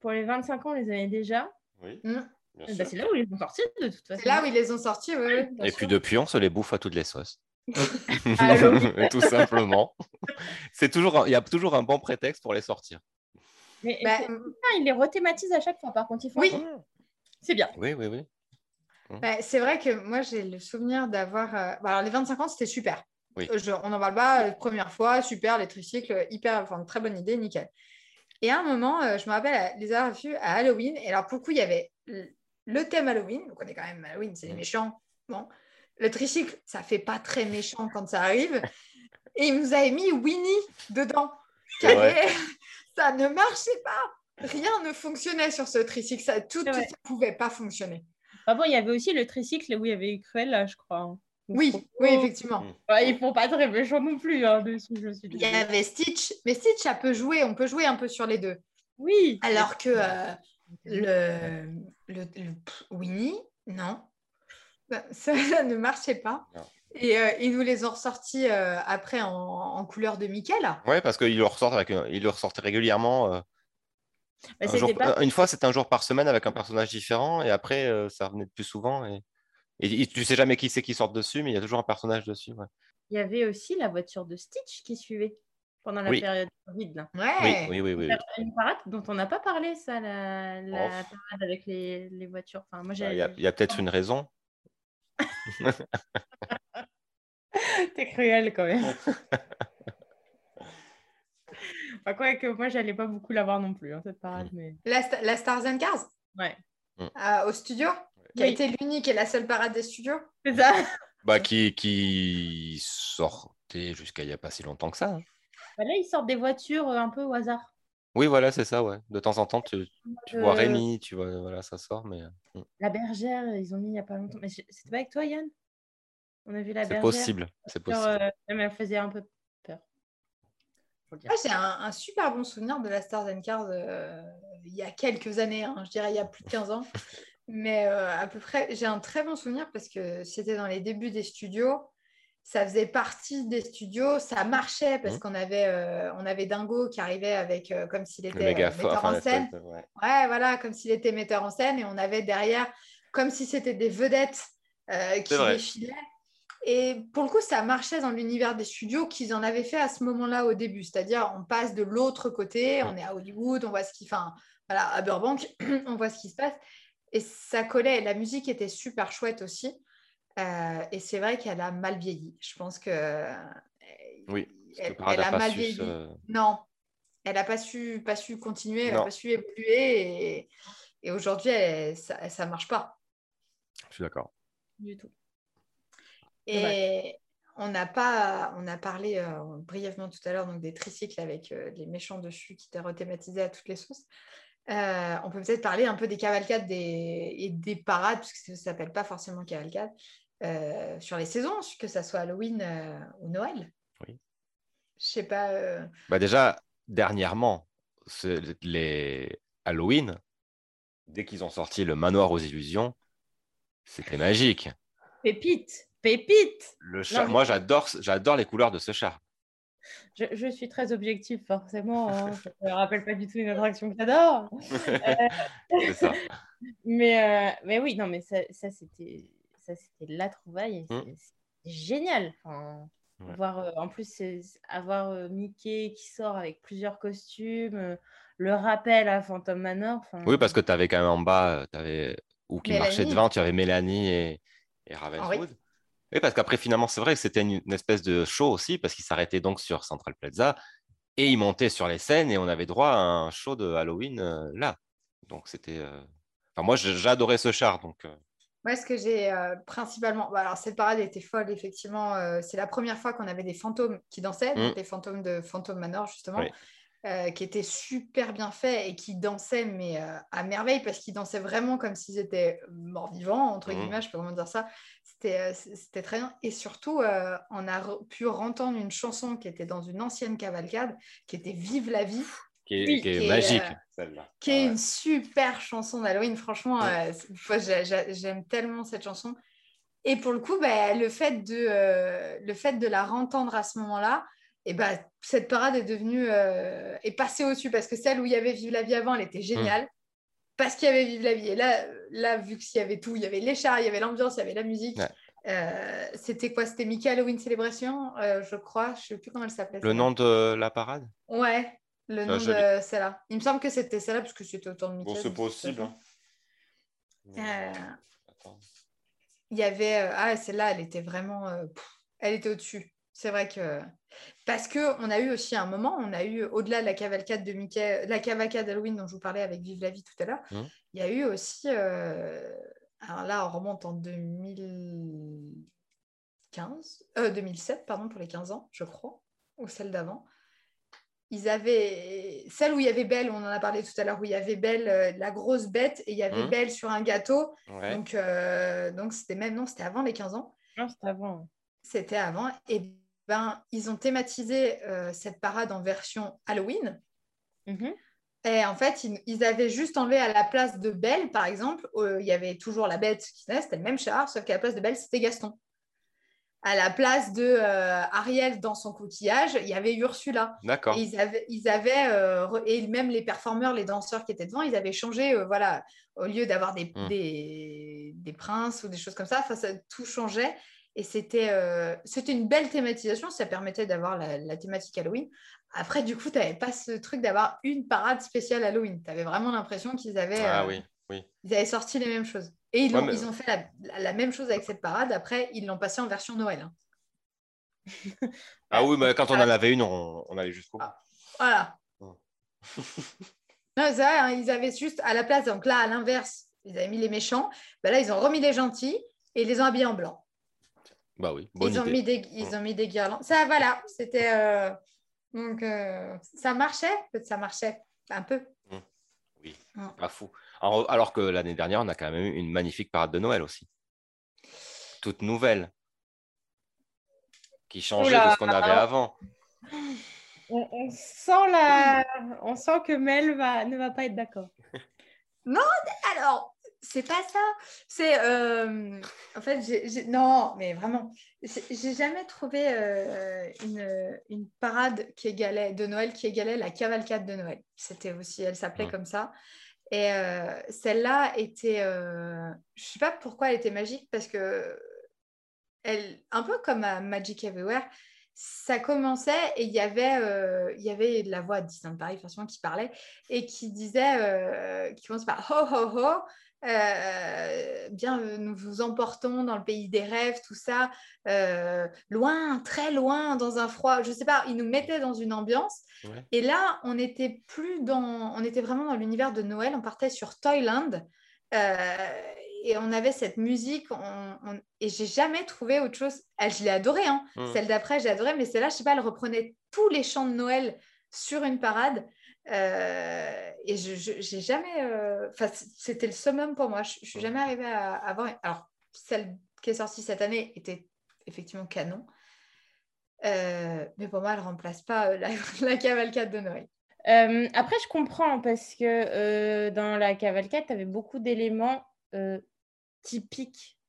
Pour les 25 ans, on les avait déjà. Oui, Mm. Bah, sûr. c'est là où ils les ont sortis, de toute façon. c'est là où ils les ont sortis oui, Et sûr. puis depuis, on se les bouffe à toutes les sauces. [laughs] [laughs] Tout simplement. C'est toujours, il y a toujours un bon prétexte pour les sortir. Mais Bah, putain, ils les rethématisent à chaque fois, par contre. Ils font Oui. C'est bien. Oui, oui, oui. Bah, c'est vrai que moi j'ai le souvenir d'avoir euh, bah, alors les 25 ans c'était super Oui. Euh, je- on n'en parle pas euh, première fois super les tricycles hyper enfin très bonne idée nickel et à un moment euh, je me rappelle euh, les avoir vus à Halloween. Et alors pour le coup il y avait le- thème Halloween. Donc on est quand même Halloween c'est les Mm. méchants bon. Le tricycle ça fait pas très méchant quand ça arrive. [laughs] Et il nous avait mis Winnie dedans. Qui Ouais. avait- ça ne marchait pas. Rien ne fonctionnait sur ce tricycle. Ça tout ne pouvait pas fonctionner. Ah bon, il y avait aussi le tricycle où il y avait eu Cruella, je crois. Oui oui effectivement Ouais, ils font pas très méchants non plus hein, dessus, je suis Il y avait Stitch, mais Stitch, ça peut jouer, on peut jouer un peu sur les deux. Oui. Alors que euh, le, le, le- pff, Winnie, non, Bah, ça, [laughs] ça ne marchait pas. Non. Et euh, ils nous les ont ressortis euh, après en, en couleur de Mickey, là. Ouais, parce qu'ils le ressortent avec, ils le ressortaient régulièrement. euh, Bah, un c'était jour- pas- euh, Une fois, c'était un jour par semaine avec un personnage différent, et après, euh, ça revenait de plus souvent. Et, et, et tu sais jamais qui c'est qui sort dessus, mais il y a toujours un personnage dessus. ouais. Il y avait aussi la voiture de Stitch qui suivait pendant la Oui. période Covid. Là. Ouais. Oui, oui, oui, oui. oui. Une parade dont on n'a pas parlé, ça, la, la Oh. parade avec les, les voitures. Enfin, moi, Bah, j'ai. Il y a, peut-être une raison. [laughs] T'es cruel quand même. [laughs] enfin, quoi que moi, j'allais pas beaucoup la voir non plus, hein, cette parade. Mais... La, la Stars and Cars? Ouais. euh, au studio, qui a Oui. été l'unique et la seule parade des studios. C'est ça. Bah, qui, qui sortait jusqu'à il n'y a pas si longtemps que ça. hein. Bah, là, ils sortent des voitures euh, un peu au hasard. Oui, voilà, c'est ça, ouais. De temps en temps, tu, tu vois Euh, Rémi, tu vois, voilà, ça sort, mais euh, La bergère, ils ont mis il y a pas longtemps. Mais c'était pas avec toi, Yann? On a vu la c'est bergère. possible. C'est possible. euh, mais elle faisait un peu peur. Ah, J'ai un, un super bon souvenir de la Stars and Cars euh, il y a quelques années, hein, je dirais il y a plus de 15 ans. [laughs] Mais euh, à peu près, j'ai un très bon souvenir parce que c'était dans les débuts des studios. Ça faisait partie des studios, ça marchait parce Mhm. qu'on avait, euh, on avait Dingo qui arrivait avec euh, comme s'il était metteur enfin, en scène. ouais. Ouais, voilà, comme s'il était metteur en scène et on avait derrière, comme si c'était des vedettes qui défilaient. Et pour le coup, ça marchait dans l'univers des studios qu'ils en avaient fait à ce moment-là au début. C'est-à-dire, on passe de l'autre côté, on est à Hollywood, on voit ce qui. Enfin, voilà, à Burbank, [clears throat] on voit ce qui se passe. Et ça collait. La musique était super chouette aussi. Euh, et c'est vrai qu'elle a mal vieilli. Je pense que. euh, Oui, Elle, a mal su vieilli. se- Non, elle n'a pas su, pas su continuer, elle n'a pas su évoluer. Et, et aujourd'hui, ça ne marche pas. Je suis d'accord. Du tout. Et on n'a pas, on a parlé euh, brièvement tout à l'heure donc des tricycles avec euh, les méchants dessus qui étaient rethématisés à toutes les sauces. Euh, on peut peut-être parler un peu des cavalcades des, et des parades, parce que ça ne s'appelle pas forcément cavalcade, euh, sur les saisons, que ça soit Halloween euh, ou Noël. Oui. Je sais pas. Bah déjà, dernièrement, les Halloween, dès qu'ils ont sorti le manoir aux illusions, c'était magique. Pépite Pépite Le char- mais- Moi, j'adore, j'adore les couleurs de ce char. Je, je suis très objective, forcément. [laughs] hein. Ça ne rappelle pas du tout une attraction que j'adore. [laughs] c'est ça. Mais, euh, mais oui, non, mais ça, ça c'était la trouvaille. Mm. c'est- génial. Enfin, Ouais. voir, euh, en plus, avoir euh, Mickey qui sort avec plusieurs costumes, euh, le rappel à Phantom Manor. Oui, parce que tu avais quand même en bas, tu avais, ou qui marchait devant, tu avais Mélanie et, et. Ravenswood. Oui, parce qu'après, finalement, c'est vrai que c'était une, une espèce de show aussi, parce qu'il s'arrêtait donc sur Central Plaza et il montait sur les scènes et on avait droit à un show de Halloween euh, là. Donc, c'était. euh, Enfin, moi, j'adorais ce char. Donc, euh, Moi, ce que j'ai principalement. alors, cette parade était folle, effectivement. c'est la première fois qu'on avait des fantômes qui dansaient, donc Mm. les fantômes de Phantom Manor, justement, Oui. euh, qui étaient super bien faits et qui dansaient, mais euh, à merveille, parce qu'ils dansaient vraiment comme s'ils étaient morts-vivants, entre Mm. guillemets, je peux vraiment dire ça. C'était euh, c'était très bien. Et surtout, euh, on a re- pu entendre une chanson qui était dans une ancienne cavalcade, qui était Vive la vie qui est, Oui, qui est qui est, magique, euh, celle-là. qui est Ah ouais. une super chanson d'Halloween. Franchement, euh, j'aime tellement cette chanson. Et pour le coup, bah, le, fait de, le fait de la rentendre à ce moment-là, et bah, cette parade est devenue est passée au-dessus parce que celle où il y avait Vive la vie avant, elle était géniale. Parce qu'il y avait Vive la vie. Et là, là vu qu'il y avait tout, il y avait les chars, il y avait l'ambiance, il y avait la musique. Ouais. euh, c'était quoi? C'était Mickey Halloween Celebration, euh, je crois. Je ne sais plus comment elle s'appelait. Le nom de la parade? Ouais, le nom de celle-là. Il me semble que c'était celle-là parce que c'était autour de Mickey. Bon, c'est possible. hein. Euh. Il y avait. euh, ah, celle-là, elle était vraiment. euh, pff, elle était au-dessus. C'est vrai que. Parce qu'on a eu aussi un moment, on a eu, au-delà de la cavalcade de Mickey, la cavalcade Halloween dont je vous parlais avec Vive la vie tout à l'heure, Mhm. il y a eu aussi. euh, alors là, on remonte en 2015, euh, 2007, pardon, pour les 15 ans, je crois, ou celle d'avant. Ils avaient celle où il y avait Belle, on en a parlé tout à l'heure, où il y avait Belle, euh, la grosse bête, et il y avait Mhm. Belle sur un gâteau. Ouais. Donc, euh, donc c'était même, non, c'était avant les 15 ans. Non, c'était avant. C'était avant. Et ben, ils ont thématisé euh, cette parade en version Halloween. Mhm. Et en fait, ils, ils avaient juste enlevé à la place de Belle, par exemple, euh, il y avait toujours la bête qui c'était le même char, sauf qu'à la place de Belle, c'était Gaston. À la place de euh, Ariel dans son coquillage, il y avait Ursula. D'accord. Et ils avaient, ils avaient euh, re- et même les performeurs, les danseurs qui étaient devant, ils avaient changé, euh, voilà, au lieu d'avoir des, Mm. des, des princes ou des choses comme ça, ça tout changeait. Et c'était euh, c'était une belle thématisation, ça permettait d'avoir la, la thématique Halloween. Après, du coup, tu n'avais pas ce truc d'avoir une parade spéciale Halloween. Tu avais vraiment l'impression qu'ils avaient, Ah euh, oui, oui. ils avaient sorti les mêmes choses. Et ils, Ouais, mais- ils ont fait la, la- la même chose avec cette parade. Après, ils l'ont passée en version Noël. hein. [laughs] Ah oui, mais quand on en avait une, on, on allait jusqu'au bout. Ah. Voilà. [laughs] Non, c'est vrai, hein, ils avaient juste à la place, donc là, à l'inverse, ils avaient mis les méchants. Ben là, ils ont remis les gentils et ils les ont habillés en blanc. Bah oui, bonne ils, ont mis des, ils ont mis des guirlandes. Ça, voilà, c'était. euh, Donc, euh, ça marchait, ça marchait un peu. Oui, Mm. pas fou. Alors, alors que l'année dernière, on a quand même eu une magnifique parade de Noël aussi. Toute nouvelle. Qui changeait Oula. de ce qu'on avait avant. On, on sent la... on sent que Mel va... ne va pas être d'accord. [laughs] Alors, c'est pas ça. C'est. euh, En fait, non, mais vraiment, j'ai jamais trouvé euh, une, une parade qui égalait, de Noël qui égalait la cavalcade de Noël. C'était aussi, elle s'appelait Mm. comme ça. Et euh, celle-là était. Je sais pas pourquoi elle était magique, parce que. Elle, un peu comme à Magic Everywhere, ça commençait et il y avait, euh, il y avait de la voix de Disneyland Paris, forcément, qui parlait et qui disait, euh, qui commence par ho ho ho, euh, bien, euh, nous vous emportons dans le pays des rêves, tout ça, euh, loin, très loin, dans un froid, je sais pas, ils nous mettaient dans une ambiance. Ouais. Et là, on était plus dans, on était vraiment dans l'univers de Noël, on partait sur Toyland. et on avait cette musique, on- on- et j'ai jamais trouvé autre chose. Ah, je l'ai adorée, hein. Mm. celle d'après, j'ai adoré, mais celle-là, je sais pas, elle reprenait tous les chants de Noël sur une parade. Euh, et je j'ai jamais. euh, Enfin, c'était le summum pour moi. Je, je suis jamais arrivée à, à avoir. Alors, celle qui est sortie cette année était effectivement canon. Euh, mais pour moi, elle remplace pas la, [laughs] la cavalcade de Noël. Après, je comprends parce que dans la cavalcade, tu avais beaucoup d'éléments typiques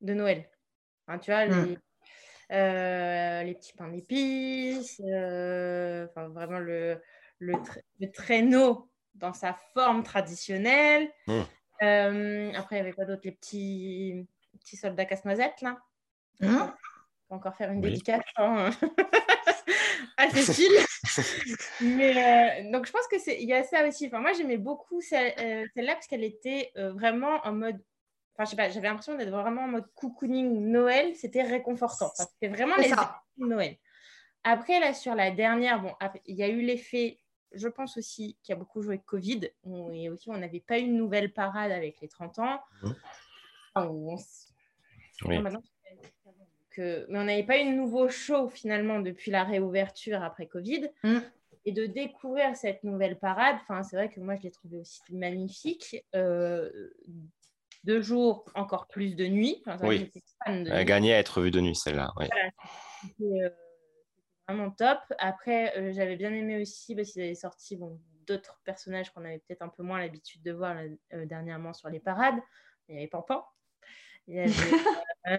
de Noël. Hein, tu vois, Mm. les, les petits pains d'épices, enfin, vraiment le, le, tra- le traîneau dans sa forme traditionnelle. Mm. Euh, après, il y avait quoi d'autre Les petits, petits soldats casse-noisette, là? Hein? On va encore faire une Oui. dédicace hein, [laughs] à Cécile. [laughs] Mais euh, donc, je pense que c'est il y a ça aussi. Enfin, moi, j'aimais beaucoup celle, euh, celle-là parce qu'elle était vraiment en mode. Enfin, je sais pas, j'avais l'impression d'être vraiment en mode cocooning Noël. C'était réconfortant. Enfin, c'était vraiment les Noël. Après, là, sur la dernière, bon, après, il y a eu l'effet. Je pense aussi qu'il y a beaucoup joué avec Covid. On- et aussi, on n'avait pas eu une nouvelle parade avec les 30 ans. On Oui. non, donc, euh, mais on n'avait pas eu de nouveau show finalement depuis la réouverture après Covid. Mm. Et de découvrir cette nouvelle parade, c'est vrai que moi je l'ai trouvée aussi magnifique. Euh, de jour, encore plus de nuit. Oui. fan de Elle a nuit. gagné à être vue de nuit, celle-là. oui. Euh, vraiment top. Après, euh, j'avais bien aimé aussi parce qu'ils avaient sorti bon, d'autres personnages qu'on avait peut-être un peu moins l'habitude de voir là, euh, dernièrement sur les parades. Il y avait Pampan. Il y avait [laughs] euh,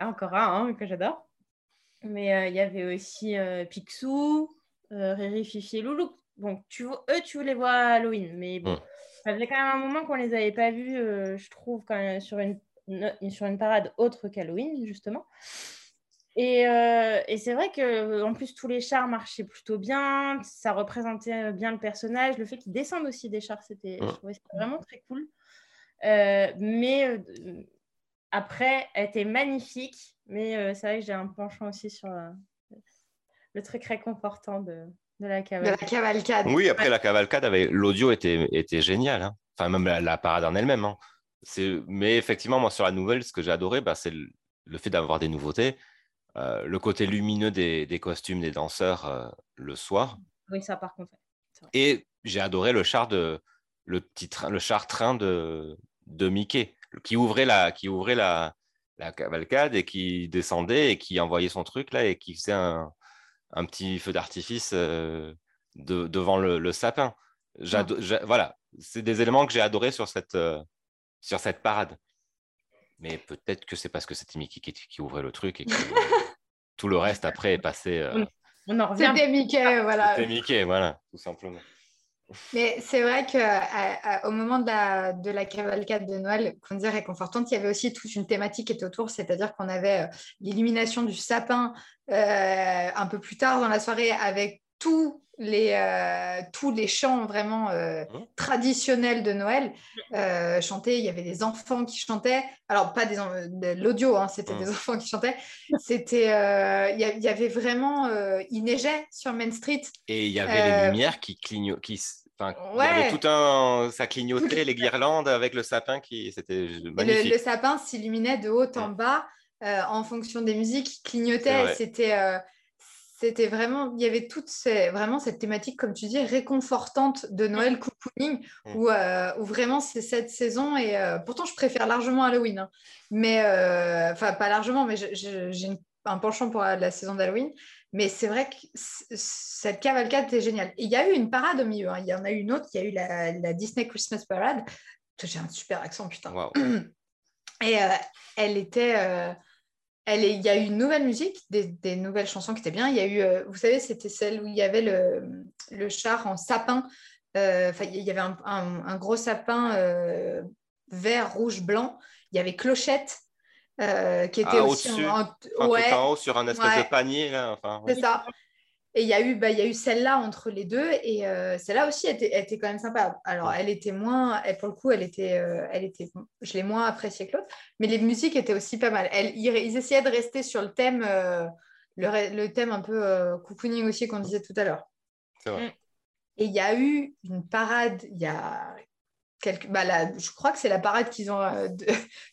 encore un hein, que j'adore. Mais euh, il y avait aussi euh, Picsou, euh, Riri, Fifi et Loulou. Bon, tu, eux, tu les vois à Halloween. Mais bon, ça faisait quand même un moment qu'on les avait pas vus, euh, je trouve, quand même, sur une, une- sur une parade autre qu'Halloween, justement. Et, euh, et c'est vrai que en plus tous les chars marchaient plutôt bien, ça représentait bien le personnage. Le fait qu'ils descendent aussi des chars, c'était, vraiment très cool. Euh, mais euh, après, elle était magnifique. Mais euh, c'est vrai que j'ai un penchant aussi sur euh, le truc réconfortant de, de la De cavale. la cavalcade. Oui, après la cavalcade, l'audio était, était génial. hein. Enfin, même la, la parade en elle-même. hein. Mais effectivement, moi, sur la nouvelle, ce que j'ai adoré, bah, c'est le, le fait d'avoir des nouveautés. Euh, le côté lumineux des, des costumes des danseurs euh, le soir. Oui, ça par contre. Et j'ai adoré le char de le petit train, le char train de, de Mickey, qui ouvrait la, qui ouvrait la, la cavalcade et qui descendait et qui envoyait son truc là et qui faisait un, un petit feu d'artifice euh, de- devant le, le sapin. voilà, c'est des éléments que j'ai adorés sur cette, sur cette parade. Mais peut-être que c'est parce que c'était Mickey qui, ouvrait le truc et que [laughs] tout le reste après est passé. C'était Mickey, voilà. C'était Mickey, voilà, tout simplement. Mais c'est vrai qu'au moment de la, de la cavalcade de Noël, qu'on disait réconfortante, il y avait aussi toute une thématique qui était autour, c'est-à-dire qu'on avait euh, l'illumination du sapin euh, un peu plus tard dans la soirée avec tous les, euh, tous les chants vraiment mmh. traditionnels de Noël chantés. Il y avait des enfants qui chantaient. Alors, pas des, de l'audio, hein, c'était mmh. des [laughs] enfants qui chantaient. C'était, il y, avait vraiment, il neigeait sur Main Street. Et il y avait les lumières qui clignotent, qui Enfin, il y avait tout un, ça clignotait les guirlandes avec le sapin qui, c'était magnifique. Le, sapin s'illuminait de haut en bas en fonction des musiques qui clignotaient. C'était, c'était vraiment, il y avait toute ces, vraiment cette thématique, comme tu dis, réconfortante de Noël mm. cocooning, mm. où, euh, où, vraiment c'est cette saison. Et euh, pourtant, je préfère largement Halloween. Hein. Mais, euh, enfin, pas largement, mais j'ai un penchant pour la, saison d'Halloween. Mais c'est vrai que cette cavalcade était géniale. il y a eu une parade au milieu. Hein. Il y en a eu une autre. Il y a eu la, Disney Christmas Parade. J'ai un super accent, putain. [clears throat] Et elle était il y a eu une nouvelle musique, des, nouvelles chansons qui étaient bien. Il y a eu, euh, vous savez, c'était celle où il y avait le, char en sapin. Euh, il y avait un, gros sapin euh, vert, rouge, blanc. Il y avait Clochette qui était ah, aussi en, en, haut sur un espèce de panier. C'est ça. Et il y a eu, bah, eu celle-là entre les deux, et euh, celle-là aussi était, était quand même sympa. Alors, elle était moins, elle, pour le coup, elle était, euh, elle était, je l'ai moins appréciée que l'autre, mais les musiques étaient aussi pas mal. Elle, ils, essayaient de rester sur le thème, euh, le, thème un peu cocooning aussi qu'on disait tout à l'heure. C'est vrai. Et il y a eu une parade, il y a quelques, bah je crois que c'est la parade qu'ils ont de,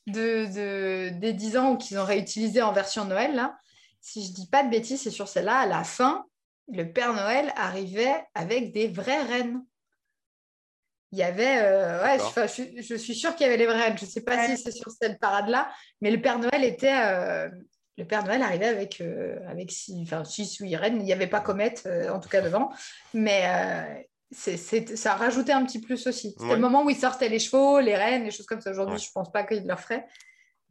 de, des 10 ans ou qu'ils ont réutilisée en version Noël là. Si je dis pas de bêtises, c'est sur celle-là. À la fin, le Père Noël arrivait avec des vraies reines. Il y avait, euh, ouais, je, suis sûre qu'il y avait les vraies reines. Je ne sais pas si c'est sur cette parade-là, mais le Père Noël était, euh, le Père Noël arrivait avec, euh, avec six, enfin, six ou huit reines. Il n'y avait pas comète, en tout cas devant, mais c'est, ça rajoutait un petit plus aussi. C'était le moment où ils sortaient les chevaux, les reines, les choses comme ça. Aujourd'hui, je ne pense pas qu'ils le feraient,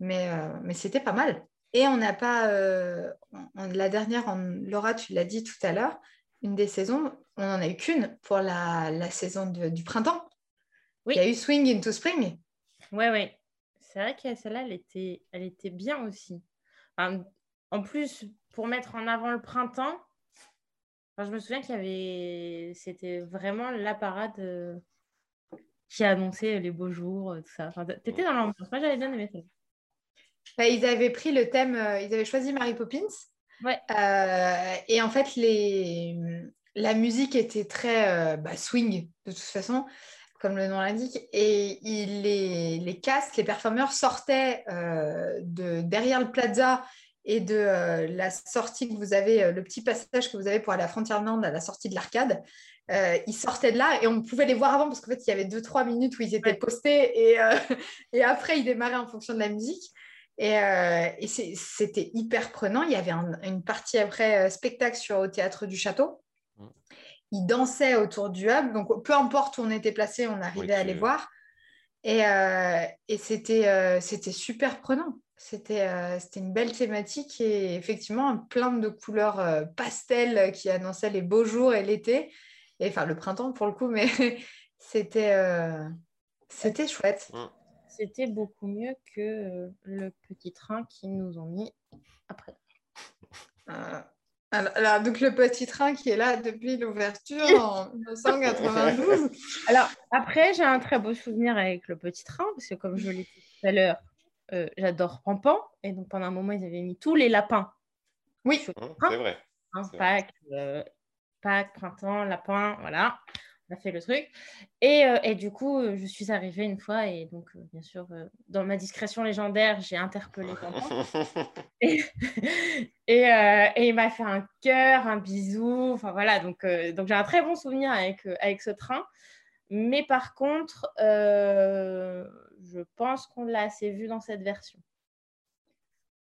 mais, mais c'était pas mal. Et on n'a pas, euh, la dernière, Laura, tu l'as dit tout à l'heure, une des saisons, on n'en a eu qu'une pour la, saison du printemps. Oui. Il y a eu Swing into Spring. Oui, oui. C'est vrai que celle-là, elle était, elle était bien aussi. en plus, pour mettre en avant le printemps, je me souviens qu'il y avait. C'était vraiment la parade euh, qui annonçait les beaux jours, tout ça. tu étais dans l'ambiance. Moi, j'avais bien aimé ça. Bah, ils avaient pris le thème, euh, ils avaient choisi Mary Poppins. Euh, et en fait, les... la musique était très euh, bah, swing, de toute façon, comme le nom l'indique. Et les, les castes, les performeurs sortaient de derrière le plaza et de la sortie que vous avez, le petit passage que vous avez pour aller à Frontierland, à la sortie de l'arcade. ils sortaient de là et on pouvait les voir avant parce qu'en fait, il y avait deux, trois minutes où ils étaient postés et, [laughs] et après, ils démarraient en fonction de la musique. Et, euh, c'était hyper prenant. Il y avait une partie après euh, spectacle sur, au théâtre du château. Mm. Ils dansaient autour du hub. Donc, peu importe où on était placé, on arrivait à les voir. Et, euh, et c'était, super prenant. C'était, une belle thématique et effectivement plein de couleurs pastel qui annonçaient les beaux jours et l'été. Et enfin, le printemps pour le coup, mais [laughs] c'était, chouette. Mm c'était beaucoup mieux que euh, le petit train qu'ils nous ont mis après. Euh, alors, donc le petit train qui est là depuis l'ouverture [laughs] en 1992. alors, après, j'ai un très beau souvenir avec le petit train, parce que comme je l'ai dit tout à l'heure, euh, j'adore Pampan. Et donc, pendant un moment, ils avaient mis tous les lapins. Oui, c'est vrai. Hein, Pâques, Pâques, printemps, lapin, voilà fait le truc. Et, euh, et, du coup, euh, je suis arrivée une fois et donc, euh, bien sûr, dans ma discrétion légendaire, j'ai interpellé [laughs] et, [laughs] et, et, il m'a fait un cœur, un bisou. Enfin voilà, donc, donc j'ai un très bon souvenir avec, avec ce train. Mais par contre, je pense qu'on l'a assez vu dans cette version.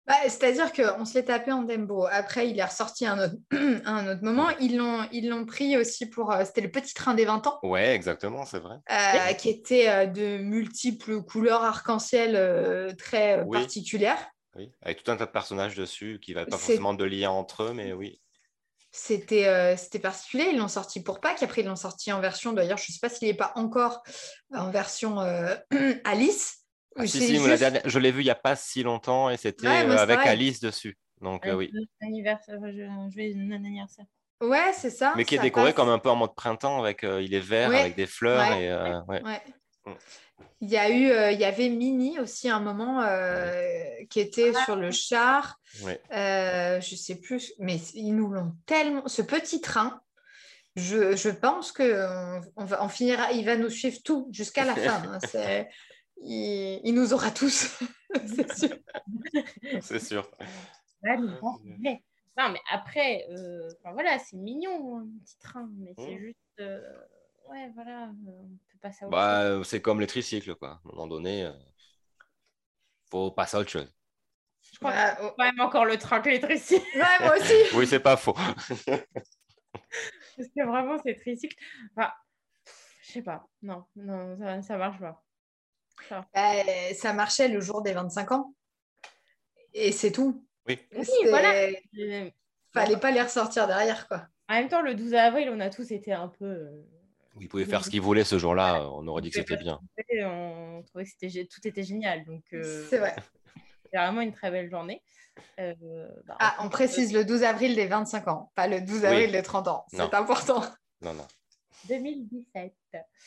Bah, C'est-à-dire qu'on se l'est tapé en Dembo. Après, il est ressorti à un autre, [clears throat] à un autre moment. Ils l'ont, ils l'ont pris aussi pour. euh, C'était le petit train des 20 ans, Ouais, exactement, c'est vrai. euh, qui était euh, de multiples couleurs arc-en-ciel euh, très euh, Oui. particulières. Oui, avec tout un tas de personnages dessus qui n'avaient pas forcément de lien entre eux, mais oui. C'était euh, c'était particulier. Ils l'ont sorti pour Pâques. Après, ils l'ont sorti en version. D'ailleurs, je ne sais pas s'il n'est pas encore en version euh, [clears throat] Alice. Ah, si, C'est si, moi, la juste- dernière- je l'ai vu il n'y a pas si longtemps et c'était Ouais, euh, avec. Alice dessus. Donc, euh, oui. Un anniversaire, enfin, je, je vais un anniversaire. Ouais, c'est ça. Mais qui est décoré passe. comme un peu en mode printemps, avec euh, il est vert, Ouais, avec des fleurs. ouais, et, euh, ouais. Ouais. Mm. Il y a eu, euh, il y avait Mini aussi à un moment euh, qui était sur le char. Ouais. Euh, je sais plus, mais ils nous l'ont tellement. Ce petit train, je, je pense que on, on va, on finira, il va nous suivre tout jusqu'à la fin. hein. [laughs] Il, il nous aura tous, [laughs] c'est sûr. c'est sûr. Mais Non, mais après, euh, enfin, voilà, c'est mignon, un petit train, mais c'est Mm. juste. euh, ouais, voilà, euh, on peut passer à autre Bah, chose. c'est comme les tricycles, quoi. À un moment donné, euh, faut passer à autre chose. Je crois Bah, que oh, quand même encore le train que les tricycles. ouais, moi aussi. [laughs] Oui, c'est pas faux. [laughs] Parce que vraiment, c'est tricycle. Enfin, je sais pas. Non, non, ça, ça marche pas. Bah, ça marchait le jour des 25 ans. Et c'est tout. Oui. Oui, voilà. Euh, Fallait pas les ressortir derrière, quoi. En même temps, le 12 avril, on a tous été un peu. euh, Il pouvait faire ce qu'il voulait ce jour-là. On aurait dit que c'était bien. on trouvait que tout était génial. Donc, euh, C'est vrai. c'était vraiment une très belle journée. Euh, bah, Ah, on précise le 12 avril des 25 ans, pas le 12 avril Oui. des 30 ans. C'est important. Non, non. 2017.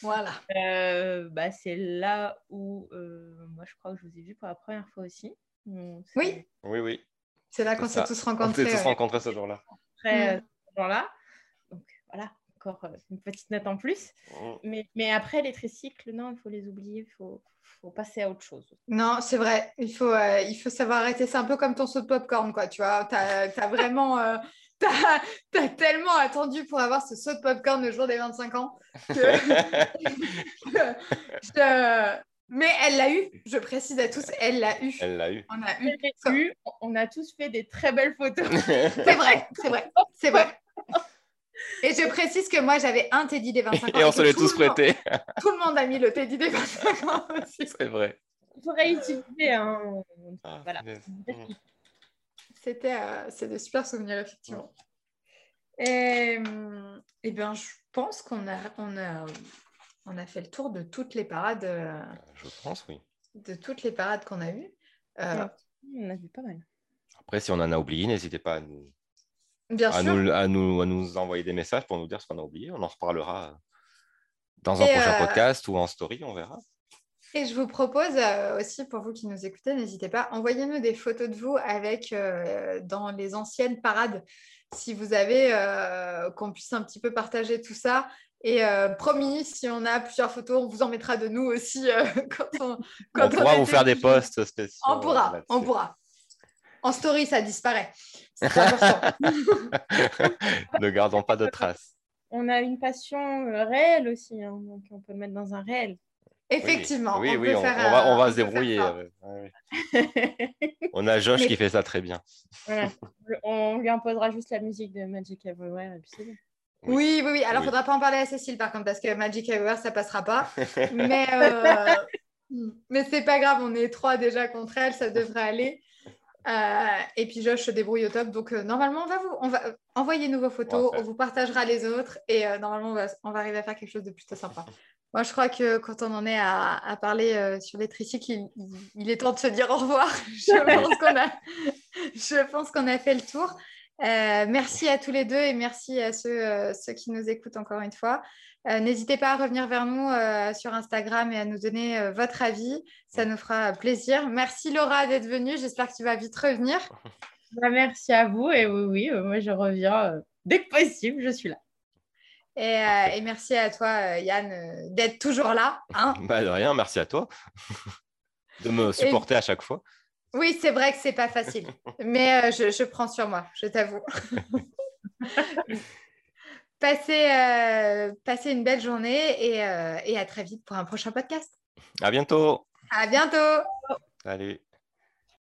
Voilà. Euh, bah, c'est là où euh, moi je crois que je vous ai vu pour la première fois aussi. Donc, Oui. Oui, oui. C'est là qu'on s'est tous On rencontrés. s'est tous ouais. rencontrés ce jour-là. Après Mm. euh, ce jour-là. Donc voilà, encore euh, une petite note en plus. Mm. Mais, mais après les tricycles, non, il faut les oublier, il faut, faut passer à autre chose. Non, c'est vrai. Il faut, euh, il faut savoir arrêter. C'est un peu comme ton saut de popcorn, quoi. Tu vois, t'as as vraiment. T'as tellement attendu pour avoir ce saut de popcorn le jour des 25 ans que [laughs] je- je- Mais elle l'a eu, je précise à tous, elle l'a eu. Elle l'a eu. On a eu. on a tous fait des très belles photos. [laughs] C'est vrai, c'est vrai, c'est vrai. Et je précise que moi, j'avais un Teddy des 25 ans. Et on se l'est tous le monde- prêté. [laughs] Tout le monde a mis le Teddy des 25 ans aussi. C'est vrai. Il faudrait utiliser un. Ah, Voilà. C'était euh, c'est de super souvenirs, effectivement. Et, hum, eh bien, je pense qu'on a, on a, on a fait le tour de toutes les parades, euh, Je pense, oui. de toutes les parades qu'on a eues. Euh, On a vu pas mal. Après, si on en a oublié, n'hésitez pas à nous, bien à, sûr. nous, à, nous, à nous envoyer des messages pour nous dire ce qu'on a oublié. On en reparlera dans un Et, prochain euh, podcast ou en story, on verra. Et je vous propose euh, aussi, pour vous qui nous écoutez, n'hésitez pas, envoyez-nous des photos de vous avec euh, dans les anciennes parades, si vous avez, euh, qu'on puisse un petit peu partager tout ça. Et euh, promis, si on a plusieurs photos, on vous en mettra de nous aussi euh, [laughs] quand on, quand On pourra vous faire des posts spéciaux. On pourra, on pourra. En story, ça disparaît. C'est important. [laughs] ne gardons pas de traces. On a une passion réelle aussi, hein, donc on peut le mettre dans un réel. Effectivement. Oui, on oui, peut on, faire, on va, on va se débrouiller. [laughs] On a Josh Mais- qui fait ça très bien. Voilà. [laughs] On lui imposera juste la musique de Magic Everywhere et puis c'est bon. Oui, oui, oui. Alors, il Oui. ne faudra pas en parler à Cécile, par contre, parce que Magic Everywhere, ça passera pas. [laughs] Mais, euh, mais c'est pas grave, on est trois déjà contre elle, ça devrait aller. Euh, et puis Josh se débrouille au top. Donc, euh, normalement, on va vous on va, envoyer-nous vos photos, On va on, faire. vous partagera les autres. Et euh, normalement, on va, on va arriver à faire quelque chose de plutôt sympa. Moi, je crois que quand on en est à, parler euh, sur les tricycles, il, est temps de se dire au revoir. [laughs] Je pense qu'on a, a fait le tour. Euh, merci à tous les deux et merci à ceux, euh, qui nous écoutent encore une fois. N'hésitez pas à revenir vers nous sur Instagram et à nous donner votre avis. Ça nous fera plaisir. Merci Laura d'être venue. J'espère que tu vas vite revenir. Bah, merci à vous et oui, oui, moi je reviens dès que possible, je suis là. Et, euh, et merci à toi, euh, Yann, euh, d'être toujours là. hein. [laughs] Bah, de rien, merci à toi [laughs] de me supporter à chaque fois. oui, c'est vrai que c'est pas facile, [laughs] mais euh, je, je prends sur moi, je t'avoue. passez, euh, passez une belle journée et, euh, et à très vite pour un prochain podcast. À bientôt. À bientôt. Salut.